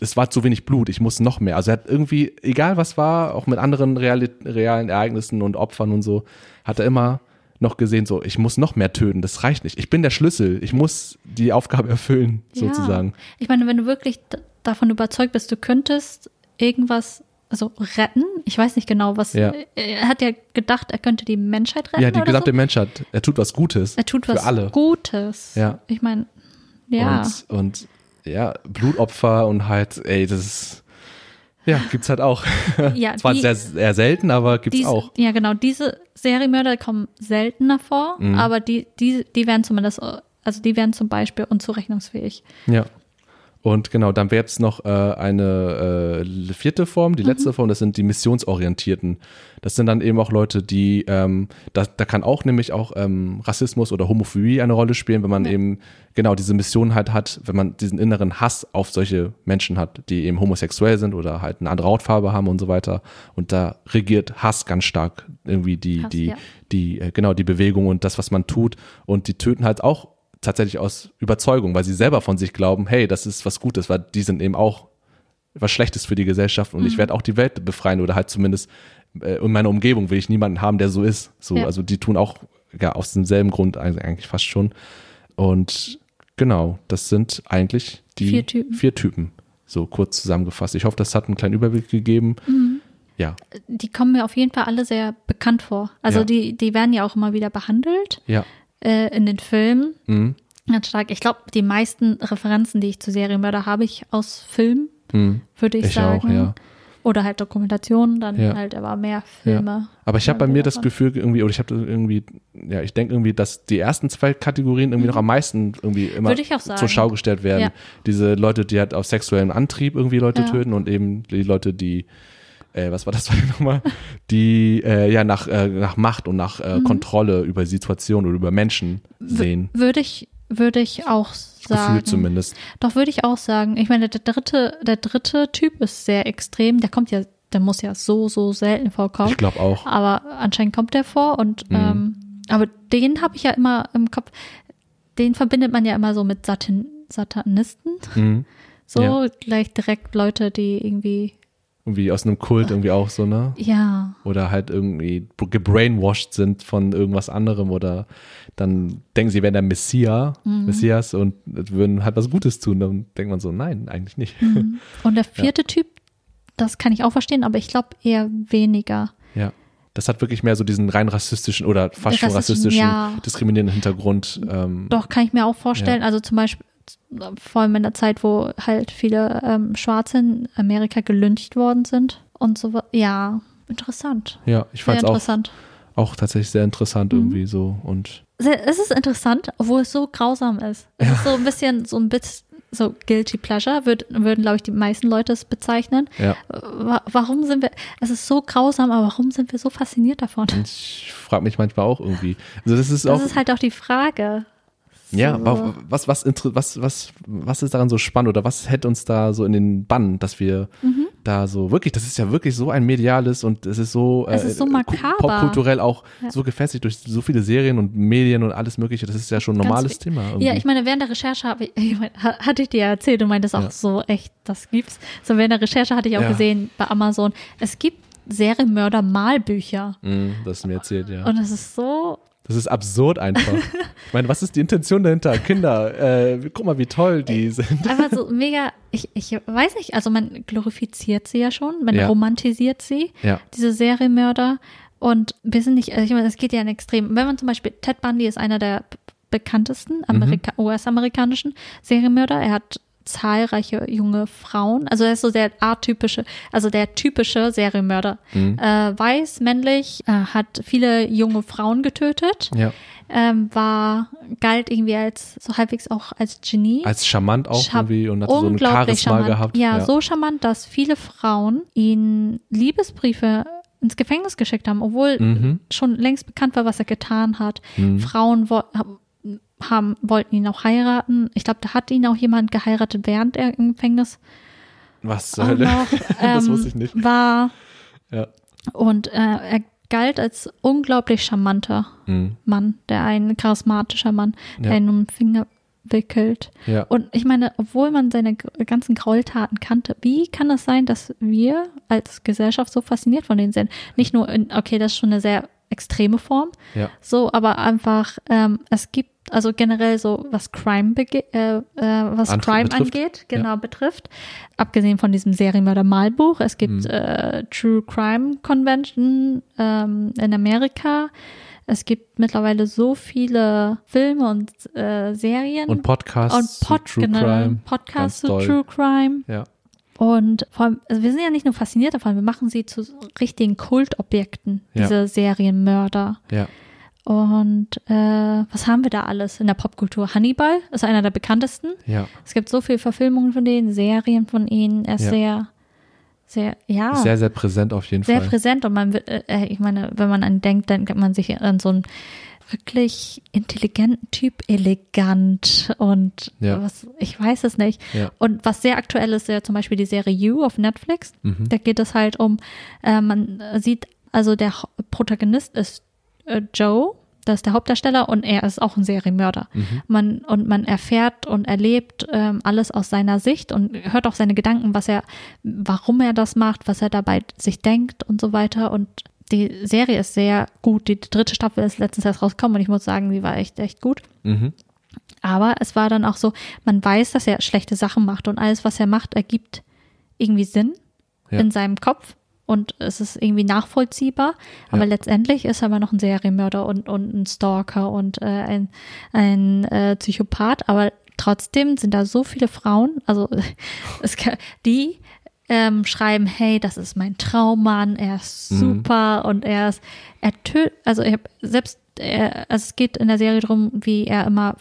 es war zu wenig Blut, ich muss noch mehr. Also er hat irgendwie, egal was war, auch mit anderen reali realen Ereignissen und Opfern und so, hat er immer noch gesehen, so, ich muss noch mehr töten, das reicht nicht. Ich bin der Schlüssel, ich muss die Aufgabe erfüllen, Ja. sozusagen. Ich meine, wenn du wirklich davon überzeugt bist, du könntest irgendwas also retten. Ich weiß nicht genau, was. Ja. Er hat ja gedacht, er könnte die Menschheit retten. Ja, die gesamte so. Menschheit, er tut was Gutes. Er tut was für alle. Gutes. Ja. Ich meine, ja. Und, und ja, Blutopfer und halt, ey, das ist, ja, gibt's halt auch. ja, Zwar die- sehr, sehr selten, aber gibt's diese, auch. Ja, genau. Diese Serienmörder kommen seltener vor, Mhm. aber die, die, die werden zumindest, also die werden zum Beispiel unzurechnungsfähig. Ja. Und genau, dann wäre jetzt noch äh, eine äh, vierte Form, die letzte Form, das sind die missionsorientierten. Das sind dann eben auch Leute, die, ähm, da, da kann auch nämlich auch ähm, Rassismus oder Homophobie eine Rolle spielen, wenn man eben genau diese Mission halt hat, wenn man diesen inneren Hass auf solche Menschen hat, die eben homosexuell sind oder halt eine andere Hautfarbe haben und so weiter. Und da regiert Hass ganz stark irgendwie die, Hass, die, ja. die, äh, genau, die Bewegung und das, was man tut. Und die töten halt auch tatsächlich aus Überzeugung, weil sie selber von sich glauben, hey, das ist was Gutes, weil die sind eben auch was Schlechtes für die Gesellschaft und Mhm. ich werde auch die Welt befreien oder halt zumindest äh, in meiner Umgebung will ich niemanden haben, der so ist. So, Ja. also die tun auch ja, aus demselben Grund eigentlich fast schon. Und genau, das sind eigentlich die Vier Typen. vier Typen. So kurz zusammengefasst. Ich hoffe, das hat einen kleinen Überblick gegeben. Mhm. Ja, Die kommen mir auf jeden Fall alle sehr bekannt vor. Also Ja. die, die werden ja auch immer wieder behandelt ja. Äh, in den Filmen. Mhm. Ganz stark. Ich glaube, die meisten Referenzen, die ich zu Serienmörder habe ich aus Filmen, Mhm. würde ich, Ich sagen. auch, ja. Oder halt Dokumentationen, dann Ja. halt aber mehr Filme. Aber ich habe bei Ja, mir das davon. Gefühl irgendwie, oder ich habe irgendwie, ja, ich denke irgendwie, dass die ersten zwei Kategorien irgendwie noch am meisten irgendwie immer Mhm. Zur Schau gestellt werden. Ja. Diese Leute, die halt aus sexuellem Antrieb irgendwie Leute Ja. töten und eben die Leute, die, äh, was war das nochmal? Die äh, ja nach, äh, nach Macht und nach Mhm. äh, Kontrolle über Situationen oder über Menschen sehen. Würde ich, würde ich auch sagen. Gefühlt zumindest. Doch würde ich auch sagen. Ich meine, der dritte, der dritte Typ ist sehr extrem. Der kommt ja, der muss ja so, so selten vorkommen. Ich glaube auch. Aber anscheinend kommt der vor und Mhm. ähm, aber den habe ich ja immer im Kopf. Den verbindet man ja immer so mit Satan, Satanisten. Mhm. So Ja. gleich direkt Leute, die irgendwie Irgendwie aus einem Kult irgendwie auch so, ne? ja oder halt irgendwie gebrainwashed sind von irgendwas anderem oder dann denken sie, wären der Messia, Mhm. Messias und würden halt was Gutes tun. Dann denkt man so, nein, eigentlich nicht. Und der vierte Typ, das kann ich auch verstehen, aber ich glaube eher weniger. Ja. Das hat wirklich mehr so diesen rein rassistischen oder fast schon Rassistischen, rassistischen, ja. diskriminierenden Hintergrund. Ähm, Doch, kann ich mir auch vorstellen. Also zum Beispiel, vor allem in der Zeit, wo halt viele ähm, Schwarze in Amerika gelyncht worden sind und so. Ja, interessant. ja, ich fand es auch, auch tatsächlich sehr interessant Mhm. irgendwie so. Und Sehr- Es ist interessant, obwohl es so grausam ist. Es ist so ein bisschen, so ein bisschen so guilty pleasure, würd, würden, glaube ich, die meisten Leute es bezeichnen. ja, Wa- Warum sind wir, es ist so grausam, aber warum sind wir so fasziniert davon? ich frage mich manchmal auch irgendwie. Also das ist auch. Das ist halt auch die Frage. Ja, wa- was, was, was, was, was ist daran so spannend oder was hält uns da so in den Bann, dass wir Mhm. da so wirklich, das ist ja wirklich so ein mediales und es ist so, Es ist so popkulturell auch Ja. so gefestigt durch so viele Serien und Medien und alles mögliche, das ist ja schon ein normales Thema. Irgendwie. Ja, ich meine, während der Recherche habe ich, ich meine, ha- hatte ich dir ja erzählt, du meintest auch Ja. so, echt, das gibt's. So während der Recherche hatte ich auch Ja. gesehen bei Amazon, es gibt Serienmörder-Malbücher. Mm, das mir erzählt, ja. Und es ist so, Das ist absurd einfach. ich meine, was ist die Intention dahinter? Kinder, äh, guck mal, wie toll die sind. einfach so mega, ich, ich weiß nicht, also man glorifiziert sie ja schon, man Ja. romantisiert sie, Ja. diese Serienmörder. Und wir sind nicht, also ich meine, es geht ja in Extrem. Wenn man zum Beispiel, Ted Bundy ist einer der bekanntesten Amerika US-amerikanischen Serienmörder. Er hat zahlreiche junge Frauen. Also er ist so der atypische, also der typische Serienmörder. Mhm. Äh, weiß, männlich, äh, hat viele junge Frauen getötet, Ja. ähm, war, galt irgendwie als so halbwegs auch als Genie. Als charmant auch Scham- irgendwie und hat so ein Charisma charmant. gehabt. Ja, so charmant, dass viele Frauen ihn Liebesbriefe ins Gefängnis geschickt haben, obwohl Mhm. schon längst bekannt war, was er getan hat. Mhm. Frauen haben, wollten ihn auch heiraten. Ich glaube, da hat ihn auch jemand geheiratet, während er im Gefängnis Was zur Hölle? noch das ähm, wusste ich nicht. war. Ja. Und äh, er galt als unglaublich charmanter Mhm. Mann, der ein charismatischer Mann, der Ja. ihn um den Finger wickelt. Ja. Und ich meine, obwohl man seine ganzen Gräueltaten kannte, wie kann es sein, dass wir als Gesellschaft so fasziniert von denen sind? Nicht nur in, okay, das ist schon eine sehr extreme Form, Ja. so, aber einfach, ähm, es gibt also generell so, was Crime, bege äh, äh, was An- Crime betrifft, angeht, genau betrifft, abgesehen von diesem Serienmörder-Malbuch, es gibt Mhm. äh, True Crime Convention ähm, in Amerika. Es gibt mittlerweile so viele Filme und äh, Serien Und Podcasts und zu Pod, True genau, Crime. Podcasts zu. True Crime. Ja. Und vor allem, also wir sind ja nicht nur fasziniert davon, wir machen sie zu richtigen Kultobjekten, Ja. diese Serienmörder. Ja. Und äh, was haben wir da alles in der Popkultur? Hannibal ist einer der bekanntesten. Ja. Es gibt so viele Verfilmungen von denen, Serien von ihnen. Er ist Ja. sehr, sehr, ja, Sehr, sehr präsent auf jeden sehr Fall. präsent. Und man, wird, äh, ich meine, wenn man an denkt, dann kann man sich an so einen wirklich intelligenten Typ, elegant und Ja. was, ich weiß es nicht. Ja. Und was sehr aktuell ist, ja zum Beispiel die Serie You auf Netflix. Mhm. Da geht es halt um, äh, man sieht, also der Protagonist ist äh, Joe, das ist der Hauptdarsteller und er ist auch ein Serienmörder. Mhm. Man, und man erfährt und erlebt ähm, alles aus seiner Sicht und hört auch seine Gedanken, was er, warum er das macht, was er dabei sich denkt und so weiter. Und die Serie ist sehr gut. Die dritte Staffel ist letztens erst rausgekommen und ich muss sagen, die war echt, echt gut. Mhm. Aber es war dann auch so, man weiß, dass er schlechte Sachen macht und alles, was er macht, ergibt irgendwie Sinn Ja. in seinem Kopf und es ist irgendwie nachvollziehbar. Aber Ja. letztendlich ist er aber noch ein Serienmörder und, und ein Stalker und äh, ein, ein äh, Psychopath. Aber trotzdem sind da so viele Frauen, also es, die ähm, schreiben, hey, das ist mein Traummann, er ist Mhm. super und er ist, er tötet, also er, selbst, er, also es geht in der Serie darum, wie er immer,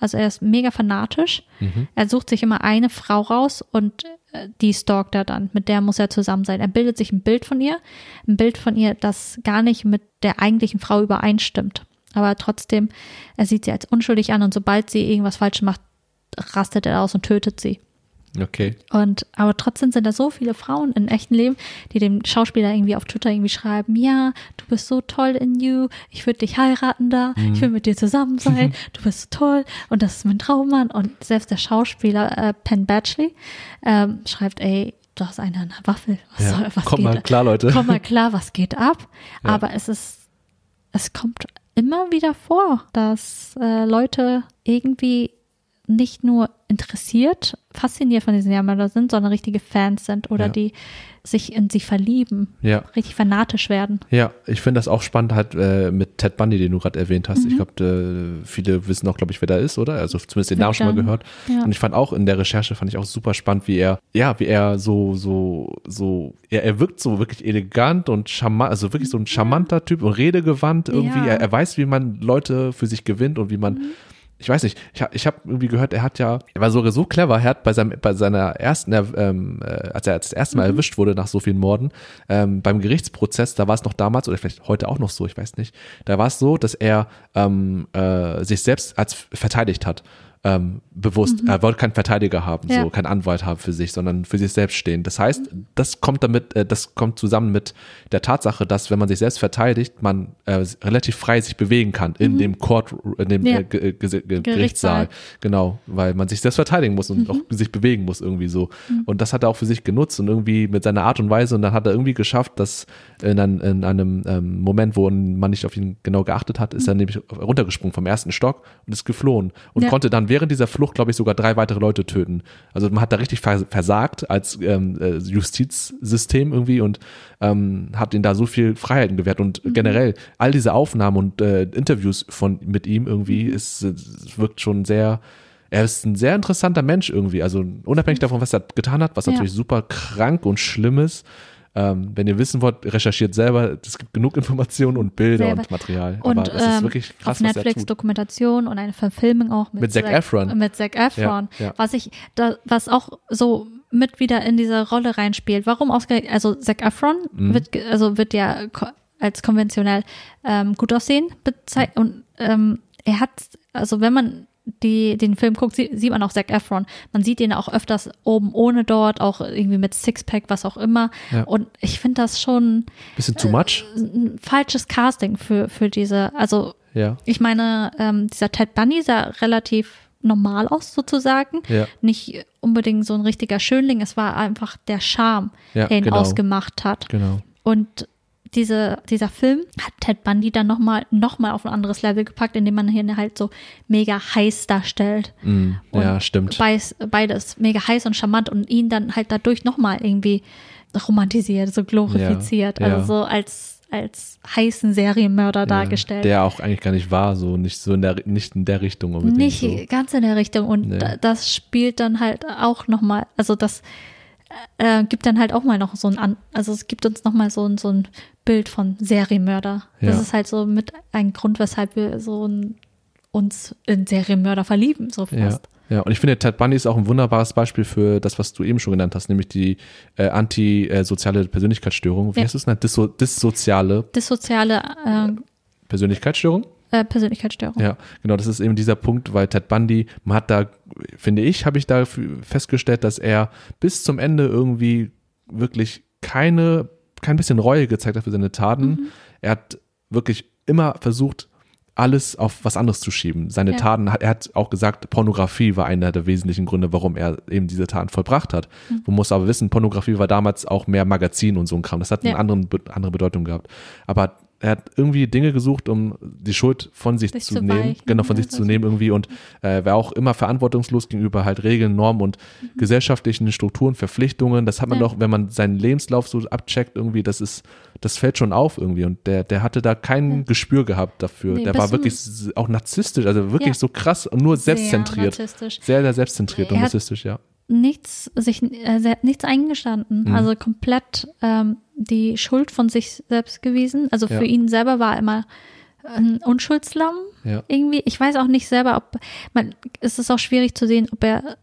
also er ist mega fanatisch, Mhm. er sucht sich immer eine Frau raus und äh, die stalkt er dann, mit der muss er zusammen sein. Er bildet sich ein Bild von ihr, ein Bild von ihr, das gar nicht mit der eigentlichen Frau übereinstimmt. Aber trotzdem, er sieht sie als unschuldig an und sobald sie irgendwas falsch macht, rastet er aus und tötet sie. Okay. Und aber trotzdem sind da so viele Frauen im echten Leben, die dem Schauspieler irgendwie auf Twitter irgendwie schreiben, ja, du bist so toll in you, ich würde dich heiraten da, ich will mit dir zusammen sein, du bist so toll und das ist mein Traummann. Und selbst der Schauspieler äh, Penn Badgley ähm, schreibt, ey, du hast eine Waffel. Was Ja. soll, was Kommt geht mal klar, Leute. Komm mal klar, was geht ab? Ja. Aber es ist, es kommt immer wieder vor, dass äh, Leute irgendwie nicht nur interessiert, fasziniert von diesen Serienmördern sind, sondern richtige Fans sind oder Ja. die sich in sie verlieben, Ja. richtig fanatisch werden. Ja, ich finde das auch spannend halt äh, mit Ted Bundy, den du gerade erwähnt hast. Mhm. Ich glaube, äh, viele wissen auch, glaube ich, wer da ist, oder? Also zumindest den Namen schon mal gehört. Ja. Und ich fand auch in der Recherche fand ich auch super spannend, wie er, ja, wie er so, so, so, er, er wirkt so wirklich elegant und charmant, also wirklich so ein charmanter Typ und redegewandt irgendwie. Ja. Er, er weiß, wie man Leute für sich gewinnt und wie man Mhm. Ich weiß nicht, ich, ich habe irgendwie gehört, er hat ja, er war sogar so clever, er hat bei seinem, bei seiner ersten, ähm, äh, als er das erste Mal erwischt wurde nach so vielen Morden, ähm, beim Gerichtsprozess, da war es noch damals oder vielleicht heute auch noch so, ich weiß nicht, da war es so, dass er ähm, äh, sich selbst als verteidigt hat. Ähm, bewusst, er wollte keinen Verteidiger haben, Ja. so keinen Anwalt haben für sich, sondern für sich selbst stehen. Das heißt, das kommt damit, äh, das kommt zusammen mit der Tatsache, dass wenn man sich selbst verteidigt, man äh, relativ frei sich bewegen kann in dem Court, in dem Ja. äh, äh, Ge- Ge- Gerichtssaal. Genau, weil man sich selbst verteidigen muss und auch sich bewegen muss irgendwie so. Und das hat er auch für sich genutzt und irgendwie mit seiner Art und Weise und dann hat er irgendwie geschafft, dass in, ein, in einem ähm, Moment, wo man nicht auf ihn genau geachtet hat, ist er nämlich runtergesprungen vom ersten Stock und ist geflohen und Ja. konnte dann während dieser Flucht, glaube ich, sogar drei weitere Leute töten. Also man hat da richtig vers- versagt als ähm, äh, Justizsystem irgendwie und ähm, hat ihnen da so viel Freiheiten gewährt und generell all diese Aufnahmen und äh, Interviews von mit ihm irgendwie ist es wirkt schon sehr er ist ein sehr interessanter Mensch irgendwie, also unabhängig davon, was er getan hat, was Ja. natürlich super krank und schlimm ist. Ähm, wenn ihr wissen wollt, recherchiert selber. Es gibt genug Informationen und Bilder Selber. und Material. Und aber es ist ähm, wirklich krass, auf Netflix. Dokumentation und eine Verfilmung auch mit, Mit Zac Efron. Mit Zac Efron. Ja, ja. Was ich, da, was auch so mit wieder in diese Rolle reinspielt. Warum ausgerechnet, also Zac Efron Mhm. wird, also wird ja als konventionell ähm, gut aussehen bezeichnet und ähm, er hat, also wenn man die, den Film guckt, sieht, man auch Zac Efron. Man sieht ihn auch öfters oben ohne dort, auch irgendwie mit Sixpack, was auch immer. Ja. Und ich finde das schon Bisschen too much. ein falsches Casting für, für diese, also Ja. ich meine, ähm, dieser Ted Bundy sah relativ normal aus, sozusagen. Ja. Nicht unbedingt so ein richtiger Schönling, es war einfach der Charme, der ihn genau. ausgemacht hat. Genau. Und diese, dieser Film hat Ted Bundy dann nochmal noch mal auf ein anderes Level gepackt, indem man ihn halt so mega heiß darstellt. Mm, ja, stimmt. Beides, beides mega heiß und charmant und ihn dann halt dadurch nochmal irgendwie romantisiert, so glorifiziert. Ja, ja. Also so als, als heißen Serienmörder dargestellt. Der auch eigentlich gar nicht war, so nicht so in der nicht in der Richtung. Nicht so. ganz in der Richtung. Und Nee. da- das spielt dann halt auch nochmal, also das äh, gibt dann halt auch mal noch so ein, An also es gibt uns nochmal so ein, so ein Bild von Serienmörder. Das Ja. ist halt so mit ein Grund, weshalb wir so ein, uns in Serienmörder verlieben, so Ja, fast. ja, und ich finde, Ted Bundy ist auch ein wunderbares Beispiel für das, was du eben schon genannt hast, nämlich die äh, antisoziale Persönlichkeitsstörung. Wie Ja. heißt es? Eine Disso dissoziale Dissoziale äh, Persönlichkeitsstörung? Äh, Persönlichkeitsstörung. Ja, genau, das ist eben dieser Punkt, weil Ted Bundy, man hat da, finde ich, habe ich da festgestellt, dass er bis zum Ende irgendwie wirklich keine, kein bisschen Reue gezeigt hat für seine Taten. Mhm. Er hat wirklich immer versucht, alles auf was anderes zu schieben. Seine Ja. Taten, er hat auch gesagt, Pornografie war einer der wesentlichen Gründe, warum er eben diese Taten vollbracht hat. Mhm. Man muss aber wissen, Pornografie war damals auch mehr Magazin und so ein Kram. Das hat eine Ja. anderen, Be- andere Bedeutung gehabt. Aber er hat irgendwie Dinge gesucht, um die Schuld von sich, Sich zu, zu nehmen, genau, von sich zu nehmen irgendwie und äh, war auch immer verantwortungslos gegenüber halt Regeln, Normen und gesellschaftlichen Strukturen, Verpflichtungen. Das hat man Mhm. Ja. doch, wenn man seinen Lebenslauf so abcheckt irgendwie, das ist, das fällt schon auf irgendwie und der, der hatte da kein Ja. Gespür gehabt dafür. Nee, der war wirklich auch narzisstisch, also wirklich Ja. so krass und nur selbstzentriert. Sehr. Sehr, sehr selbstzentriert und Er hat- narzisstisch, ja. Nichts, sich, äh, sehr- nichts eingestanden. Mhm. Also komplett ähm, die Schuld von sich selbst gewesen. Also für Ja. ihn selber war er immer ein Unschuldslamm Ja. irgendwie. Ich weiß auch nicht selber, ob man, es ist auch schwierig zu sehen, ob er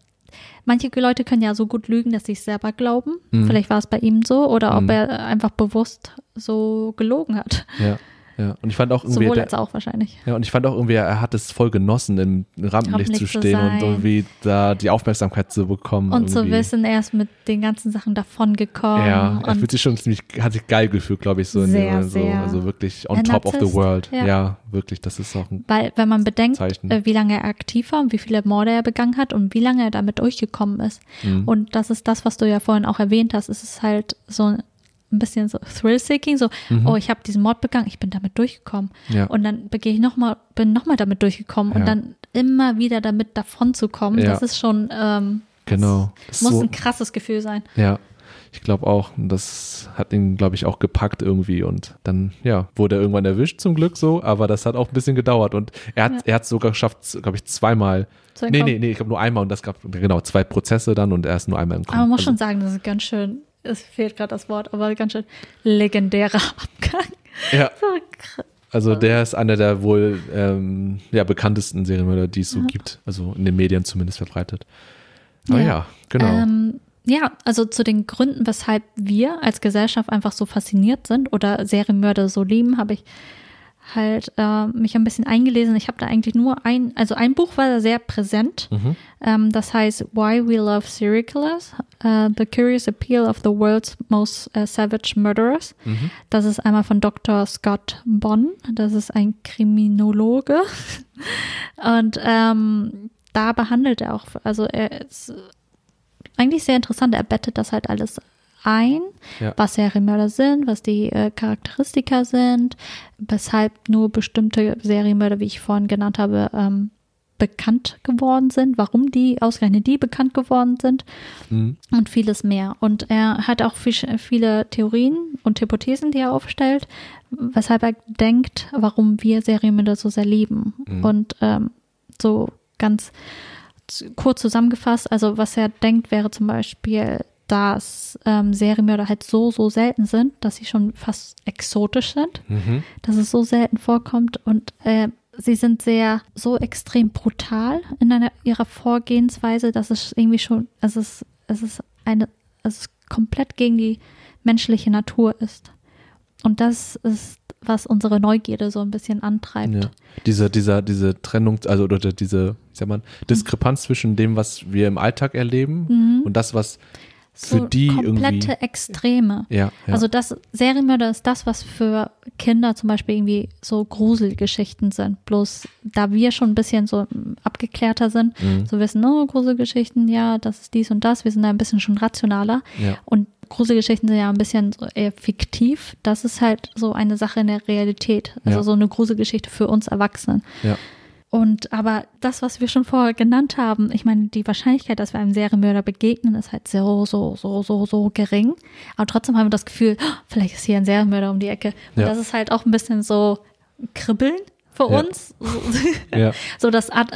Manche Leute können ja so gut lügen, dass sie es selber glauben. Mhm. Vielleicht war es bei ihm so. Oder ob Mhm. er einfach bewusst so gelogen hat. Ja, ja. Und ich fand auch irgendwie, Sowohl als auch wahrscheinlich. ja, und ich fand auch irgendwie, er hat es voll genossen, im Rampenlicht Rampenlicht zu zu stehen und sein. irgendwie da die Aufmerksamkeit zu bekommen. Und zu irgendwie. wissen, er ist mit den ganzen Sachen davongekommen. Ja, er und fühlt sich schon ziemlich, hat sich geil gefühlt, glaube ich, so in Sehr, dem, so, also wirklich on top of the world. Ja. ja. wirklich, das ist auch ein Weil, wenn man bedenkt, Zeichen. äh, wie lange er aktiv war und wie viele Morde er begangen hat und wie lange er damit durchgekommen ist. Mhm. Und das ist das, was du ja vorhin auch erwähnt hast. Es ist halt so ein bisschen so Thrill-Seeking, so, oh, ich habe diesen Mord begangen, ich bin damit durchgekommen. Mhm. Ja. Und dann begehe ich nochmal, bin nochmal damit durchgekommen. Ja. Und dann immer wieder damit davon zu kommen, Ja. das ist schon, ähm, Genau. Das muss so, ein krasses Gefühl sein. ja. Ich glaube auch, das hat ihn, glaube ich, auch gepackt irgendwie und dann, ja, wurde er irgendwann erwischt zum Glück so, aber das hat auch ein bisschen gedauert und er hat, Ja. er hat sogar geschafft, glaube ich, zweimal, Zu nee, nee, nee, ich glaube nur einmal und das gab, genau, zwei Prozesse dann und er ist nur einmal entkommen. Aber man muss Also- schon sagen, das ist ganz schön, es fehlt gerade das Wort, aber ganz schön legendärer Abgang. Ja, So also der ist einer der wohl ähm, ja, bekanntesten Serienmörder, die es so gibt, also in den Medien zumindest verbreitet. Aber ja, Ja. genau. Ähm, ja, also zu den Gründen, weshalb wir als Gesellschaft einfach so fasziniert sind oder Serienmörder so lieben, habe ich halt äh, mich ein bisschen eingelesen. Ich habe da eigentlich nur ein, also ein Buch war da sehr präsent. Mhm. Ähm, das heißt Why We Love Serial Killers, äh, The Curious Appeal of the World's Most äh, Savage Murderers. Mhm. Das ist einmal von Dr. Scott Bonn. Das ist ein Kriminologe. Und ähm, da behandelt er auch, also er ist eigentlich sehr interessant. Er bettet das halt alles ein, Ja. was Serienmörder sind, was die äh, Charakteristika sind, weshalb nur bestimmte Serienmörder, wie ich vorhin genannt habe, ähm, bekannt geworden sind, warum die, ausgerechnet die bekannt geworden sind Mhm. und vieles mehr. Und er hat auch viel, viele Theorien und Hypothesen, die er aufstellt, weshalb er denkt, warum wir Serienmörder so sehr lieben. Mhm. Und ähm, so ganz kurz zusammengefasst, also was er denkt, wäre zum Beispiel, dass ähm, Serienmörder halt so, so selten sind, dass sie schon fast exotisch sind Mhm. dass es so selten vorkommt und äh, sie sind sehr so extrem brutal in einer, ihrer Vorgehensweise, dass es irgendwie schon, es ist, es ist eine, es ist komplett gegen die menschliche Natur ist. Und das ist, was unsere Neugierde so ein bisschen antreibt. Ja. Diese, dieser, diese Trennung, also oder diese, wie sagt man, Diskrepanz zwischen dem, was wir im Alltag erleben und das, was für so die komplette irgendwie. Extreme. Ja, ja. Also das Serienmörder ist das, was für Kinder zum Beispiel irgendwie so Gruselgeschichten sind. Bloß da wir schon ein bisschen so abgeklärter sind, Mhm. so wissen, oh, Gruselgeschichten, ja, das ist dies und das. Wir sind da ein bisschen schon rationaler. Ja. Und Gruselgeschichten sind ja ein bisschen so eher fiktiv. Das ist halt so eine Sache in der Realität. Also so eine Gruselgeschichte für uns Erwachsenen. ja. Und aber das, was wir schon vorher genannt haben, ich meine, die Wahrscheinlichkeit, dass wir einem Serienmörder begegnen, ist halt so, so, so, so, so gering. Aber trotzdem haben wir das Gefühl, oh, vielleicht ist hier ein Serienmörder um die Ecke. Und Ja. das ist halt auch ein bisschen so kribbeln für Ja. uns. So, Ja. so das Ad,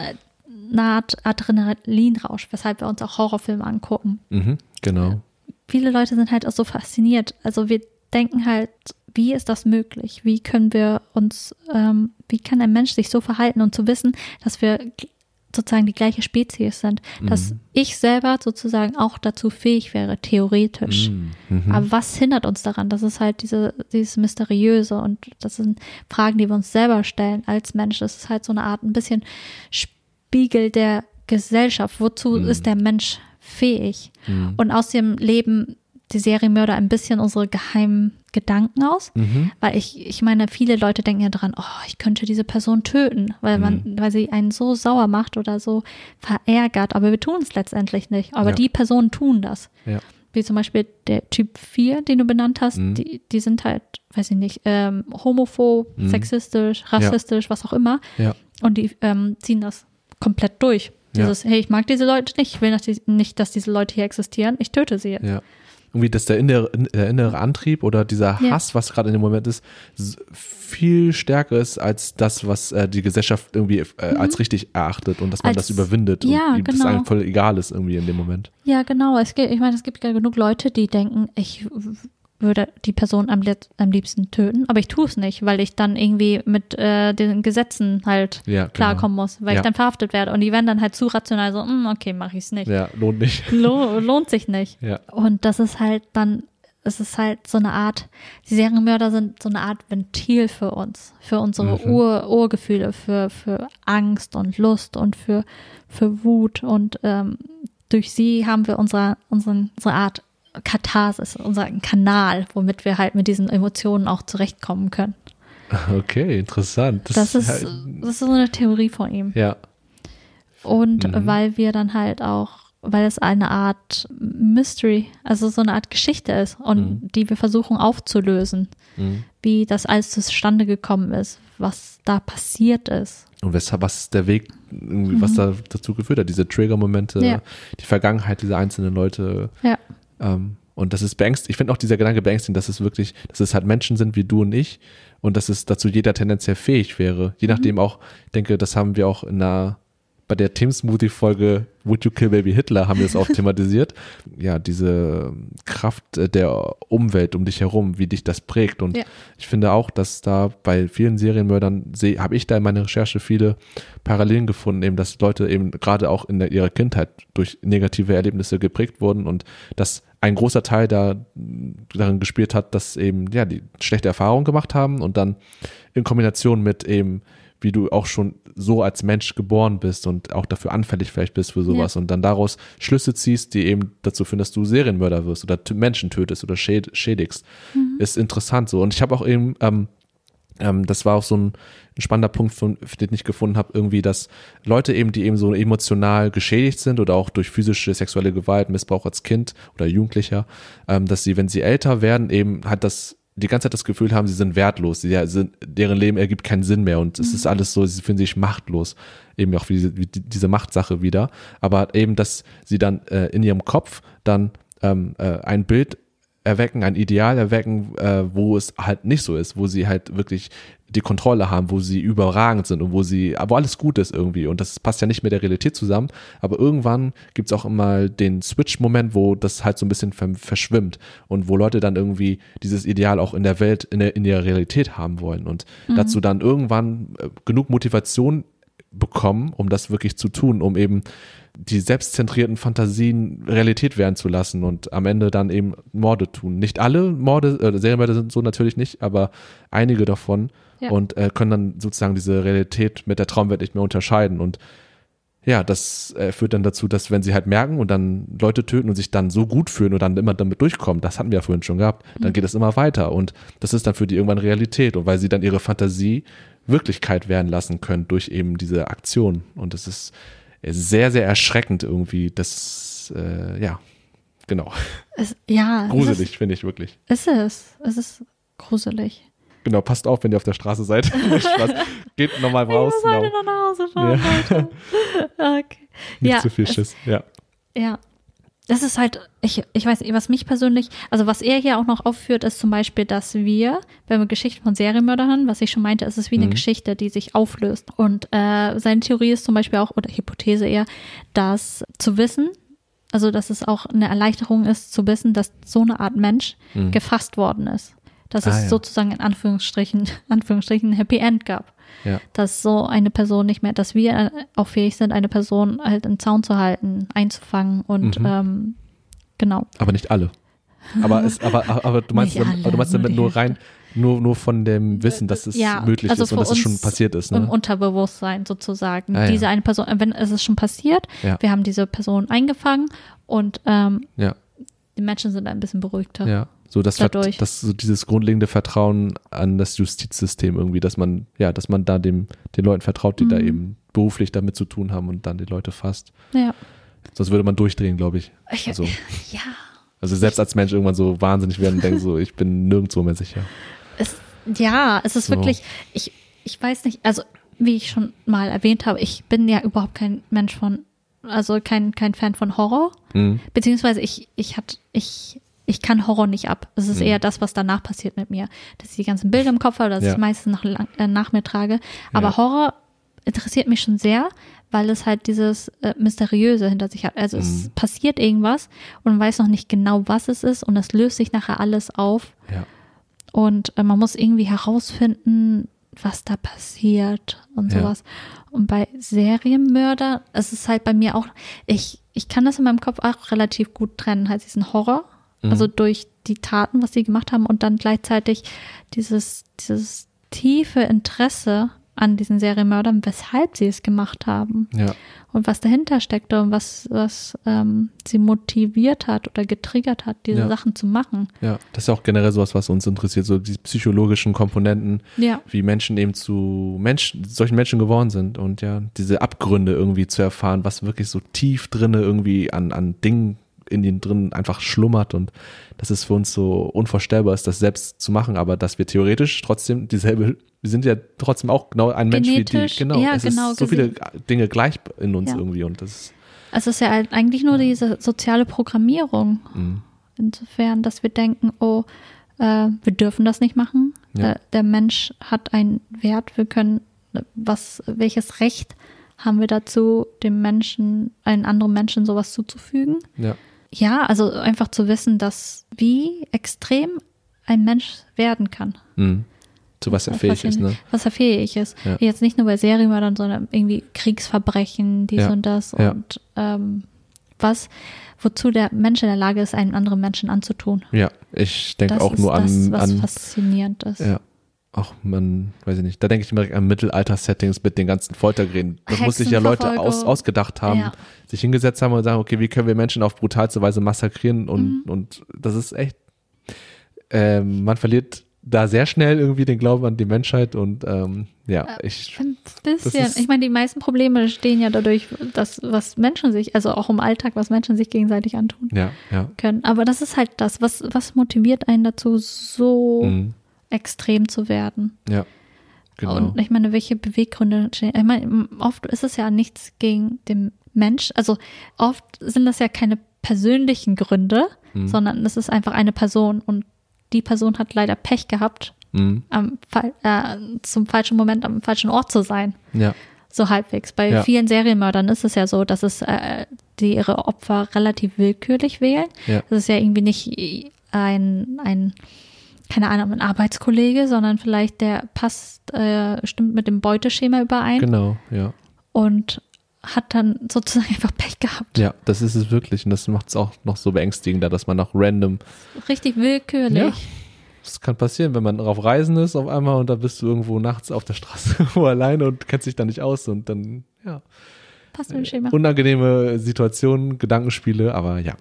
eine Art Adrenalinrausch, weshalb wir uns auch Horrorfilme angucken. Mhm. Genau. Viele Leute sind halt auch so fasziniert. Also wir denken halt, wie ist das möglich? Wie können wir uns, ähm, wie kann ein Mensch sich so verhalten und zu wissen, dass wir sozusagen die gleiche Spezies sind, dass ich selber sozusagen auch dazu fähig wäre, theoretisch. Mhm. Mhm. Aber was hindert uns daran? Das ist halt diese, dieses Mysteriöse und das sind Fragen, die wir uns selber stellen als Mensch. Das ist halt so eine Art, ein bisschen Spiegel der Gesellschaft. Wozu ist der Mensch fähig? Mhm. Und aus dem Leben die Serienmörder ein bisschen unsere geheimen Gedanken aus. Mhm. Weil ich, ich meine, viele Leute denken ja dran, oh, ich könnte diese Person töten, weil man, Mhm. weil sie einen so sauer macht oder so verärgert. Aber wir tun es letztendlich nicht. Aber Ja. die Personen tun das Ja. wie zum Beispiel der Typ 4, den du benannt hast, Mhm. die, die sind halt, weiß ich nicht, ähm, homophob, Mhm. sexistisch, rassistisch, was auch immer. Ja. Und die ähm, ziehen das komplett durch. Ja. Dieses, hey, ich mag diese Leute nicht, ich will nicht, dass diese Leute hier existieren, ich töte sie jetzt. Ja. Irgendwie, dass der innere, der innere Antrieb oder dieser Ja. Hass, was gerade in dem Moment ist, viel stärker ist als das, was äh, die Gesellschaft irgendwie äh, als richtig erachtet und dass man Mhm. Als- das überwindet ja, und ihm das genau. einem voll egal ist irgendwie in dem Moment. Ja, genau. Es gibt, ich meine, es gibt ja genug Leute, die denken, ich würde die Person am, am liebsten töten, aber ich tue es nicht, weil ich dann irgendwie mit äh, den Gesetzen halt Ja, genau. klarkommen muss, weil Ja. ich dann verhaftet werde. Und die werden dann halt zu rational so, "Mm, okay, mache ich es nicht. Ja, lohnt nicht. Lo lohnt sich nicht. Ja. Und das ist halt dann, es ist halt so eine Art, die Serienmörder sind so eine Art Ventil für uns, für unsere Mhm. Ur Urgefühle, für, für Angst und Lust und für, für Wut. Und ähm, durch sie haben wir unsere, unseren, unsere Art Katharsis, unseren Kanal, womit wir halt mit diesen Emotionen auch zurechtkommen können. Okay, interessant. Das ist, halt- das ist so eine Theorie von ihm. ja. Und Mhm. weil wir dann halt auch, weil es eine Art Mystery, also so eine Art Geschichte ist und Mhm. die wir versuchen aufzulösen. Mhm. wie das alles zustande gekommen ist, was da passiert ist. Und weshalb, was der Weg, was da dazu geführt hat, diese Trigger-Momente, Mhm. Ja. die Vergangenheit dieser einzelnen Leute. Ja. Ähm, und das ist beängstigend. Ich finde auch dieser Gedanke beängstigend, dass es wirklich, dass es halt Menschen sind wie du und ich und dass es dazu jeder tendenziell fähig wäre. Je nachdem auch, ich denke, das haben wir auch in einer, bei der Team Smoothie Folge Would You Kill Baby Hitler haben wir es auch thematisiert. Ja, diese Kraft äh, der Umwelt um dich herum, wie dich das prägt. Und Ja. ich finde auch, dass da bei vielen Serienmördern habe ich da in meiner Recherche viele Parallelen gefunden, eben, dass Leute eben gerade auch in der, ihrer Kindheit durch negative Erlebnisse geprägt wurden und dass ein großer Teil da darin gespielt hat, dass eben, ja, die schlechte Erfahrungen gemacht haben und dann in Kombination mit eben, wie du auch schon so als Mensch geboren bist und auch dafür anfällig vielleicht bist für sowas und dann daraus Schlüsse ziehst, die eben dazu führen, dass du Serienmörder wirst oder Menschen tötest oder schäd schädigst. Ist interessant so. Und ich habe auch eben, ähm, ähm, das war auch so ein, ein spannender Punkt, von, den ich gefunden habe, irgendwie, dass Leute eben, die eben so emotional geschädigt sind oder auch durch physische sexuelle Gewalt, Missbrauch als Kind oder Jugendlicher, ähm, dass sie, wenn sie älter werden, eben halt das die ganze Zeit das Gefühl haben, sie sind wertlos, sie sind, deren Leben ergibt keinen Sinn mehr und es ist alles so, sie fühlen sich machtlos, eben auch wie diese, wie die- diese Machtsache wieder, aber eben, dass sie dann äh, in ihrem Kopf dann ähm, äh, ein Bild erwecken, ein Ideal erwecken, äh, wo es halt nicht so ist, wo sie halt wirklich die Kontrolle haben, wo sie überragend sind und wo sie, wo alles gut ist irgendwie. Und das passt ja nicht mit der Realität zusammen. Aber irgendwann gibt's auch immer den Switch-Moment, wo das halt so ein bisschen ver verschwimmt und wo Leute dann irgendwie dieses Ideal auch in der Welt, in der, in der Realität haben wollen und dazu dann irgendwann äh, genug Motivation bekommen, um das wirklich zu tun, um eben die selbstzentrierten Fantasien Realität werden zu lassen und am Ende dann eben Morde tun. Nicht alle Morde, äh, Serienmörder sind so natürlich nicht, aber einige davon. Ja. und äh, können dann sozusagen diese Realität mit der Traumwelt nicht mehr unterscheiden. Und ja, das äh, führt dann dazu, dass wenn sie halt merken und dann Leute töten und sich dann so gut fühlen und dann immer damit durchkommen, das hatten wir ja vorhin schon gehabt, dann geht es immer weiter. Und das ist dann für die irgendwann Realität und weil sie dann ihre Fantasie Wirklichkeit werden lassen können durch eben diese Aktion. Und das ist sehr, sehr erschreckend irgendwie, das, äh, ja, genau, Es, ja, gruselig finde ich wirklich. Es ist, es es ist gruselig. Genau, passt auf, wenn ihr auf der Straße seid. Geht nochmal raus. Ich muss heute Genau. noch nach Hause fahren, Ja. Leute. Okay. Nicht ja, zu viel es- Schiss. Ja. Ja. Das ist halt, ich, ich weiß nicht, was mich persönlich, also was er hier auch noch aufführt, ist zum Beispiel, dass wir, wenn wir Geschichten von Serienmördern haben, was ich schon meinte, ist es wie eine Mhm. Geschichte, die sich auflöst. Und äh, seine Theorie ist zum Beispiel auch, oder Hypothese eher, dass zu wissen, also dass es auch eine Erleichterung ist, zu wissen, dass so eine Art Mensch Mhm. gefasst worden ist. Dass Ah, es ja. sozusagen in Anführungsstrichen, Anführungsstrichen ein Happy End gab Ja. dass so eine Person nicht mehr, dass wir äh, auch fähig sind, eine Person halt im Zaun zu halten, einzufangen und Mhm. ähm, genau. Aber nicht alle. Aber, es, aber, aber du meinst, aber du meinst alle, damit nur rein, nur, nur von dem Wissen, dass es Ja, möglich also ist und dass es schon passiert ist. Im Ne? Unterbewusstsein sozusagen. Ah, ja. Diese eine Person, äh, wenn es ist schon passiert, Ja. wir haben diese Person eingefangen und ähm, Ja, die Menschen sind ein bisschen beruhigter. ja. So das, Dadurch. das so dieses grundlegende Vertrauen an das Justizsystem irgendwie, dass man, ja, dass man da dem, den Leuten vertraut, die da Mhm. eben beruflich damit zu tun haben und dann die Leute fasst. Ja. Sonst würde man durchdrehen, glaube ich. Also, ja. also selbst als Mensch irgendwann so wahnsinnig werden und denken so, ich bin nirgendwo mehr sicher. Es, ja, es ist So. wirklich, ich, ich weiß nicht, also wie ich schon mal erwähnt habe, ich bin ja überhaupt kein Mensch von, also kein, kein Fan von Horror. Mhm. Beziehungsweise ich, ich hat, ich, ich kann Horror nicht ab. Es ist Mhm. eher das, was danach passiert mit mir. Dass ich die ganzen Bilder im Kopf habe, dass Ja. ich meistens nach, äh, nach mir trage. Aber Ja. Horror interessiert mich schon sehr, weil es halt dieses äh, Mysteriöse hinter sich hat. Also es Mhm. passiert irgendwas und man weiß noch nicht genau, was es ist und es löst sich nachher alles auf Ja. und äh, man muss irgendwie herausfinden, was da passiert und sowas. Und bei Serienmörder, es ist halt bei mir auch, ich, ich kann das in meinem Kopf auch relativ gut trennen, halt diesen Horror, Mhm. also durch die Taten, was sie gemacht haben und dann gleichzeitig dieses, dieses tiefe Interesse an diesen Serienmördern, weshalb sie es gemacht haben Ja. und was dahinter steckte und was, was ähm, sie motiviert hat oder getriggert hat, diese Ja. Sachen zu machen. Ja, das ist ja auch generell sowas, was uns interessiert, so die psychologischen Komponenten, Ja. wie Menschen eben zu Menschen, solchen Menschen geworden sind und ja, diese Abgründe irgendwie zu erfahren, was wirklich so tief drinne irgendwie an, an Dingen in ihnen drin einfach schlummert und dass es für uns so unvorstellbar ist, das selbst zu machen, aber dass wir theoretisch trotzdem dieselbe, wir sind ja trotzdem auch genau ein Mensch wie die, Genetisch, genau, ja, es genau ist so viele. Dinge gleich in uns Ja. irgendwie und das Es ist ja eigentlich nur diese soziale Programmierung. Mhm. Insofern, dass wir denken, oh, äh, wir dürfen das nicht machen. Ja. Äh, der Mensch hat einen Wert. Wir können, was, welches Recht haben wir dazu, dem Menschen, einem anderen Menschen sowas zuzufügen? ja, Ja, also einfach zu wissen, dass wie extrem ein Mensch werden kann. mhm. zu was er fähig ist, ne? Was er fähig ist. Ja. Jetzt nicht nur bei Serienmördern, sondern irgendwie Kriegsverbrechen, dies Ja. und das Ja. und ähm, was, wozu der Mensch in der Lage ist, einen anderen Menschen anzutun. Ja, ich denke auch ist nur das, an, was an faszinierend ist. Ja. Auch man, weiß ich nicht, da denke ich immer direkt an Mittelalter-Settings mit den ganzen Foltergräben. Das muss sich ja Leute aus, ausgedacht haben, Ja. sich hingesetzt haben und sagen, okay, wie können wir Menschen auf brutalste Weise massakrieren und, Mhm. und das ist echt, ähm, man verliert da sehr schnell irgendwie den Glauben an die Menschheit und ähm, ja, ich, Ein bisschen. ist- Ich meine, die meisten Probleme stehen ja dadurch, dass was Menschen sich, also auch im Alltag, was Menschen sich gegenseitig antun ja, ja. können. Aber das ist halt das, was, was motiviert einen dazu, so Mhm, extrem zu werden. ja. Genau. Und ich meine, welche Beweggründe stehen. Ich meine, oft ist es ja nichts gegen den Mensch. Also oft sind das ja keine persönlichen Gründe, Mhm. sondern es ist einfach eine Person und die Person hat leider Pech gehabt, Mhm, am, äh, zum falschen Moment am falschen Ort zu sein. ja, So halbwegs. Bei Ja. vielen Serienmördern ist es ja so, dass es äh, die ihre Opfer relativ willkürlich wählen. ja, Das ist ja irgendwie nicht ein, ein keine Ahnung, ein Arbeitskollege, sondern vielleicht der passt, äh, stimmt mit dem Beuteschema überein genau, ja. und hat dann sozusagen einfach Pech gehabt. Ja, das ist es wirklich und das macht es auch noch so beängstigender, dass man noch random Richtig willkürlich. Ja. Das kann passieren, wenn man auf Reisen ist auf einmal und da bist du irgendwo nachts auf der Straße wo alleine und kennst dich da nicht aus und dann, ja, Passt im Schema. unangenehme Situationen, Gedankenspiele, aber ja.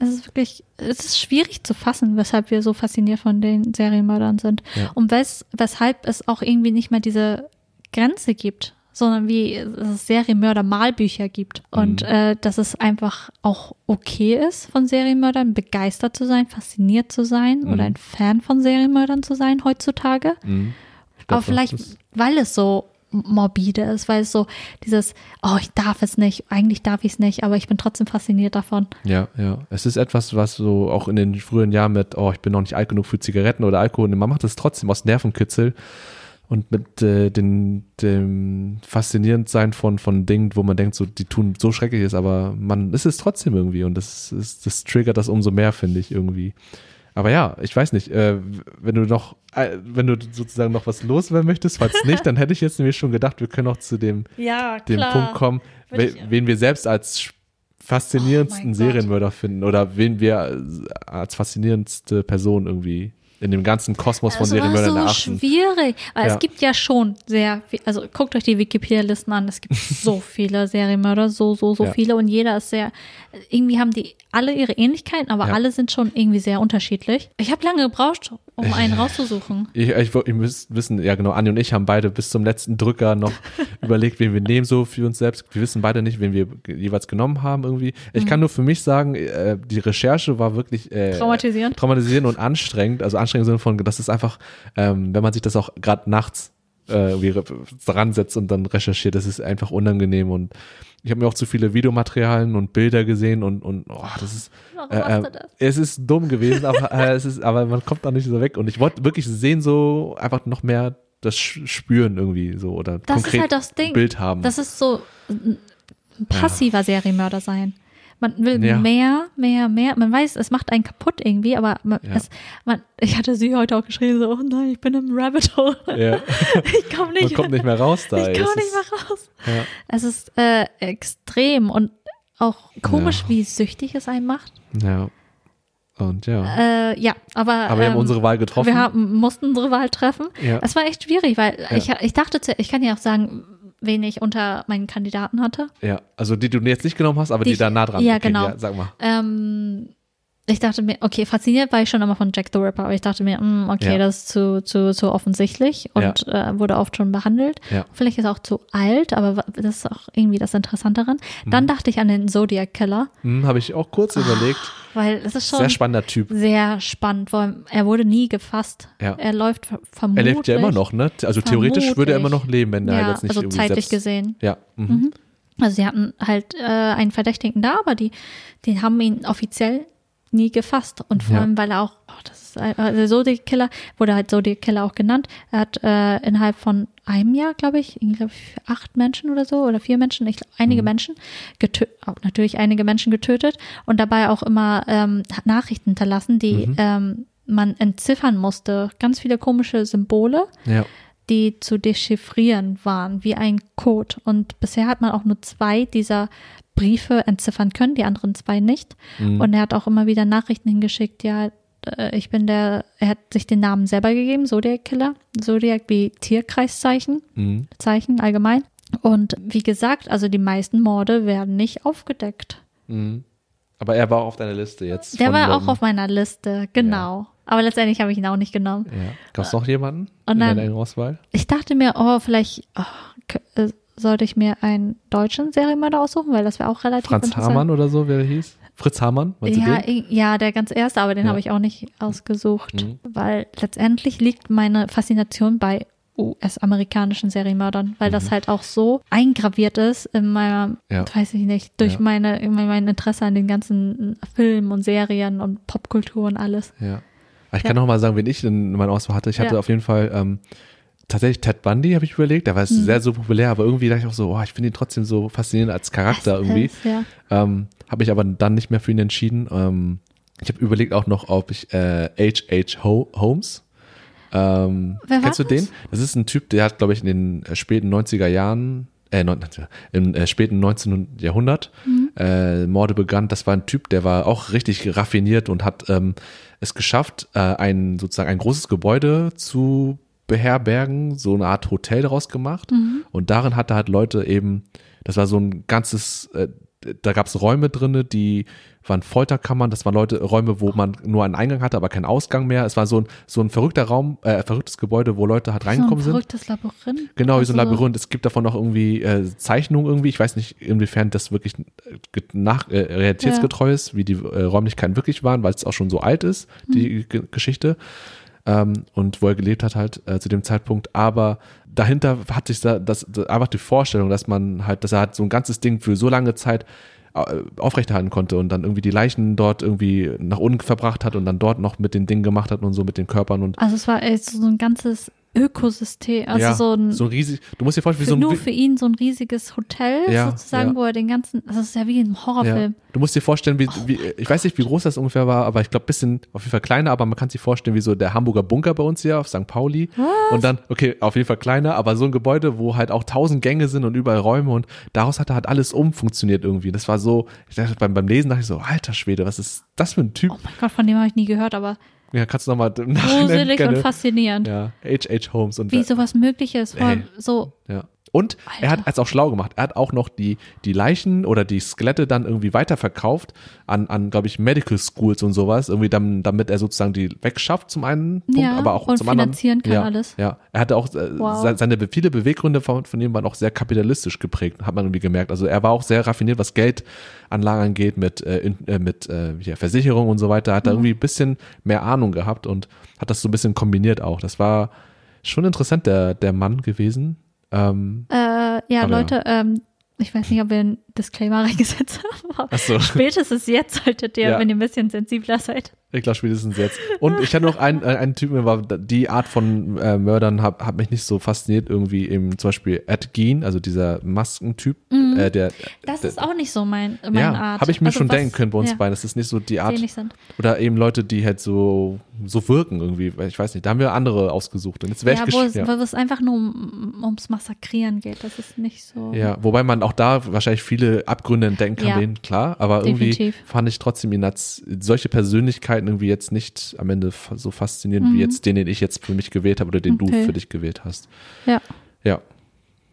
Es ist wirklich, es ist schwierig zu fassen, weshalb wir so fasziniert von den Serienmördern sind. Ja. Und wes, weshalb es auch irgendwie nicht mehr diese Grenze gibt, sondern wie es Serienmörder-Malbücher gibt. Und Mhm. äh, dass es einfach auch okay ist, von Serienmördern begeistert zu sein, fasziniert zu sein Mhm. oder ein Fan von Serienmördern zu sein heutzutage. Mhm. Aber vielleicht, weil es so morbide ist, weil es so dieses, oh, ich darf es nicht, eigentlich darf ich es nicht, aber ich bin trotzdem fasziniert davon. Ja, ja. Es ist etwas, was so auch in den frühen Jahren mit, oh, ich bin noch nicht alt genug für Zigaretten oder Alkohol. Man macht das trotzdem aus Nervenkitzel und mit äh, den, dem Faszinierendsein von, von Dingen, wo man denkt, so, die tun so schrecklich ist, aber man ist es trotzdem irgendwie und das, ist, das triggert das umso mehr, finde ich irgendwie. Aber ja, ich weiß nicht, äh, wenn du noch, äh, wenn du sozusagen noch was loswerden möchtest, falls nicht, dann hätte ich jetzt nämlich schon gedacht, wir können auch zu dem Ja, dem Punkt kommen, we ich- wen wir selbst als faszinierendsten Oh. Serienmörder finden oder wen wir als faszinierendste Person irgendwie in dem ganzen Kosmos von Das Serienmördern so erachten. schwierig, weil Ja. es gibt ja schon sehr viel, also guckt euch die Wikipedia-Listen an, es gibt so viele Serienmörder, so, so, so Ja. viele und jeder ist sehr, irgendwie haben die alle ihre Ähnlichkeiten, aber Ja. alle sind schon irgendwie sehr unterschiedlich. Ich habe lange gebraucht, um einen rauszusuchen. Ich, ich, ihr müsst wissen, ja genau, Anni und ich haben beide bis zum letzten Drücker noch überlegt, wen wir nehmen so für uns selbst. Wir wissen beide nicht, wen wir jeweils genommen haben irgendwie. Ich Mhm. kann nur für mich sagen, äh, die Recherche war wirklich äh, Traumatisierend. traumatisierend und anstrengend. Also anstrengend im Sinne von, das ist einfach, ähm, wenn man sich das auch gerade nachts äh, dran setzt und dann recherchiert, das ist einfach unangenehm und ich habe mir auch zu viele Videomaterialien und Bilder gesehen und, und oh, das ist äh, äh, das? es ist dumm gewesen, aber äh, es ist, aber man kommt da nicht so weg und ich wollte wirklich sehen, so einfach noch mehr das spüren irgendwie so oder Das ist konkret halt das Ding. Bild haben. Das ist so ein passiver Serienmörder sein. Man will Ja. mehr, mehr, mehr. Man weiß, es macht einen kaputt irgendwie, aber man, Ja. es, man, ich hatte sie heute auch geschrieben, so, oh nein, ich bin im Rabbit Hole. ja. Ich komme nicht Man kommt nicht mehr raus da. Ich komme Es nicht ist- mehr raus. Ja. Es ist äh, extrem und auch komisch, wie süchtig es einen macht. ja. Und ja. Äh, ja, aber. aber wir haben ähm, unsere Wahl getroffen. Wir haben, mussten unsere Wahl treffen. Ja. Es war echt schwierig, weil ich, ich dachte, ich kann ja auch sagen, wen ich unter meinen Kandidaten hatte. ja, also die du jetzt nicht genommen hast, aber die, Die- da nah dran ja, Okay, genau. Ja, sag mal. Ähm, ich dachte mir, okay, fasziniert war ich schon immer von Jack the Ripper, aber ich dachte mir, mm, okay, Ja. das ist zu, zu, zu offensichtlich und äh, wurde oft schon behandelt. Ja. Vielleicht ist er auch zu alt, aber das ist auch irgendwie das Interessante daran. Dann dachte ich an den Zodiac Killer, Hm, Habe ich auch kurz überlegt. weil es ist schon Sehr spannender Typ. sehr spannend, weil er wurde nie gefasst. Ja. Er läuft ver- Er vermutlich. lebt ja immer noch, ne? Also theoretisch würde er immer noch leben, wenn er ja, halt jetzt nicht also zeitlich selbst, gesehen. Ja. Mhm. Also sie hatten halt äh, einen Verdächtigen da, aber die, die haben ihn offiziell nie gefasst. Und vor Ja. allem, weil er auch, oh, das ist also Zodiac Killer, wurde halt Zodiac Killer auch genannt. Er hat äh, innerhalb von einem Jahr, glaube ich, glaube acht Menschen oder so oder vier Menschen, ich glaub, einige Menschen getötet, natürlich einige Menschen getötet und dabei auch immer ähm, Nachrichten hinterlassen, die ähm, man entziffern musste. Ganz viele komische Symbole Ja. die zu dechiffrieren waren, wie ein Code. Und bisher hat man auch nur zwei dieser Briefe entziffern können, die anderen zwei nicht. Und er hat auch immer wieder Nachrichten hingeschickt, ja, äh, ich bin der, er hat sich den Namen selber gegeben, Zodiac Killer. Zodiac wie Tierkreiszeichen, Mhm. Zeichen allgemein. Und wie gesagt, also die meisten Morde werden nicht aufgedeckt. Mhm. Aber er war auch auf deiner Liste jetzt. Der war auch auf meiner Liste, genau. Aber letztendlich habe ich ihn auch nicht genommen. Ja. Gab es noch jemanden Und in dann- deiner Auswahl? Ich dachte mir, oh, vielleicht oh, äh, sollte ich mir einen deutschen Serienmörder aussuchen, weil das wäre auch relativ Franz. Hamann oder so, wer der hieß? Fritz Hamann, Ja, ja, der ganz erste, aber den Ja. habe ich auch nicht ausgesucht, Mhm. weil letztendlich liegt meine Faszination bei US-amerikanischen Serienmördern, weil Mhm. das halt auch so eingraviert ist in meiner, Ja. weiß ich nicht, durch Ja. meine, in mein Interesse an den ganzen Filmen und Serien und Popkultur und alles. Ja. Aber ich kann noch mal sagen, wen ich in meiner Auswahl hatte. Ich hatte auf jeden Fall ähm, tatsächlich Ted Bundy, habe ich überlegt. Der war Mhm. sehr so populär, aber irgendwie dachte ich auch so, oh, ich finde ihn trotzdem so faszinierend als Charakter Es irgendwie. ist, ja. Ähm, habe ich aber dann nicht mehr für ihn entschieden. Ähm, ich habe überlegt auch noch, ob ich äh, H.H. Ho Holmes. Ähm, Wer war kennst du das? den? Das ist ein Typ, der hat, glaube ich, in den äh, späten 90er Jahren, äh, neun- im äh, späten 19. Jahrhundert Mhm. äh, Morde begangen. Das war ein Typ, der war auch richtig raffiniert und hat ähm, es geschafft, äh, ein sozusagen ein großes Gebäude zu beherbergen, so eine Art Hotel daraus gemacht. Mhm. Und darin hatte halt Leute eben, das war so ein ganzes, äh, da gab es Räume drinne, die waren Folterkammern, das waren Leute, Räume, wo man nur einen Eingang hatte, aber keinen Ausgang mehr. Es war so ein, so ein verrückter Raum, äh, verrücktes Gebäude, wo Leute halt So ein reingekommen sind. verrücktes Labyrinth. Genau, wie so ein Labyrinth. Es gibt davon noch irgendwie äh, Zeichnungen irgendwie. Ich weiß nicht, inwiefern das wirklich äh, nach, äh, realitätsgetreu ist, wie die äh, Räumlichkeiten wirklich waren, weil es auch schon so alt ist, die G Geschichte. Ähm, und wo er gelebt hat halt äh, zu dem Zeitpunkt. Aber dahinter hat sich da das, das einfach die Vorstellung, dass man halt, dass er halt so ein ganzes Ding für so lange Zeit äh, aufrechterhalten konnte und dann irgendwie die Leichen dort irgendwie nach unten verbracht hat und dann dort noch mit den Dingen gemacht hat und so mit den Körpern und Also es war so ein ganzes Ökosystem, also ja, so ein so riesig, du musst dir vorstellen, wie für, so ein nur für ihn so ein riesiges Hotel Ja, sozusagen, ja. wo er den ganzen, also es ist ja wie ein Horrorfilm. Ja. Du musst dir vorstellen, wie, wie, ich weiß nicht, wie groß das ungefähr war, aber ich glaube, bisschen auf jeden Fall kleiner, aber man kann sich vorstellen, wie so der Hamburger Bunker bei uns hier auf St. Pauli. Und dann, okay, auf jeden Fall kleiner, aber so ein Gebäude, wo halt auch tausend Gänge sind und überall Räume und daraus hat halt alles umfunktioniert irgendwie. Das war so, ich dachte, beim, beim Lesen dachte ich so, alter Schwede, was ist das für ein Typ? Oh mein Gott, von dem habe ich nie gehört, aber Ja, kannst du nochmal gruselig und faszinierend. Ja, H.H. Holmes und Wie sowas möglich ist. Vor allem Ey. so, Ja. Und er hat es auch schlau gemacht. Er hat auch noch die, die Leichen oder die Skelette dann irgendwie weiterverkauft an, an glaube ich, Medical Schools und sowas. Irgendwie dann, damit er sozusagen die wegschafft zum einen Punkt, Ja, aber auch und zum anderen. finanzieren kann ja, alles. Ja, er hatte auch, äh, Wow. se- seine viele Beweggründe von, von ihm waren auch sehr kapitalistisch geprägt, hat man irgendwie gemerkt. Also er war auch sehr raffiniert, was Geldanlagen angeht, mit, äh, in, äh, mit äh, ja, Versicherung und so weiter. Hat Mhm. irgendwie ein bisschen mehr Ahnung gehabt und hat das so ein bisschen kombiniert auch. Das war schon interessant, der, der Mann gewesen. Ähm, äh, ja, Leute, ähm, ich weiß nicht, ob wir Disclaimer reingesetzt Ach so. spätestens jetzt solltet ihr, Ja. wenn ihr ein bisschen sensibler seid. Ich glaube spätestens jetzt. Und ich hatte noch einen, äh, einen Typen, war die Art von äh, Mördern hat, hat mich nicht so fasziniert, irgendwie eben zum Beispiel Ed Gein, also dieser Maskentyp, äh, der Mhm. Das der, ist auch nicht so mein, meine ja, Art. habe ich mir Also schon was- denken können bei uns ja, beiden. Das ist nicht so die Art. Oder eben Leute, die halt so, so wirken irgendwie. Ich weiß nicht, da haben wir andere ausgesucht. Und jetzt wäre Ja, ich wo es, ja. wo es einfach nur um, ums Massakrieren geht. Das ist nicht so. Ja, wobei man auch da wahrscheinlich viele Abgründe entdecken kann, Ja. den, klar, aber irgendwie Definitiv. fand ich trotzdem ihn als solche Persönlichkeiten irgendwie jetzt nicht am Ende so faszinierend Mhm. wie jetzt den, den ich jetzt für mich gewählt habe oder den du Okay. für dich gewählt hast. Ja. Ja.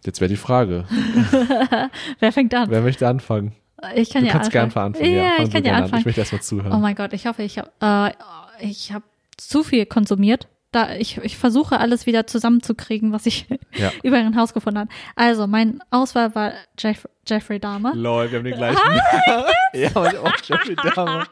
Jetzt wäre die Frage, Wer fängt an? wer möchte anfangen? Ich kann Du ja kannst gern anfangen. anfangen. Ja, fang ich du kann ja gerne an. anfangen. Ich möchte erstmal zuhören. Oh mein Gott, ich hoffe, ich habe äh, ich hab zu viel konsumiert. Da ich, ich versuche alles wieder zusammenzukriegen, was ich Ja. über ein Haus gefunden habe. Also, mein Auswahl war Jeff, Jeffrey Dahmer. Lol, wir haben den gleichen. ja, aber ich auch Jeffrey Dahmer.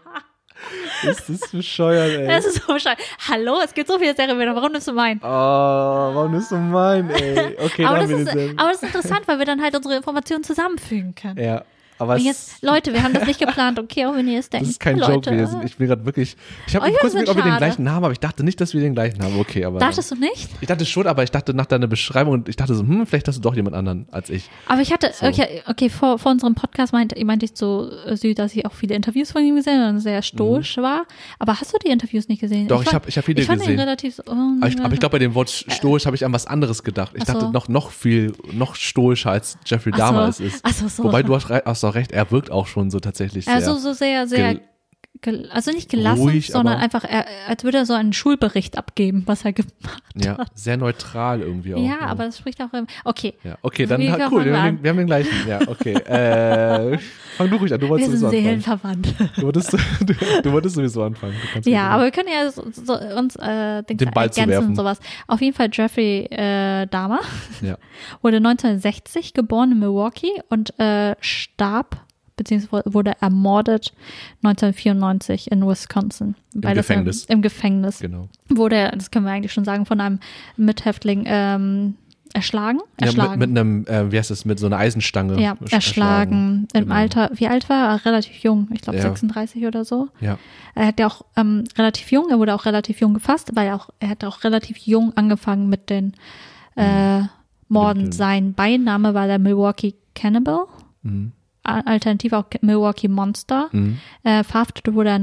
Ist das bescheuert, ey. Es ist so scheiße. Hallo, es gibt so viele Serien, warum nimmst du meinen? Oh, warum ist so mein, ey? Okay, aber, das ist, aber das ist interessant, weil wir dann halt unsere Informationen zusammenfügen können. Ja, aber jetzt, Leute, wir haben das nicht geplant. Okay, auch wenn ihr es denkt. das ist kein Leute, Joke gewesen. Ich bin gerade wirklich. Ich habe Oh, kurz überlegt, ob wir den gleichen Namen haben, aber ich dachte nicht, dass wir den gleichen haben. Okay, aber. Dachtest du nicht? ich dachte schon, aber ich dachte nach deiner Beschreibung und ich dachte so, hm, vielleicht hast du doch jemand anderen als ich. Aber ich hatte, okay, okay vor, vor unserem Podcast meinte, meinte ich so äh, Sü, dass ich auch viele Interviews von ihm gesehen habe und sehr stoisch war. Aber hast du die Interviews nicht gesehen? Mhm. Doch, ich fand- hab- ich hab viele ich fand ihn gesehen. relativ so, oh, Aber ich, ich glaube, bei dem Wort stoisch habe ich an was anderes gedacht. Ich Ach so. dachte noch, noch viel, noch stoischer als Jeffrey Ach so. Dahmer es ist. Ach so, so. Wobei du hast, re- hast auch recht, er wirkt auch schon so tatsächlich sehr. also so sehr, sehr, also nicht gelassen, ruhig, sondern einfach, er, als würde er so einen Schulbericht abgeben, was er gemacht ja, sehr neutral irgendwie auch. Ja, aber das spricht auch okay. Ja, okay, dann fangen cool, wir wir haben, den, wir haben den gleichen. Ja, okay. Äh, fang du ruhig an, du Wir wolltest sind sowieso anfangen. seelenverwandt. Du wolltest, du, du wolltest sowieso anfangen. Ja, aber wir können ja so, so, uns äh, Dings Den Ball ergänzen zuwerfen. und sowas. Auf jeden Fall Jeffrey äh, Dahmer Ja. wurde 1960 geboren in Milwaukee und äh, starb beziehungsweise wurde ermordet 1994 in Wisconsin. Beides Gefängnis. Im, Im Gefängnis Genau. wurde, er, das können wir eigentlich schon sagen, von einem Mithäftling ähm, erschlagen. Ja, mit, Erschlagen. mit einem, äh, wie heißt das, mit so einer Eisenstange. ja, sch- erschlagen. Im Genau. Alter, wie alt war er? Relativ jung, ich glaube Ja. 36 oder so. Ja, Er hat ja auch ähm, relativ jung, er wurde auch relativ jung gefasst, weil er auch, er hat auch relativ jung angefangen mit den äh, Morden. Mit den- Sein Beiname war der Milwaukee Cannibal, mhm. Alternativ auch Milwaukee Monster. Mhm. Äh, verhaftet wurde er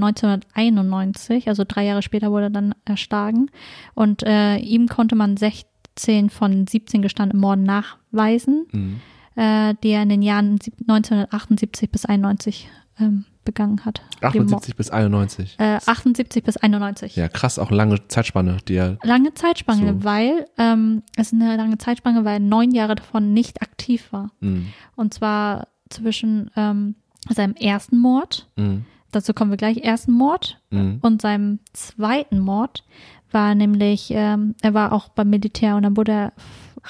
1991, also drei Jahre später wurde er dann erschlagen. Und äh, ihm konnte man 16 von 17 gestandenen Morden nachweisen, Mhm. äh, die er in den Jahren sieb- 1978 bis 91 ähm, begangen hat. Die Mo- 78 bis 91. äh, 78 bis 91. Ja, krass, auch lange Zeitspanne, die er. Lange Zeitspanne, So. weil ähm, es ist eine lange Zeitspanne, weil neun Jahre davon nicht aktiv war. Mhm. Und zwar zwischen ähm, seinem ersten Mord, Mhm. dazu kommen wir gleich, ersten Mord Mhm. und seinem zweiten Mord war nämlich, ähm, er war auch beim Militär und dann wurde er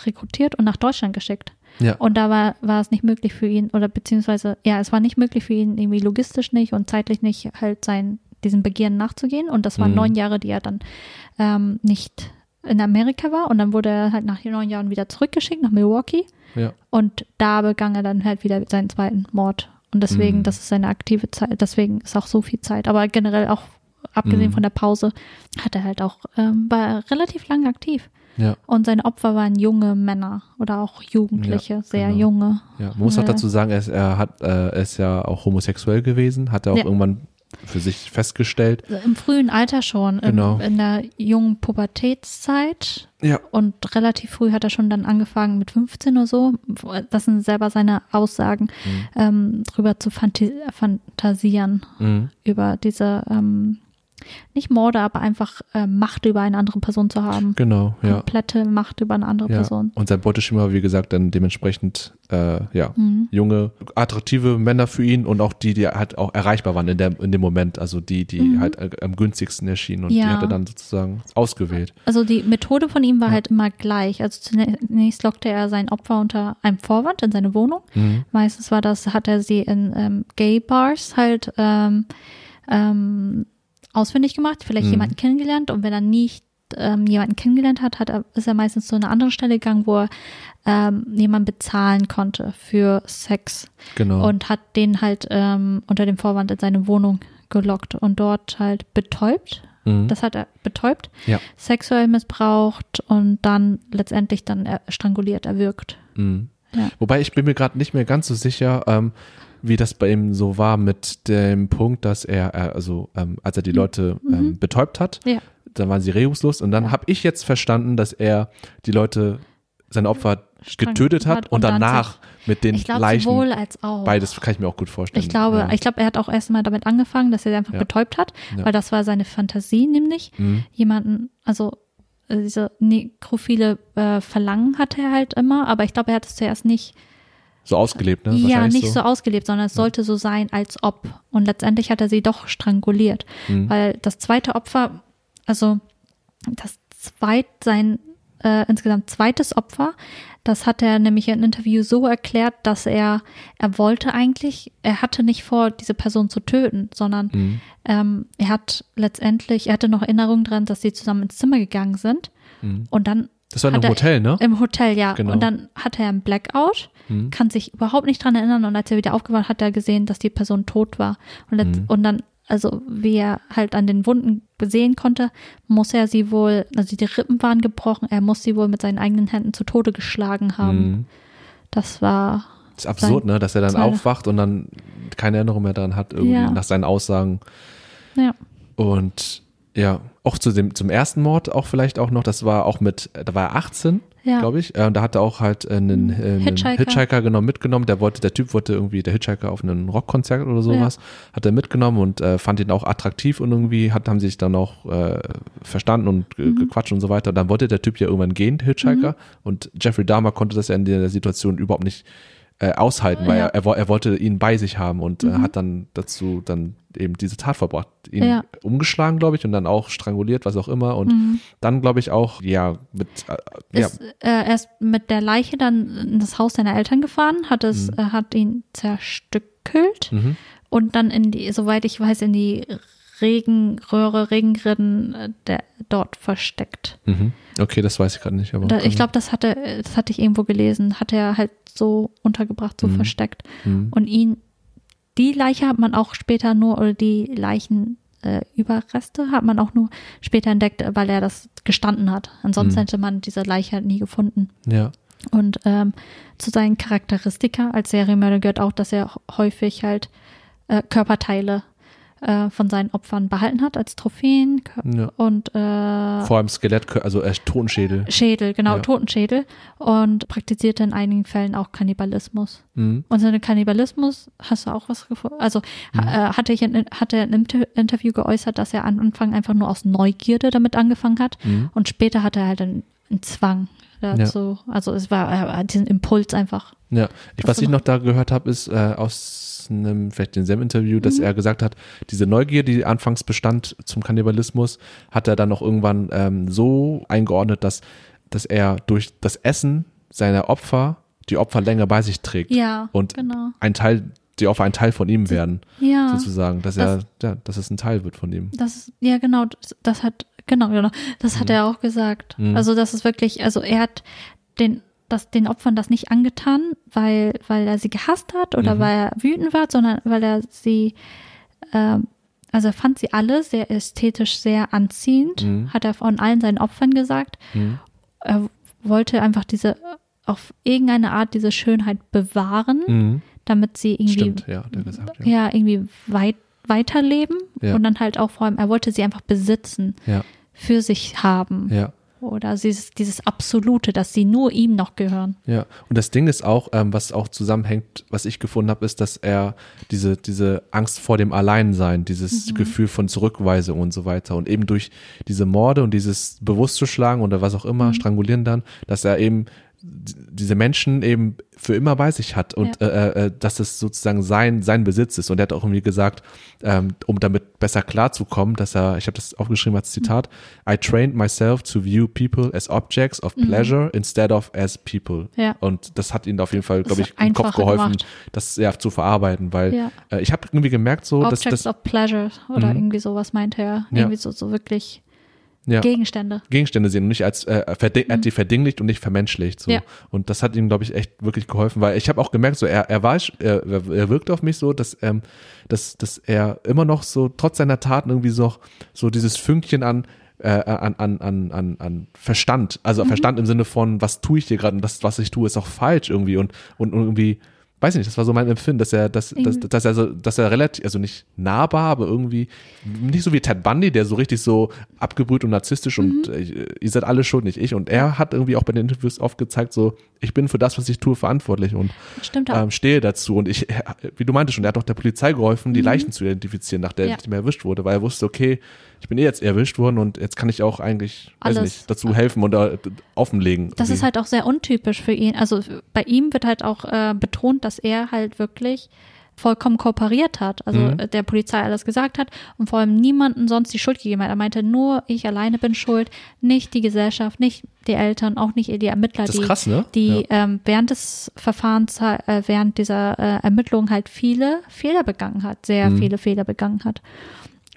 rekrutiert und nach Deutschland geschickt. Ja. Und da war, war es nicht möglich für ihn, oder beziehungsweise, ja, es war nicht möglich für ihn, irgendwie logistisch nicht und zeitlich nicht, halt sein, diesem Begehren nachzugehen. Und das waren Mhm. neun Jahre, die er dann ähm, nicht in Amerika war. Und dann wurde er halt nach neun Jahren wieder zurückgeschickt nach Milwaukee. Ja. Und da begann er dann halt wieder seinen zweiten Mord. Und deswegen, Mhm. das ist seine aktive Zeit, deswegen ist auch so viel Zeit. Aber generell auch, abgesehen Mhm. von der Pause, hat er halt auch, ähm, war relativ lange aktiv. Ja. Und seine Opfer waren junge Männer oder auch Jugendliche, Ja, sehr genau. junge. Ja, man muss auch Äh, dazu sagen, er ist, er hat, äh, ist ja auch homosexuell gewesen, hat er auch Ja. irgendwann für sich festgestellt. Im frühen Alter schon, Genau. im, in der jungen Pubertätszeit. Ja. Und relativ früh hat er schon dann angefangen mit 15 oder so. Das sind selber seine Aussagen, Mhm. ähm, drüber zu fantasieren, Mhm. über diese, ähm, nicht Morde, aber einfach äh, Macht über eine andere Person zu haben. Genau, ja. Komplette Macht über eine andere ja. Person. Und sein Beuteschema war, wie gesagt, dann dementsprechend, äh, ja, Mhm. junge, attraktive Männer für ihn und auch die, die halt auch erreichbar waren in, der, in dem Moment, also die, die Mhm. halt äh, am günstigsten erschienen und die Ja. hat er dann sozusagen ausgewählt. Also die Methode von ihm war Ja. halt immer gleich. Also zunächst lockte er sein Opfer unter einem Vorwand in seine Wohnung. Mhm. Meistens war das, hat er sie in ähm, Gay-Bars halt ähm, ähm, ausfindig gemacht, vielleicht Mhm. jemanden kennengelernt und wenn er nicht ähm, jemanden kennengelernt hat, hat er, ist er meistens zu einer anderen Stelle gegangen, wo er ähm, jemanden bezahlen konnte für Sex Genau. und hat den halt ähm, unter dem Vorwand in seine Wohnung gelockt und dort halt betäubt. mhm. Das hat er betäubt, Ja. sexuell missbraucht und dann letztendlich dann er- stranguliert, erwürgt. Mhm. Ja. Wobei ich bin mir gerade nicht mehr ganz so sicher, ähm, wie das bei ihm so war mit dem Punkt, dass er, äh, also ähm, als er die Leute ähm, Mhm. betäubt hat, Ja. dann waren sie regungslos und dann habe ich jetzt verstanden, dass er die Leute, seine Opfer getötet hat und, und danach mit den Ich glaube Leichen, sowohl als auch. beides kann ich mir auch gut vorstellen. Ich glaube, ja. ich glaube, er hat auch erstmal damit angefangen, dass er sie einfach Ja. betäubt hat, Ja. weil das war seine Fantasie, nämlich Mhm. jemanden, also äh, diese nekrophile äh, Verlangen hatte er halt immer, aber ich glaube, er hat es zuerst nicht So ausgelebt, ne? Ja, nicht so. ausgelebt, sondern es sollte so sein, als ob. Und letztendlich hat er sie doch stranguliert. Mhm. Weil das zweite Opfer, also das zweit, sein äh, insgesamt zweites Opfer, das hat er nämlich in einem Interview so erklärt, dass er, er wollte eigentlich, er hatte nicht vor, diese Person zu töten, sondern Mhm. ähm, er hat letztendlich, er hatte noch Erinnerung dran, dass sie zusammen ins Zimmer gegangen sind. Mhm. Und dann Das war in hat einem er- Hotel, ne? im Hotel, ja. Genau. Und dann hatte er einen Blackout, Mhm. kann sich überhaupt nicht dran erinnern. Und als er wieder aufgewacht hat, hat er gesehen, dass die Person tot war. Und, letzt- Mhm. und dann, also wie er halt an den Wunden sehen konnte, muss er sie wohl, also die Rippen waren gebrochen, er muss sie wohl mit seinen eigenen Händen zu Tode geschlagen haben. Mhm. Das war, Das ist absurd, ne? Dass er dann aufwacht und dann keine Erinnerung mehr daran hat, irgendwie Ja. nach seinen Aussagen. ja. Und ja, auch zu dem, zum ersten Mord auch vielleicht auch noch, das war auch mit, da war er 18, Ja. glaube ich. Äh, und da hat er auch halt einen, äh, einen Hitchhiker. Hitchhiker. genau mitgenommen. Der wollte, der Typ wollte irgendwie, der Hitchhiker auf einem Rockkonzert oder sowas, hat er mitgenommen und äh, fand ihn auch attraktiv und irgendwie hat, haben sie sich dann auch äh, verstanden und Mhm. gequatscht und so weiter. Und dann wollte der Typ ja irgendwann gehen, Hitchhiker. Und Jeffrey Dahmer konnte das ja in der Situation überhaupt nicht äh, aushalten, weil Ja. er, er, wo- er wollte ihn bei sich haben und äh, Mhm. hat dann dazu dann eben diese Tat verbracht. Ihn Ja. umgeschlagen, glaube ich, und dann auch stranguliert, was auch immer. Und Mhm. dann, glaube ich, auch, ja, mit, äh, ja, Ist, äh, er ist mit der Leiche dann in das Haus seiner Eltern gefahren, hat es, Mhm. hat ihn zerstückelt mhm. und dann in die, soweit ich weiß, in die Regenröhre, Regenrinnen äh, der, dort versteckt. Mhm. Okay, das weiß ich gerade nicht, aber. Da, ich glaube, das hatte, das hatte ich irgendwo gelesen, hat er halt so untergebracht, so Mhm. versteckt. Mhm. Und ihn, die Leiche hat man auch später nur, oder die Leichen äh, Überreste hat man auch nur später entdeckt, weil er das gestanden hat. Ansonsten Mhm. hätte man diese Leiche halt nie gefunden. Ja. Und ähm, zu seinen Charakteristika als Serienmörder gehört auch, dass er häufig halt äh, Körperteile äh, von seinen Opfern behalten hat als Trophäen ja. und äh, Vor allem Skelett, also äh, Totenschädel. Schädel, genau, Ja. Totenschädel und praktizierte in einigen Fällen auch Kannibalismus. Mhm. Und seine Kannibalismus, hast du auch was gefunden? Also ha- äh, hatte ich in, hatte er in einem Inter- Interview geäußert, dass er am Anfang einfach nur aus Neugierde damit angefangen hat Mhm. und später hatte er halt einen, einen Zwang dazu. Also es war diesen Impuls einfach. Ja, ich, Was ich noch- noch da gehört habe, ist äh, aus einem, vielleicht demselben Interview, dass Mhm. er gesagt hat, diese Neugier, die anfangs bestand zum Kannibalismus, hat er dann noch irgendwann ähm, so eingeordnet, dass, dass er durch das Essen seiner Opfer die Opfer länger bei sich trägt. Ja, Und genau. ein Teil, die Opfer ein Teil von ihm werden, Ja, sozusagen, dass er, ja, dass es ein Teil wird von ihm. das ja genau, das, das hat, genau, genau, das hat er auch gesagt. Mhm. Also das ist wirklich, also er hat den, das, den Opfern das nicht angetan, weil, weil er sie gehasst hat oder Mhm. weil er wütend war, sondern weil er sie, ähm, also er fand sie alle sehr ästhetisch sehr anziehend, Mhm. hat er von allen seinen Opfern gesagt. Mhm. Er wollte einfach diese, auf irgendeine Art diese Schönheit bewahren, Mhm. damit sie irgendwie Stimmt, ja, gesagt. Ja. ja, irgendwie weit, weiterleben Ja. und dann halt auch vor allem, er wollte sie einfach besitzen, für sich haben. ja. Oder dieses, dieses Absolute, dass sie nur ihm noch gehören. Ja, und das Ding ist auch, ähm, was auch zusammenhängt, was ich gefunden habe, ist, dass er diese, diese Angst vor dem Alleinsein, dieses Gefühl von Zurückweisung und so weiter und eben durch diese Morde und dieses bewusst zu schlagen oder was auch immer, strangulieren dann, dass er eben diese Menschen eben für immer bei sich hat und Ja. äh, äh, dass es sozusagen sein, sein Besitz ist. Und er hat auch irgendwie gesagt, ähm, um damit besser klarzukommen, dass er, ich habe das aufgeschrieben als Zitat, I trained myself to view people as objects of pleasure instead of as people. Ja. Und das hat ihn auf jeden Fall, glaube ich, im Kopf geholfen, gemacht. das ja zu verarbeiten, weil Ja. äh, ich habe irgendwie gemerkt, so, dass Objects das of Pleasure oder Mhm. irgendwie sowas meinte er. Ja. Irgendwie so, so wirklich ja, Gegenstände. Gegenstände sehen und nicht als äh, hat die verdinglicht und nicht vermenschlicht. So. Mhm. Ja. Und das hat ihm, glaube ich, echt wirklich geholfen, weil ich habe auch gemerkt, so er, er war, er, er wirkte auf mich so, dass, ähm, dass, dass er immer noch so trotz seiner Taten irgendwie so, so dieses Fünkchen an äh, an, an, an, an, an Verstand, Mhm. also Verstand im Sinne von, was tue ich hier gerade und das, was ich tue, ist auch falsch irgendwie und, und, und irgendwie, weiß nicht, das war so mein Empfinden, dass er, dass, dass, Irgendwie- dass er so, dass er relativ, also nicht nahbar, aber irgendwie nicht so wie Ted Bundy, der so richtig so abgebrüht und narzisstisch und Mhm. äh, ihr seid alle schuld, nicht ich. Und er hat irgendwie auch bei den Interviews oft gezeigt, so, ich bin für das, was ich tue, verantwortlich und ähm, stehe dazu. Und ich, wie du meintest schon, er hat auch der Polizei geholfen, die Leichen zu identifizieren, nach der Mhm. Ja. nicht mehr erwischt wurde, weil er wusste, okay, ich bin eh jetzt erwischt worden und jetzt kann ich auch eigentlich, weiß Alles. nicht, dazu helfen oder offenlegen. Das ist halt auch sehr untypisch für ihn. Also bei ihm wird halt auch äh, betont, dass er halt wirklich vollkommen kooperiert hat. Also Mhm. äh, der Polizei alles gesagt hat und vor allem niemanden sonst die Schuld gegeben hat. Er meinte, nur ich alleine bin schuld, nicht die Gesellschaft, nicht die Eltern, auch nicht die Ermittler, Das ist die, krass, ne? die ähm, während des Verfahrens, äh, während dieser äh, Ermittlung halt viele Fehler begangen hat, sehr Mhm. viele Fehler begangen hat.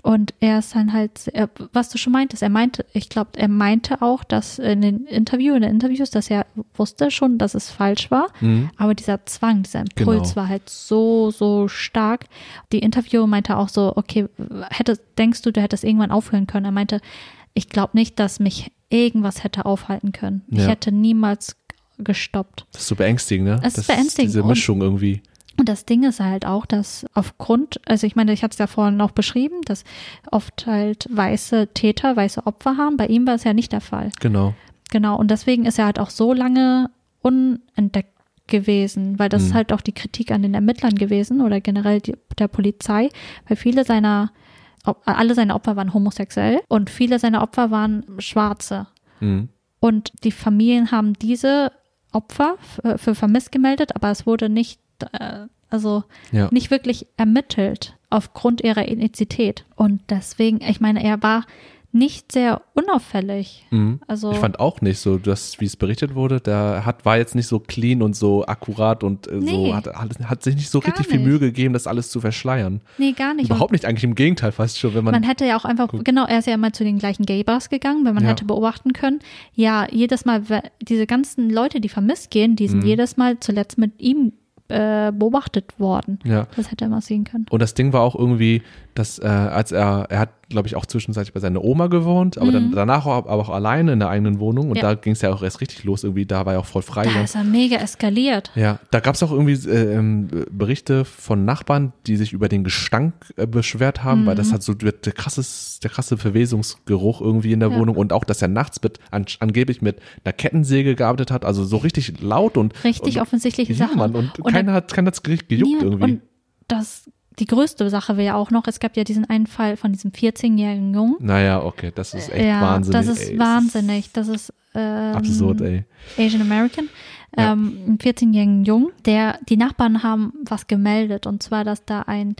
Und er ist dann halt, er, was du schon meintest, er meinte, ich glaube, er meinte auch, dass in den Interview, in den Interviews, dass er wusste schon, dass es falsch war. Mhm. Aber dieser Zwang, dieser Impuls Genau. war halt so, so stark. Die Interview meinte auch so, okay, hätte, denkst du, du hättest irgendwann aufhören können? Er meinte, ich glaube nicht, dass mich irgendwas hätte aufhalten können. Ich Ja. hätte niemals gestoppt. Das ist so beängstigend, ne? Es ist Das beängstigend Diese Mischung irgendwie. Und das Ding ist halt auch, dass aufgrund, also ich meine, ich hatte es ja vorhin auch beschrieben, dass oft halt weiße Täter, weiße Opfer haben. Bei ihm war es ja nicht der Fall. Genau. Genau. Und deswegen ist er halt auch so lange unentdeckt gewesen, weil das Mhm. ist halt auch die Kritik an den Ermittlern gewesen oder generell die, der Polizei, weil viele seiner, alle seine Opfer waren homosexuell und viele seiner Opfer waren Schwarze. Mhm. Und die Familien haben diese Opfer für, vermisst gemeldet, aber es wurde nicht, also Ja. nicht wirklich ermittelt aufgrund ihrer Ethnizität. Und deswegen, ich meine, er war nicht sehr unauffällig. Mhm. Also Ich fand auch nicht so, dass, wie es berichtet wurde, der hat, war jetzt nicht so clean und so akkurat und äh, Nee. so, hat, hat, hat sich nicht so richtig viel nicht. Mühe gegeben, das alles zu verschleiern. nee, gar nicht. Überhaupt nicht, eigentlich im Gegenteil fast schon, wenn man, Man hätte ja auch einfach, genau, er ist ja immer zu den gleichen Gay-Bars gegangen, weil man Ja. hätte beobachten können, ja, jedes Mal, diese ganzen Leute, die vermisst gehen, die sind Mhm. jedes Mal zuletzt mit ihm äh, beobachtet worden. ja. Das hätte er mal sehen können. Und das Ding war auch irgendwie, dass äh, als er, er hat, glaube ich, auch zwischenzeitlich bei seiner Oma gewohnt, aber dann danach auch, aber auch alleine in der eigenen Wohnung und Mhm. Ja. da ging es ja auch erst richtig los irgendwie, da war er auch voll frei. Da ne? ist er mega eskaliert. Ja, da gab es auch irgendwie äh, ähm, Berichte von Nachbarn, die sich über den Gestank äh, beschwert haben, weil Mhm. das hat so der, der, krasses, der krasse Verwesungsgeruch irgendwie in der Ja. Wohnung und auch, dass er nachts mit an, angeblich mit einer Kettensäge gearbeitet hat, also so richtig laut und Richtig und, offensichtliche ja, Sachen. Mann, und, Und keiner hat keiner hat's ge- gejuckt irgendwie. Und das, die größte Sache wäre ja auch noch, es gab ja diesen einen Fall von diesem 14-jährigen Jungen. naja, okay, das ist echt ja, wahnsinnig. das ist ey. wahnsinnig. Das ist ähm, Absurd, ey. Asian American, Ja. ähm, einen 14-jährigen Jungen, der, die Nachbarn haben was gemeldet und zwar, dass da ein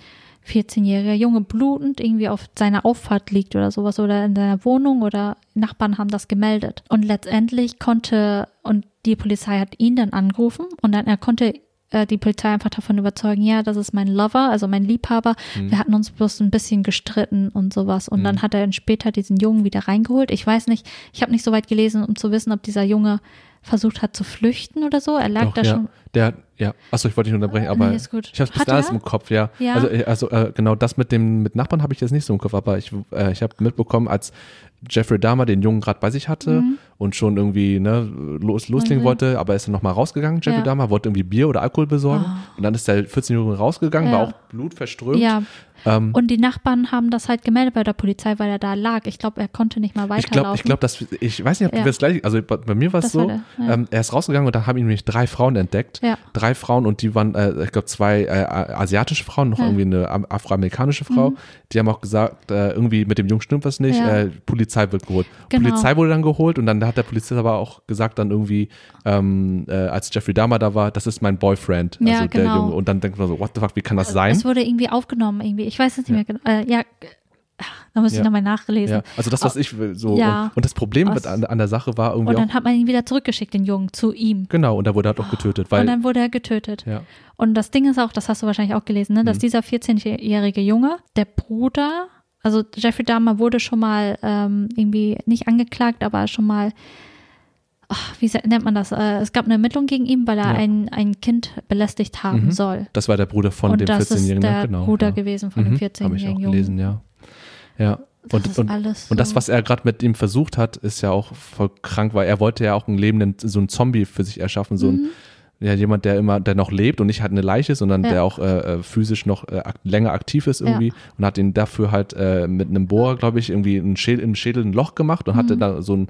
14-jähriger Junge blutend irgendwie auf seiner Auffahrt liegt oder sowas oder in seiner Wohnung oder Nachbarn haben das gemeldet. Und letztendlich konnte, und die Polizei hat ihn dann angerufen und dann er konnte äh, die Polizei einfach davon überzeugen, ja, das ist mein Lover, also mein Liebhaber. Wir hatten uns bloß ein bisschen gestritten und sowas. Und dann hat er dann später diesen Jungen wieder reingeholt. Ich weiß nicht, ich habe nicht so weit gelesen, um zu wissen, ob dieser Junge versucht hat zu flüchten oder so. Er lag Doch, da ja. schon. Der, ja, achso, ich wollte dich unterbrechen, aber Nee, ich habe bis Hat alles er? im Kopf, ja. Ja. Also, äh, also äh, genau das mit dem mit Nachbarn habe ich jetzt nicht so im Kopf, aber ich, äh, ich habe mitbekommen, als Jeffrey Dahmer den Jungen gerade bei sich hatte und schon irgendwie ne, los, loslegen Mhm. wollte, aber er ist dann nochmal rausgegangen, Jeffrey Ja. Dahmer, wollte irgendwie Bier oder Alkohol besorgen Ah. und dann ist der 14-Jährige rausgegangen, Ja. war auch blutverströmt. Ja, Ähm, und die Nachbarn haben das halt gemeldet bei der Polizei, weil er da lag. Ich glaube, er konnte nicht mal Ich glaube, weiterlaufen. ich glaub, ich weiß nicht, ob Ja. wir das gleich, also bei, bei mir war es so, ja. ähm, er ist rausgegangen und da haben ihn nämlich drei Frauen entdeckt. Ja. Drei Frauen und die waren, äh, ich glaube, zwei äh, asiatische Frauen, noch Ja. Mhm. irgendwie eine am- afroamerikanische Frau. Die haben auch gesagt, äh, irgendwie mit dem Jungen stimmt was nicht, Ja. äh, Polizei wird geholt. Genau. Polizei wurde dann geholt und dann hat der Polizist aber auch gesagt dann irgendwie, ähm, äh, als Jeffrey Dahmer da war, das ist mein Boyfriend, also Ja, der genau. Junge. Und dann denkt man so, what the fuck, wie kann das sein? Es wurde irgendwie aufgenommen, irgendwie. Ich weiß es nicht mehr genau. Ja, da muss ich Ja. nochmal nachlesen. Ja, also das, was ich will, so. Ja. Und, und das Problem Aus- an, an der Sache war irgendwie Und auch, dann hat man ihn wieder zurückgeschickt, den Jungen, zu ihm. genau, und da wurde er halt auch getötet, weil, und dann wurde er getötet. ja. Und das Ding ist auch, das hast du wahrscheinlich auch gelesen, ne, Mhm. dass dieser 14-jährige Junge, der Bruder, also Jeffrey Dahmer wurde schon mal ähm, irgendwie nicht angeklagt, aber schon mal, wie nennt man das? Äh, es gab eine Ermittlung gegen ihn, weil er Ja. ein, ein Kind belästigt haben Mhm. soll. Das war der Bruder von und dem das ist 14-Jährigen, der genau. Bruder ja. gewesen von dem Mhm, Habe ich 14-jährigen auch gelesen, ja. Ja. Das Und, alles und das, was er gerade mit ihm versucht hat, ist ja auch voll krank, weil er wollte ja auch einen lebenden, so einen Zombie für sich erschaffen, so ein, ja, jemand, der immer, der noch lebt und nicht halt eine Leiche, sondern Mhm. Ja. der auch äh, äh, physisch noch äh, ak länger aktiv ist irgendwie und hat ihn dafür halt äh, mit einem Bohr, glaube ich, irgendwie ein Schädel, im Schädel ein Loch gemacht und hatte da so ein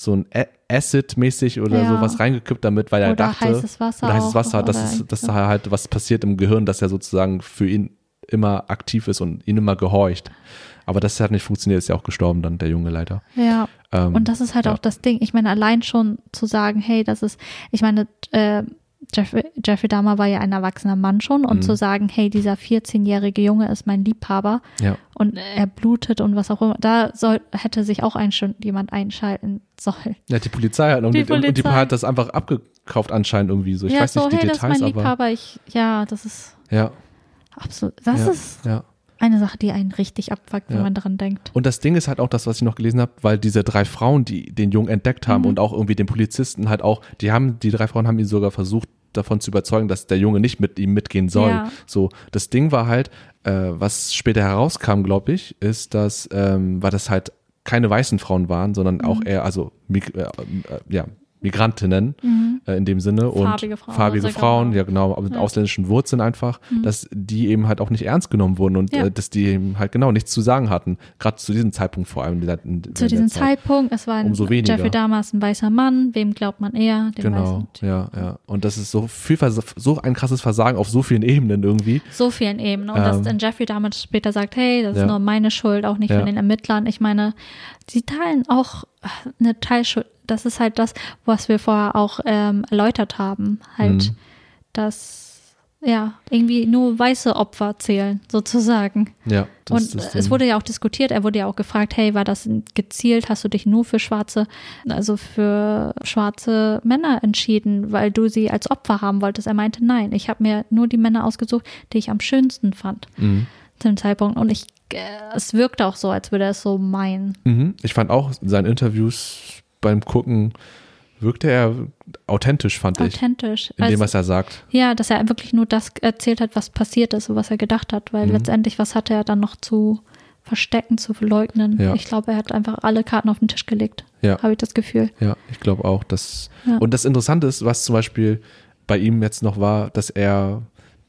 so ein Acid-mäßig oder Mhm. Ja. sowas reingekippt damit, weil er Oder dachte, heißes Wasser oder heißes Wasser, dass, es, dass da halt was passiert im Gehirn, dass er sozusagen für ihn immer aktiv ist und ihn immer gehorcht. Aber das hat nicht funktioniert, ist ja auch gestorben dann, der Junge leider. Ja. Ähm, Und das ist halt ja. auch das Ding. Ich meine, allein schon zu sagen, hey, das ist, ich meine, äh, Jeffrey, Jeffrey Dahmer war ja ein erwachsener Mann schon und Mhm. zu sagen, hey, dieser 14-jährige Junge ist mein Liebhaber Ja, und er blutet und was auch immer, da soll, hätte sich auch ein, schon jemand einschalten sollen. ja die Polizei hat, und Die die, und die Polizei. hat das einfach abgekauft anscheinend irgendwie so. Ich ja, weiß nicht so, die hey, das ist mein Details, aber Liebhaber, ich, ja, das ist ja, absolut, das ja, ist ja. Eine Sache, die einen richtig abfuckt, wenn Ja. man daran denkt. Und das Ding ist halt auch das, was ich noch gelesen habe, weil diese drei Frauen, die den Jungen entdeckt haben Mhm. und auch irgendwie den Polizisten halt auch, die haben, die drei Frauen haben ihn sogar versucht, davon zu überzeugen, dass der Junge nicht mit ihm mitgehen soll. Ja. So, das Ding war halt, äh, was später herauskam, glaube ich, ist, dass, ähm, weil das halt keine weißen Frauen waren, sondern Mhm. auch eher, also äh, äh, ja, Migrantinnen äh, in dem Sinne und Mhm. Farbige Frauen, farbige also Frauen, genau. ja genau, mit Ja. ausländischen Wurzeln einfach, dass die eben halt auch nicht ernst genommen wurden und Ja. äh, dass die eben halt genau nichts zu sagen hatten, gerade zu diesem Zeitpunkt vor allem. In in, Zu diesem Zeit. Zeitpunkt, es war ein Umso weniger. Jeffrey ist ein weißer Mann, wem glaubt man eher? Genau, ja, ja. Und das ist so viel, Vers- so ein krasses Versagen auf so vielen Ebenen irgendwie. So vielen Ebenen. Und dass Ähm, dann Jeffrey Dahmer später sagt, hey, das ist Ja. nur meine Schuld, auch nicht von den Ermittlern. Ich meine, sie teilen auch eine Teilschuld. Das ist halt das, was wir vorher auch ähm, erläutert haben. Halt, Mhm. dass ja, irgendwie nur weiße Opfer zählen, sozusagen. Ja, das Und das es wurde ja auch diskutiert, er wurde ja auch gefragt, hey, war das gezielt, hast du dich nur für schwarze, also für schwarze Männer entschieden, weil du sie als Opfer haben wolltest? Er meinte, nein, ich habe mir nur die Männer ausgesucht, die ich am schönsten fand Mhm. zu dem Zeitpunkt. Und ich, es wirkte auch so, als würde er es so meinen. Mhm. Ich fand auch in seinen Interviews beim Gucken wirkte er authentisch, fand ich, Authentisch. in dem, Also- was er sagt. Ja, dass er wirklich nur das erzählt hat, was passiert ist und was er gedacht hat, weil Mhm. letztendlich, was hatte er dann noch zu verstecken, zu verleugnen? Ja. Ich glaube, er hat einfach alle Karten auf den Tisch gelegt, Ja. habe ich das Gefühl. Ja, ich glaube auch, dass. Ja. Und das Interessante ist, was zum Beispiel bei ihm jetzt noch war, dass er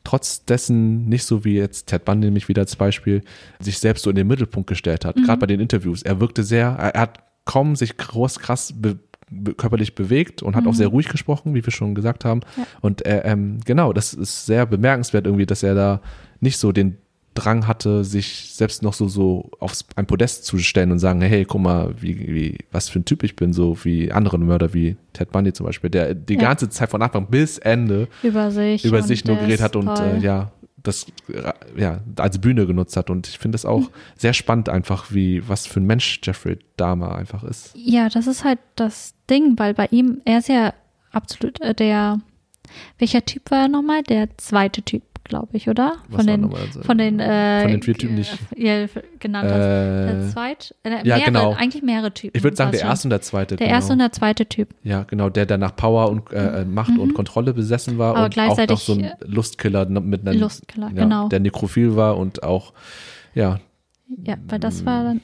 trotz dessen nicht so wie jetzt Ted Bundy nämlich wieder als Beispiel sich selbst so in den Mittelpunkt gestellt hat, Mhm. gerade bei den Interviews. Er wirkte sehr, er, hat kaum sich groß krass be, be, körperlich bewegt und hat auch sehr ruhig gesprochen, wie wir schon gesagt haben. Mhm. Ja. Und er, ähm, genau, das ist sehr bemerkenswert irgendwie, dass er da nicht so den Drang hatte, sich selbst noch so, so aufs ein Podest zu stellen und sagen, hey, guck mal, wie, wie, was für ein Typ ich bin, so wie andere Mörder wie Ted Bundy zum Beispiel, der die Ja. ganze Zeit von Anfang bis Ende Über sich. über sich nur geredet hat und äh, ja, das äh, ja, als Bühne genutzt hat. Und ich finde es auch sehr spannend einfach, wie, was für ein Mensch Jeffrey Dahmer einfach ist. Ja, das ist halt das Ding, weil bei ihm, er ist ja absolut äh, der, welcher Typ war er nochmal? Der zweite Typ, glaube ich, oder? Von den, von den, äh, von den vier Typen nicht. Ja, genannt hast. Der Äh, zweit, äh, ja, mehrere, genau. eigentlich mehrere Typen. ich würde sagen, der schon. erste und der zweite. Der genau. erste und der zweite Typ. Ja, genau, der, der nach Power und äh, äh, Macht und Kontrolle besessen war Mhm. Aber und auch noch so ein Lustkiller ne- mit einer Lustkiller, ja, genau. der nekrophil war und auch ja, Ja, weil das war dann,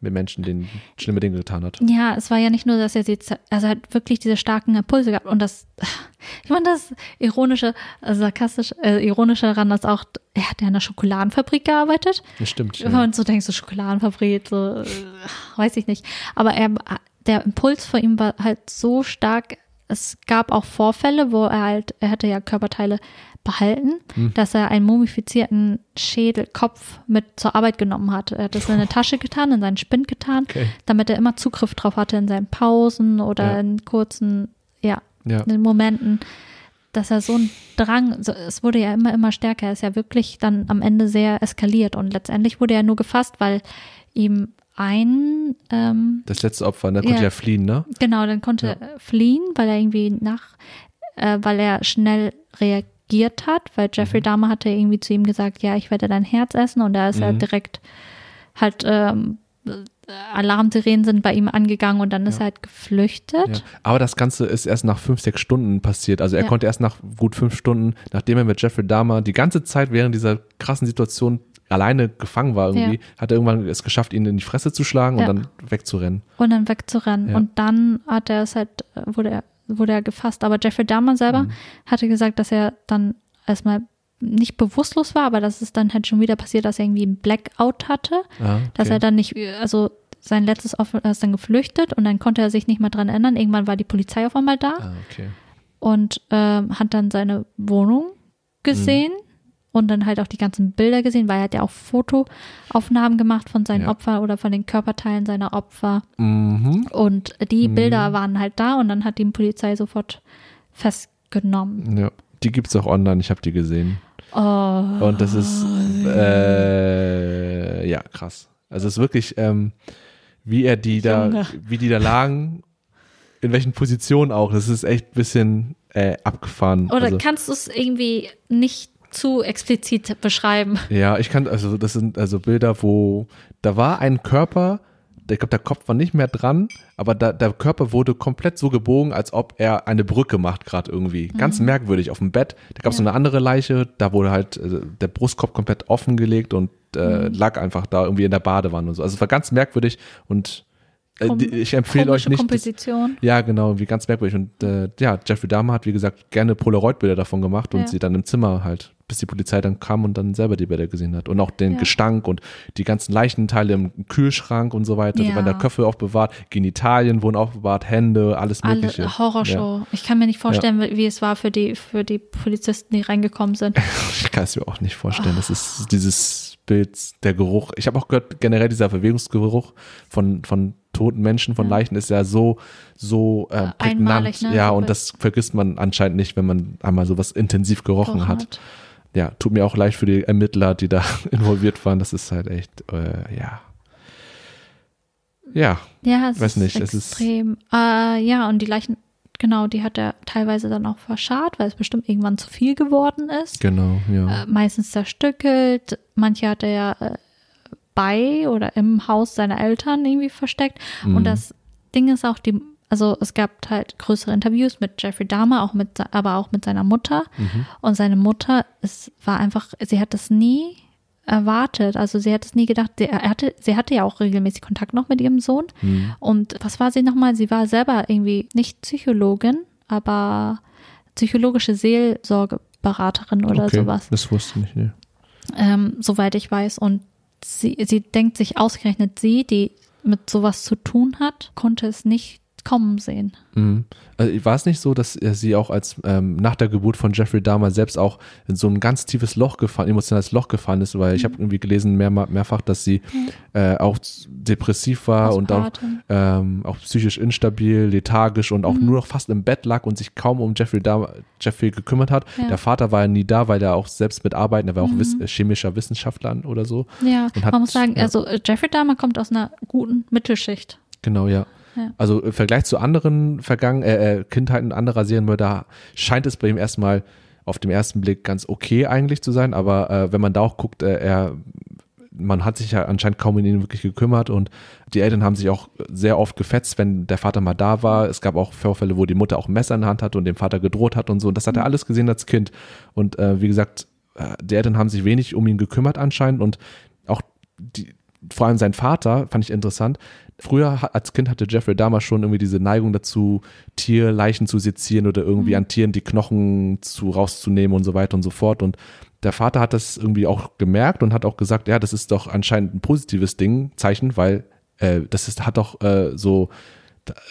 mit Menschen, denen schlimme Dinge getan hat. ja, es war ja nicht nur, dass er sie, also er hat wirklich diese starken Impulse gehabt und das, ich meine, das ironische, äh, sarkastisch, äh, ironische daran ist auch, er hat ja in einer Schokoladenfabrik gearbeitet Das stimmt. Wenn Ja. man so denkt, so Schokoladenfabrik, so, äh, weiß ich nicht. Aber er, der Impuls vor ihm war halt so stark. Es gab auch Vorfälle, wo er halt, er hatte ja Körperteile behalten, Hm. dass er einen mumifizierten Schädelkopf mit zur Arbeit genommen hat. Er hat das in eine Tasche getan, in seinen Spind getan, Okay. damit er immer Zugriff drauf hatte in seinen Pausen oder Ja. in kurzen, ja, Ja. in Momenten, dass er so einen Drang, so, es wurde ja immer, immer stärker, er ist ja wirklich dann am Ende sehr eskaliert und letztendlich wurde er nur gefasst, weil ihm ein, ähm, Das letzte Opfer, der konnte Ja. fliehen, ne? genau, dann konnte er fliehen, weil er irgendwie nach, äh, weil er schnell reagiert hat, weil Mhm. Jeffrey Dahmer hatte irgendwie zu ihm gesagt, ja, ich werde dein Herz essen und da ist er Mhm. direkt halt, ähm, Alarmsirenen sind bei ihm angegangen und dann ist Ja. er halt geflüchtet. Ja. Aber das Ganze ist erst nach fünf, sechs Stunden passiert. Also er Ja. konnte erst nach gut fünf Stunden, nachdem er mit Jeffrey Dahmer die ganze Zeit während dieser krassen Situation alleine gefangen war irgendwie, Ja. hat er irgendwann es geschafft, ihn in die Fresse zu schlagen Ja. und dann wegzurennen. und dann wegzurennen. Ja. Und dann hat er es halt, äh, wurde er, wurde er gefasst. Aber Jeffrey Dahmer selber Mhm. hatte gesagt, dass er dann erstmal nicht bewusstlos war, aber dass es dann halt schon wieder passiert, dass er irgendwie einen Blackout hatte, Ah, dass okay. er dann nicht, also sein letztes Opfer er ist dann geflüchtet und dann konnte er sich nicht mehr dran erinnern. Irgendwann war die Polizei auf einmal da Ah, okay. und ähm, hat dann seine Wohnung gesehen Mhm. Und dann halt auch die ganzen Bilder gesehen, weil er hat ja auch Fotoaufnahmen gemacht von seinen Ja. Opfern oder von den Körperteilen seiner Opfer. Mhm. Und die Mhm. Bilder waren halt da und dann hat die Polizei sofort festgenommen. Ja. Die gibt's auch online, ich habe die gesehen. Oh. Und das ist äh, ja krass. Also es ist wirklich, ähm, wie er die da, Junge. wie die da lagen, in welchen Positionen auch. Das ist echt ein bisschen äh, abgefahren. Oder also, kannst du es irgendwie nicht zu explizit beschreiben? ja, ich kann, also das sind also Bilder, wo da war ein Körper, ich glaube, der Kopf war nicht mehr dran, aber da, der Körper wurde komplett so gebogen, als ob er eine Brücke macht gerade irgendwie. Ganz merkwürdig auf dem Bett. Da gab es Mhm. Ja. so eine andere Leiche, da wurde halt äh, der Brustkorb komplett offengelegt und äh, Mhm. lag einfach da irgendwie in der Badewanne und so. Also es war ganz merkwürdig und Kom- die- ich empfehle euch nicht. Komposition. ja, genau, wie ganz merkwürdig. Und äh, ja, Jeffrey Dahmer hat, wie gesagt, gerne Polaroid-Bilder davon gemacht und Ja. sie dann im Zimmer halt, bis die Polizei dann kam und dann selber die Bilder gesehen hat. Und auch den Ja. Gestank und die ganzen Leichenteile im Kühlschrank und so weiter. Ja. Da waren da Köpfe aufbewahrt, Genitalien wurden aufbewahrt, Hände, alles Mögliche. Alle Horrorshow. Ich kann mir nicht vorstellen, wie es war für die, für die Polizisten, die reingekommen sind. Ich kann es mir auch nicht vorstellen. Das ist dieses Bild, der Geruch. Ich habe auch gehört, generell dieser Verwesungsgeruch von, von toten Menschen, von Leichen ist ja so, so äh, prägnant. Einmalig, ne? Ja, und das vergisst man anscheinend nicht, wenn man einmal sowas intensiv gerochen hat. Hat. Ja, tut mir auch leid für die Ermittler, die da involviert waren. Das ist halt echt, äh, ja. Ja, Ja, es Weiß nicht, es ist- extrem. äh, ja, und die Leichen, genau, die hat er teilweise dann auch verscharrt, weil es bestimmt irgendwann zu viel geworden ist. genau, ja. Äh, meistens zerstückelt. Manche hat er ja äh, bei oder im Haus seiner Eltern irgendwie versteckt. Mhm. Und das Ding ist auch, die, also es gab halt größere Interviews mit Jeffrey Dahmer, auch mit, aber auch mit seiner Mutter. Mhm. Und seine Mutter, es war einfach, sie hat das nie erwartet. Also sie hat es nie gedacht. Sie, hatte, sie hatte ja auch regelmäßig Kontakt noch mit ihrem Sohn. Mhm. Und was war sie nochmal? Sie war selber irgendwie nicht Psychologin, aber psychologische Seelsorgeberaterin oder okay, sowas Das wusste ich nicht, ne. Ähm, soweit ich weiß. Und sie, sie denkt sich ausgerechnet, sie, die mit sowas zu tun hat, konnte es nicht kommen sehen. Mhm. Also, war es nicht so, dass er sie auch als ähm, nach der Geburt von Jeffrey Dahmer selbst auch in so ein ganz tiefes Loch gefallen, emotionales Loch gefallen ist, weil ich habe irgendwie gelesen mehr, mehrfach, dass sie äh, auch depressiv war und auch, ähm, auch psychisch instabil, lethargisch und auch Mhm. nur noch fast im Bett lag und sich kaum um Jeffrey Dahmer, Jeffrey gekümmert hat. Ja. Der Vater war ja nie da, weil er auch selbst mit arbeiten, er war auch Mhm. wiss, äh, chemischer Wissenschaftler oder so. Ja, Und hat- man muss sagen, ja. also äh, Jeffrey Dahmer kommt aus einer guten Mittelschicht. Genau, ja. Ja. Also im Vergleich zu anderen Vergangen äh, äh, Kindheiten anderer Serienmörder scheint es bei ihm erstmal auf dem ersten Blick ganz okay eigentlich zu sein, aber äh, wenn man da auch guckt, äh, er man hat sich ja anscheinend kaum um ihn wirklich gekümmert und die Eltern haben sich auch sehr oft gefetzt, wenn der Vater mal da war. Es gab auch Vorfälle, wo die Mutter auch ein Messer in der Hand hatte und dem Vater gedroht hat und so. Und das hat er alles gesehen als Kind. Und äh, wie gesagt, äh, die Eltern haben sich wenig um ihn gekümmert anscheinend und auch die, vor allem sein Vater fand ich interessant. Früher als Kind hatte Jeffrey Dahmer schon irgendwie diese Neigung dazu, Tierleichen zu sezieren oder irgendwie an Tieren die Knochen zu rauszunehmen und so weiter und so fort. Und der Vater hat das irgendwie auch gemerkt und hat auch gesagt, ja, das ist doch anscheinend ein positives Ding, Zeichen, weil äh, das ist, hat doch äh, so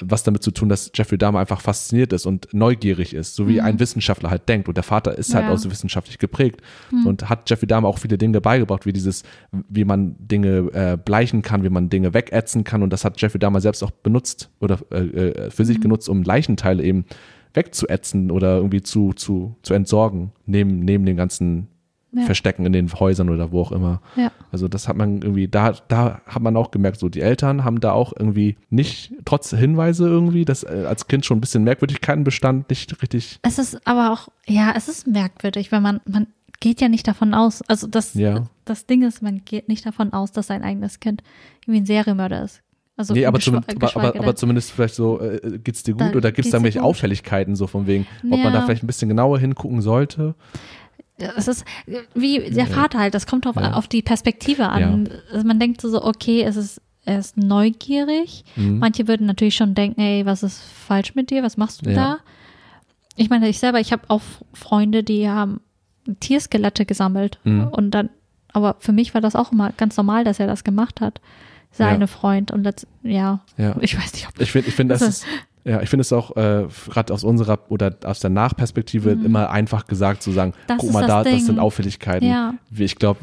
was damit zu tun, dass Jeffrey Dahmer einfach fasziniert ist und neugierig ist, so wie ein Wissenschaftler halt denkt. Und der Vater ist halt Ja. auch so wissenschaftlich geprägt und hat Jeffrey Dahmer auch viele Dinge beigebracht, wie dieses, wie man Dinge äh, bleichen kann, wie man Dinge wegätzen kann. Und das hat Jeffrey Dahmer selbst auch benutzt oder äh, äh, für sich genutzt, um Leichenteile eben wegzuätzen oder irgendwie zu, zu, zu entsorgen, neben, neben den ganzen Ja. Verstecken in den Häusern oder wo auch immer. Ja. Also das hat man irgendwie, da, da hat man auch gemerkt, so die Eltern haben da auch irgendwie nicht, trotz Hinweise irgendwie, dass äh, als Kind schon ein bisschen Merkwürdigkeiten bestand, nicht richtig, Es ist aber auch, ja, es ist merkwürdig, wenn man, man geht ja nicht davon aus, also das, Ja. das Ding ist, man geht nicht davon aus, dass sein eigenes Kind irgendwie ein Serienmörder ist. Also nee, aber, zumindest, aber, aber, aber zumindest vielleicht so, äh, geht's dir gut Da oder gibt's geht's da irgendwelche. Auffälligkeiten so von wegen, ob man da vielleicht ein bisschen genauer hingucken sollte? Es ist wie der Vater halt, das kommt auf, Ja. auf die Perspektive an. Also man denkt so, okay, es ist, er ist neugierig. Mhm. Manche würden natürlich schon denken, ey, was ist falsch mit dir? Was machst du Ja. da? Ich meine, ich selber, ich habe auch Freunde, die haben Tierskelette gesammelt. Mhm. Und dann, aber für mich war das auch immer ganz normal, dass er das gemacht hat. Seine Ja. Freund. Und letzt, ja, Ja. ich weiß nicht, ob Ich finde, ich finde, das Das ist, Ja, ich finde es auch äh, gerade aus unserer oder aus der Nachperspektive immer einfach gesagt zu sagen, Mhm. Das guck mal das da, das Ding. sind Auffälligkeiten. Ja. Ich glaube,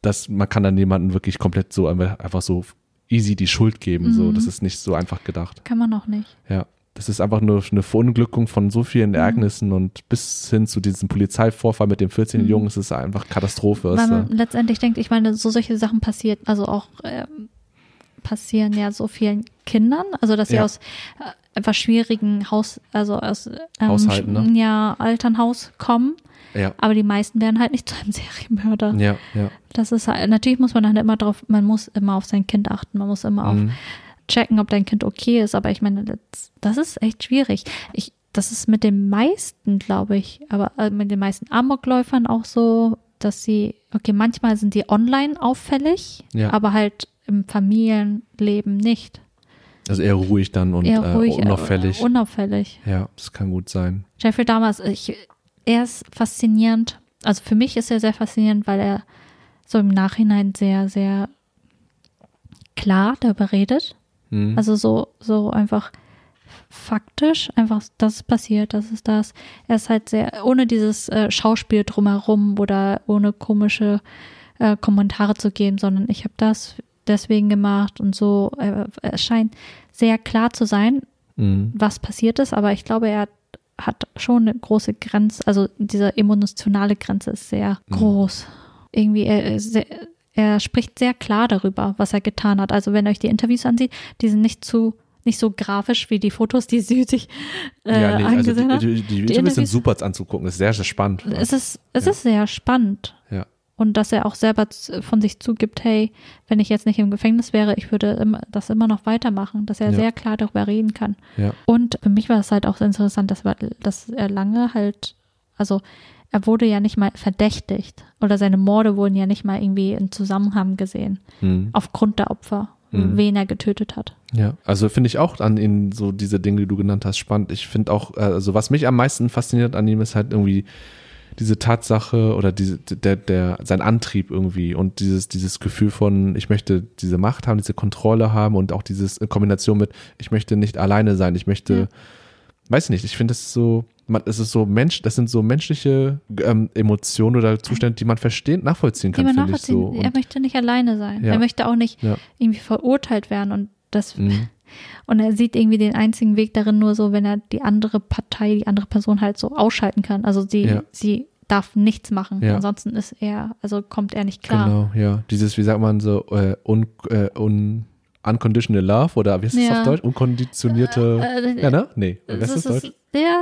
dass man kann dann jemanden wirklich komplett so einfach so easy die Schuld geben. So, Mhm. das ist nicht so einfach gedacht. Kann man noch nicht. Ja. Das ist einfach nur eine Verunglückung von so Mhm. vielen Ereignissen und bis hin zu diesem Polizeivorfall mit dem 14 Mhm. Jungen ist es einfach Katastrophe. Weil man äh, letztendlich denkt, ich meine, so solche Sachen passiert, also auch ähm, passieren ja so vielen Kindern, also dass sie Ja. aus äh, einfach schwierigen Haus, also aus ähm, Haushalten, ne? ja, Elternhaus kommen, ja. aber die meisten werden halt nicht zu einem Serienmörder. Ja, ja. Das ist halt, natürlich muss man dann immer drauf, man muss immer auf sein Kind achten, man muss immer auf Mhm. checken, ob dein Kind okay ist, aber ich meine, das, das ist echt schwierig. Ich, das ist mit den meisten, glaube ich, aber äh, mit den meisten Amokläufern auch so, dass sie, okay, manchmal sind die online auffällig, Ja. aber halt im Familienleben nicht. Also eher ruhig dann und Eher ruhig, äh, unauffällig. Äh, unauffällig. ja, das kann gut sein. Jeffrey Dahmer, ich, er ist faszinierend. Also für mich ist er sehr faszinierend, weil er so im Nachhinein sehr, sehr klar darüber redet. Mhm. Also so, so einfach faktisch, einfach, das ist passiert, das ist das. Er ist halt sehr, ohne dieses äh, Schauspiel drumherum oder ohne komische äh, Kommentare zu geben, sondern ich habe das deswegen gemacht und so. Er, er scheint sehr klar zu sein, Mhm. was passiert ist, aber ich glaube, er hat, schon eine große Grenze, also diese emotionale Grenze ist sehr Mhm. groß. Irgendwie, er, er sehr, er spricht sehr klar darüber, was er getan hat. Also wenn ihr euch die Interviews ansieht, die sind nicht zu nicht so grafisch wie die Fotos, die sie sich äh, ja, nee, also die, die, die, die Interviews Interviews- sind super anzugucken. Das ist sehr, sehr spannend. Es ist, es Ja. ist sehr spannend. Ja. Und dass er auch selber von sich zugibt, hey, wenn ich jetzt nicht im Gefängnis wäre, ich würde immer, das immer noch weitermachen, dass er Ja. sehr klar darüber reden kann. Ja. Und für mich war es halt auch interessant, dass, dass er lange halt, also er wurde ja nicht mal verdächtigt oder seine Morde wurden ja nicht mal irgendwie in Zusammenhang gesehen, Mhm. aufgrund der Opfer, Mhm. wen er getötet hat. Ja, also finde ich auch an ihn so diese Dinge, die du genannt hast, spannend. Ich finde auch, äh, also was mich am meisten fasziniert an ihm ist halt irgendwie diese Tatsache oder diese, der, der, sein Antrieb irgendwie und dieses, dieses Gefühl von, ich möchte diese Macht haben, diese Kontrolle haben und auch dieses in Kombination mit, ich möchte nicht alleine sein, ich möchte, Ja. weiß ich nicht, ich finde es so, man, es ist so Mensch, das sind so menschliche ähm, Emotionen oder Zustände, die man verstehen, nachvollziehen kann, finde ich so. er Und, möchte nicht alleine sein. Ja. Er möchte auch nicht Ja. irgendwie verurteilt werden und das Mhm. Und er sieht irgendwie den einzigen Weg darin nur so, wenn er die andere Partei, die andere Person halt so ausschalten kann. Also sie, Ja. sie darf nichts machen. Ja. Ansonsten ist er, also kommt er nicht klar. Genau, ja. Dieses, wie sagt man so, äh, un, äh, un, unconditional love oder wie heißt das Ja. auf Deutsch? Unkonditionierte. Äh, ja, ne? Nee, das Deutsch? ist, ja,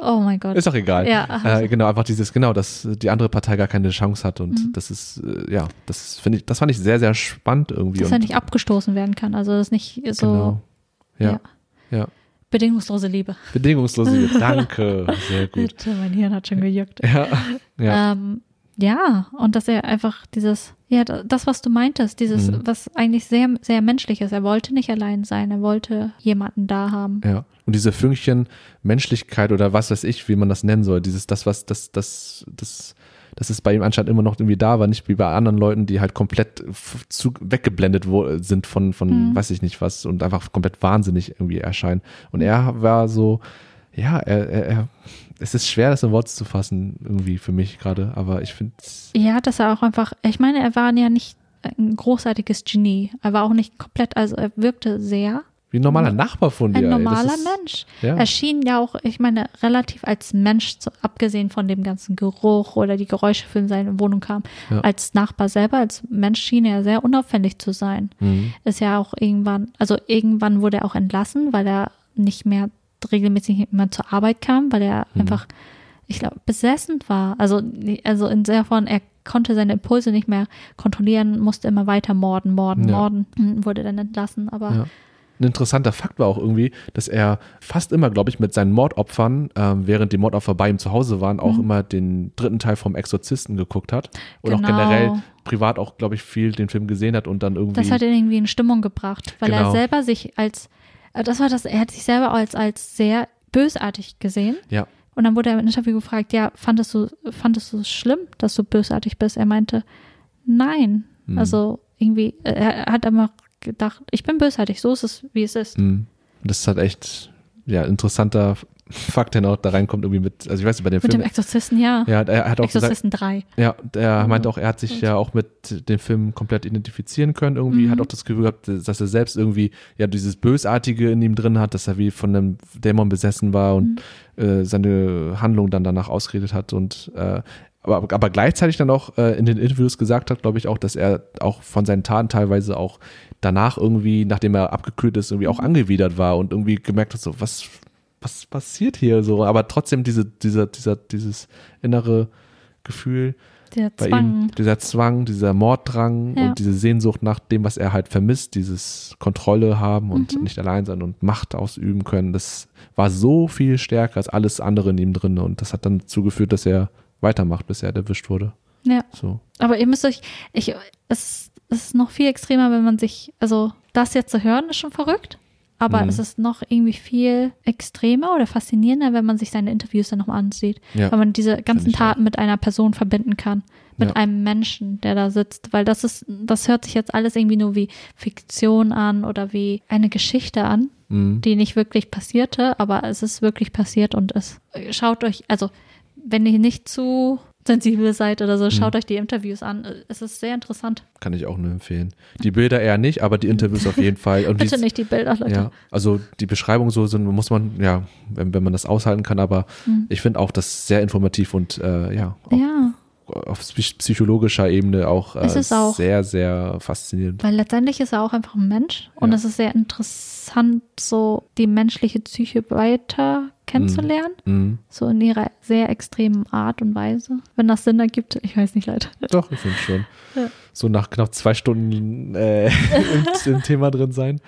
oh mein Gott. Ist doch egal. Ja. Äh, genau, einfach dieses, genau, dass die andere Partei gar keine Chance hat und Mhm. das ist, äh, ja, das finde ich, das fand ich sehr, sehr spannend irgendwie. dass er nicht abgestoßen werden kann. Also das ist nicht so Genau. Ja, Ja. ja. bedingungslose Liebe. Bedingungslose Liebe. Danke. Sehr gut. Bitte, mein Hirn hat schon gejuckt. Ja, ja. Ähm, ja, und dass er einfach dieses, ja, das, was du meintest, dieses, Mhm. was eigentlich sehr, sehr menschlich ist. Er wollte nicht allein sein, er wollte jemanden da haben. Ja. Und diese Fünkchen Menschlichkeit oder was weiß ich, wie man das nennen soll, dieses, das, was, das, das, das, das ist bei ihm anscheinend immer noch irgendwie da, war nicht wie bei anderen Leuten, die halt komplett zu, weggeblendet sind von, von, Mhm. weiß ich nicht was und einfach komplett wahnsinnig irgendwie erscheinen. Und er war so, ja, er, er, er es ist schwer, das in Worte zu fassen, irgendwie für mich gerade, aber ich finde Ja, dass er auch einfach, ich meine, er war ja nicht ein großartiges Genie. Er war auch nicht komplett, also er wirkte sehr wie ein normaler Nachbar von dir. ein normaler ist, Mensch. Ja. Er schien ja auch, ich meine, relativ als Mensch, abgesehen von dem ganzen Geruch oder die Geräusche für in seine Wohnung kamen, Ja. als Nachbar selber, als Mensch schien er sehr unauffällig zu sein. Mhm. Ist ja auch irgendwann, also irgendwann wurde er auch entlassen, weil er nicht mehr regelmäßig immer zur Arbeit kam, weil er Mhm. einfach, ich glaube, besessen war. Also, also in sehr von, er konnte seine Impulse nicht mehr kontrollieren, musste immer weiter morden, morden, Ja. morden, und wurde dann entlassen. Aber Ja. Ein interessanter Fakt war auch irgendwie, dass er fast immer, glaube ich, mit seinen Mordopfern, ähm, während die Mordopfer bei ihm zu Hause waren, auch Mhm. immer den dritten Teil vom Exorzisten geguckt hat. Und auch Genau. generell privat auch, glaube ich, viel den Film gesehen hat und dann irgendwie. Das hat ihn irgendwie in Stimmung gebracht, weil er Genau. selber sich als, äh, das war das, er hat sich selber als, als sehr bösartig gesehen. ja, Und dann wurde er im Interview gefragt, ja, fandest du, fandest du es schlimm, dass du bösartig bist? Er meinte, nein. Hm. Also irgendwie, äh, er hat immer gedacht, ich bin bösartig, so ist es, wie es ist. Mhm. Das hat echt, ja, interessanter Fakt, der noch da reinkommt, irgendwie mit, also ich weiß nicht, bei dem Mit Film. dem Exorzisten, ja. ja, er hat auch gesagt, Exorzisten 3. ja, der Mhm. meint auch, er hat sich ja auch mit dem Film komplett identifizieren können irgendwie, Mhm. hat auch das Gefühl gehabt, dass er selbst irgendwie ja dieses Bösartige in ihm drin hat, dass er wie von einem Dämon besessen war und Mhm. äh, seine Handlung dann danach ausgeredet hat und äh, aber, aber gleichzeitig dann auch äh, in den Interviews gesagt hat, glaube ich auch, dass er auch von seinen Taten teilweise auch danach irgendwie, nachdem er abgekühlt ist, irgendwie auch Mhm. angewidert war und irgendwie gemerkt hat, so was was passiert hier so, aber trotzdem diese dieser dieser dieses innere Gefühl Der bei Zwang. ihm dieser Zwang, dieser Morddrang Ja. und diese Sehnsucht nach dem, was er halt vermisst, dieses Kontrolle haben und Mhm. nicht allein sein und Macht ausüben können, das war so viel stärker als alles andere in ihm drin und das hat dann dazu geführt, dass er weitermacht, bis er erwischt wurde. Ja. So. Aber ihr müsst euch, ich, es, es ist noch viel extremer, wenn man sich, also das jetzt zu hören, ist schon verrückt. Aber Mhm. es ist noch irgendwie viel extremer oder faszinierender, wenn man sich seine Interviews dann nochmal ansieht. Ja. Weil man diese ganzen ich auch. Taten mit einer Person verbinden kann. Mit Ja. einem Menschen, der da sitzt. Weil das ist, das hört sich jetzt alles irgendwie nur wie Fiktion an oder wie eine Geschichte an, Mhm. die nicht wirklich passierte, aber es ist wirklich passiert und es schaut euch, also wenn ihr nicht zu sensibel seid oder so, schaut euch die Interviews an. Es ist sehr interessant. Kann ich auch nur empfehlen. Die Bilder eher nicht, aber die Interviews auf jeden Fall. Und Bitte die, nicht die Bilder, Leute. Ja, also die Beschreibung so sind, muss man, ja, wenn, wenn man das aushalten kann, aber Mhm. ich finde auch das sehr informativ und äh, ja, auch Ja, auf psych- psychologischer Ebene auch, äh, auch- sehr, sehr faszinierend. weil letztendlich ist er auch einfach ein Mensch und Ja. es ist sehr interessant, so die menschliche Psyche weiter kennenzulernen, Mhm. so in ihrer sehr extremen Art und Weise. Wenn das Sinn ergibt, ich weiß nicht, Leute. Doch, ich finde schon. Ja. So nach knapp zwei Stunden äh, im, im Thema drin sein.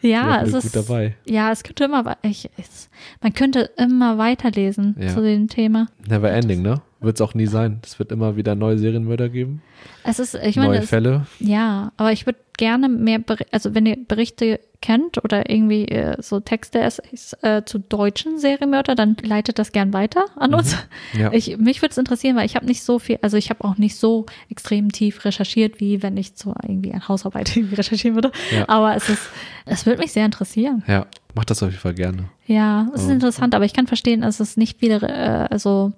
Ja, es ist dabei. Ja, es könnte immer, ich, es, man könnte immer weiterlesen Ja. zu dem Thema. Never ending, ne? Wird es auch nie sein. Es wird immer wieder neue Serienmörder geben, Es ist, ich neue meine, es, Fälle. ja, aber ich würde gerne mehr, also wenn ihr Berichte kennt oder irgendwie äh, so Texte Essays, äh, zu deutschen Serienmörder, dann leitet das gern weiter an uns. Mhm. Ja. Ich, mich würde es interessieren, weil ich habe nicht so viel, also ich habe auch nicht so extrem tief recherchiert, wie wenn ich so irgendwie eine Hausarbeit irgendwie recherchieren würde. Ja. Aber es ist, es würde mich sehr interessieren. ja, macht das auf jeden Fall gerne. Ja, es ist Oh. interessant, aber ich kann verstehen, dass es nicht viele äh, also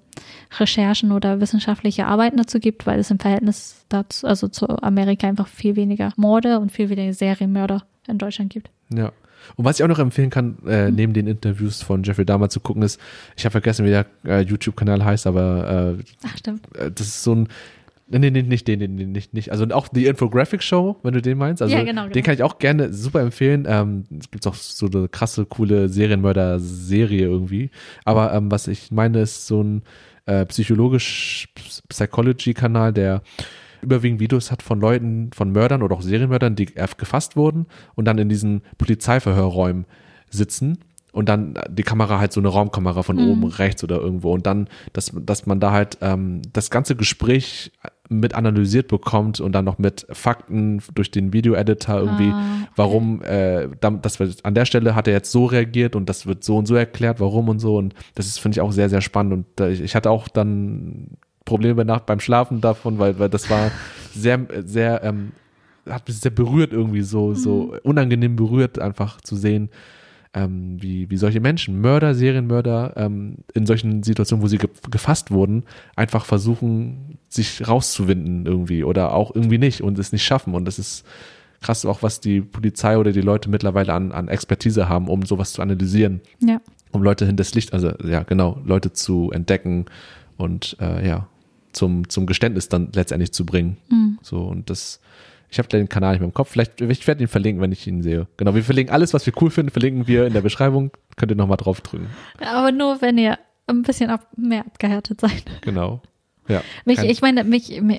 Recherchen oder wissenschaftliche Arbeiten dazu gibt, weil es im Verhältnis dazu, also zu Amerika einfach viel weniger Morde und viel weniger Serienmörder in Deutschland gibt. Ja. Und was ich auch noch empfehlen kann, äh, Mhm. neben den Interviews von Jeffrey Dahmer zu gucken, ist, ich habe vergessen, wie der äh, YouTube-Kanal heißt, aber Ach, stimmt. äh, das ist so ein, nee, nee, nee, nicht den, den, den, nicht, nicht, also auch die Infographic Show, wenn du den meinst, also Ja, genau, den genau. kann ich auch gerne super empfehlen, ähm, es gibt auch so eine krasse, coole Serienmörder-Serie irgendwie, aber ähm, was ich meine, ist so ein äh, psychologisch Psychology-Kanal, der überwiegend Videos hat von Leuten, von Mördern oder auch Serienmördern, die gefasst wurden und dann in diesen Polizeiverhörräumen sitzen und dann die Kamera halt so eine Raumkamera von Mhm. oben rechts oder irgendwo und dann, dass, dass man da halt ähm, das ganze Gespräch mit analysiert bekommt und dann noch mit Fakten durch den Video-Editor irgendwie, Ah, okay. warum, äh, das wird, an der Stelle hat er jetzt so reagiert und das wird so und so erklärt, warum und so und das ist, finde ich, auch sehr, sehr spannend und ich, ich hatte auch dann Probleme nach, beim Schlafen davon, weil, weil das war sehr, sehr, ähm, hat mich sehr berührt irgendwie so, so unangenehm berührt einfach zu sehen, ähm, wie, wie solche Menschen, Mörder, Serienmörder, ähm, in solchen Situationen, wo sie ge gefasst wurden, einfach versuchen, sich rauszuwinden irgendwie oder auch irgendwie nicht und es nicht schaffen. Und das ist krass auch, was die Polizei oder die Leute mittlerweile an, an Expertise haben, um sowas zu analysieren, Ja. um Leute hinters Licht, also ja, genau, Leute zu entdecken und äh, ja, zum, zum Geständnis dann letztendlich zu bringen. Mhm. So, und das, ich habe den Kanal nicht mehr im Kopf. Vielleicht, ich werde ihn verlinken, wenn ich ihn sehe. Genau, wir verlinken alles, was wir cool finden, verlinken wir in der Beschreibung. Könnt ihr nochmal drauf drücken. Aber nur, wenn ihr ein bisschen ab, mehr abgehärtet seid. Genau. Ja. Mich, ich meine, mich, mir,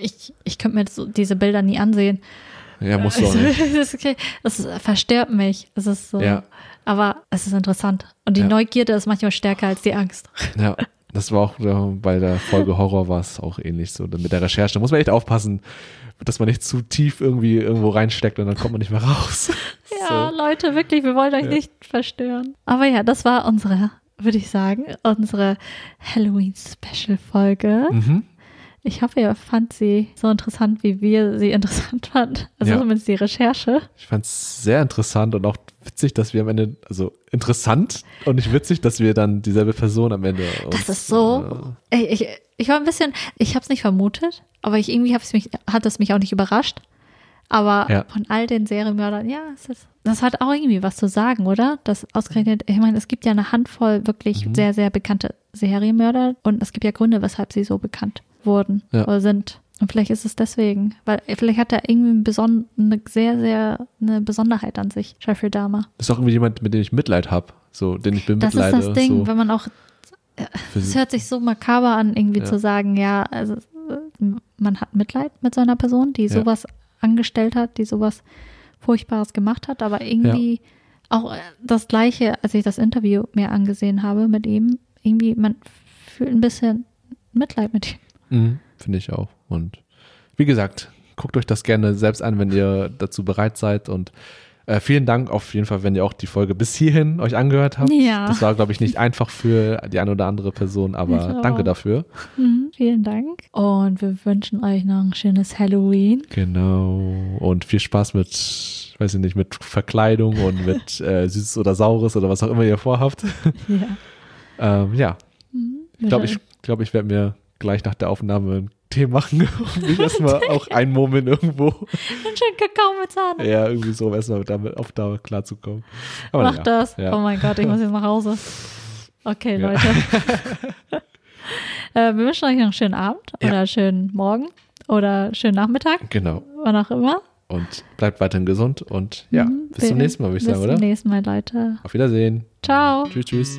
ich, ich könnte mir so diese Bilder nie ansehen. ja, musst du auch Also, nicht. das, okay. das verstört mich. Es ist so. Ja. Aber es ist interessant. Und die Ja. Neugierde ist manchmal stärker als die Angst. Ja. Das war auch äh, bei der Folge Horror war es auch ähnlich so. Mit der Recherche Da muss man echt aufpassen, dass man nicht zu tief irgendwie irgendwo reinsteckt und dann kommt man nicht mehr raus. Ja, Leute, wirklich, wir wollen euch Ja. nicht verstören. Aber ja, das war unsere, würde ich sagen, unsere Halloween-Special-Folge. Mhm. Ich hoffe, ihr fand sie so interessant, wie wir sie interessant fanden. Also Ja. zumindest die Recherche. Ich fand es sehr interessant und auch witzig, dass wir am Ende, also interessant und nicht witzig, dass wir dann dieselbe Person am Ende. Das ist so. Äh, ich, ich war ein bisschen, ich habe es nicht vermutet, aber ich, irgendwie hab's mich, hat es mich auch nicht überrascht. Aber Ja. von all den Serienmördern, ja, ist, das hat auch irgendwie was zu sagen, oder? Das ausgerechnet, ich meine, es gibt ja eine Handvoll wirklich Mhm. sehr, sehr bekannte Serienmörder und es gibt ja Gründe, weshalb sie so bekannt wurden Ja. oder sind. Und vielleicht ist es deswegen, weil vielleicht hat er irgendwie ein eine sehr, sehr eine Besonderheit an sich, Jeffrey Dahmer. Das ist auch irgendwie jemand, mit dem ich Mitleid habe, so, den ich Das ist bemitleide. das Ding, so wenn man auch Es hört sich so makaber an, irgendwie Ja. zu sagen, ja, also man hat Mitleid mit so einer Person, die Ja. sowas angestellt hat, die sowas Furchtbares gemacht hat, aber irgendwie auch äh, das Gleiche, als ich das Interview mir angesehen habe mit ihm, irgendwie, man fühlt ein bisschen Mitleid mit ihm. Mhm, Finde ich auch. Und wie gesagt, guckt euch das gerne selbst an, wenn ihr dazu bereit seid. Und äh, vielen Dank auf jeden Fall, wenn ihr auch die Folge bis hierhin euch angehört habt. Ja. Das war, glaube ich, nicht einfach für die eine oder andere Person, aber auch. danke dafür. Mhm, vielen Dank. Und wir wünschen euch noch ein schönes Halloween. Genau. Und viel Spaß mit, weiß ich nicht, mit Verkleidung und mit äh, Süßes oder Saures oder was auch immer ihr vorhabt. Ja. ähm, ja, Mhm. ich glaube, ich, glaub, ich werde mir gleich nach der Aufnahme einen Tee machen und mich erstmal auch einmummeln irgendwo. Einen schönen Kakao mit Sahne. Ja, irgendwie so, um erstmal damit auf Dauer klarzukommen. Aber Mach ja, das. Ja. Oh mein Gott, ich muss jetzt nach Hause. Okay, Ja. Leute. äh, wir wünschen euch noch einen schönen Abend oder schönen Morgen oder schönen Nachmittag, Genau. wann auch immer. Und bleibt weiterhin gesund und ja, Mhm. bis zum nächsten Mal, würde ich Bis sagen, oder? zum nächsten Mal, Leute. Auf Wiedersehen. Ciao. Tschüss, tschüss.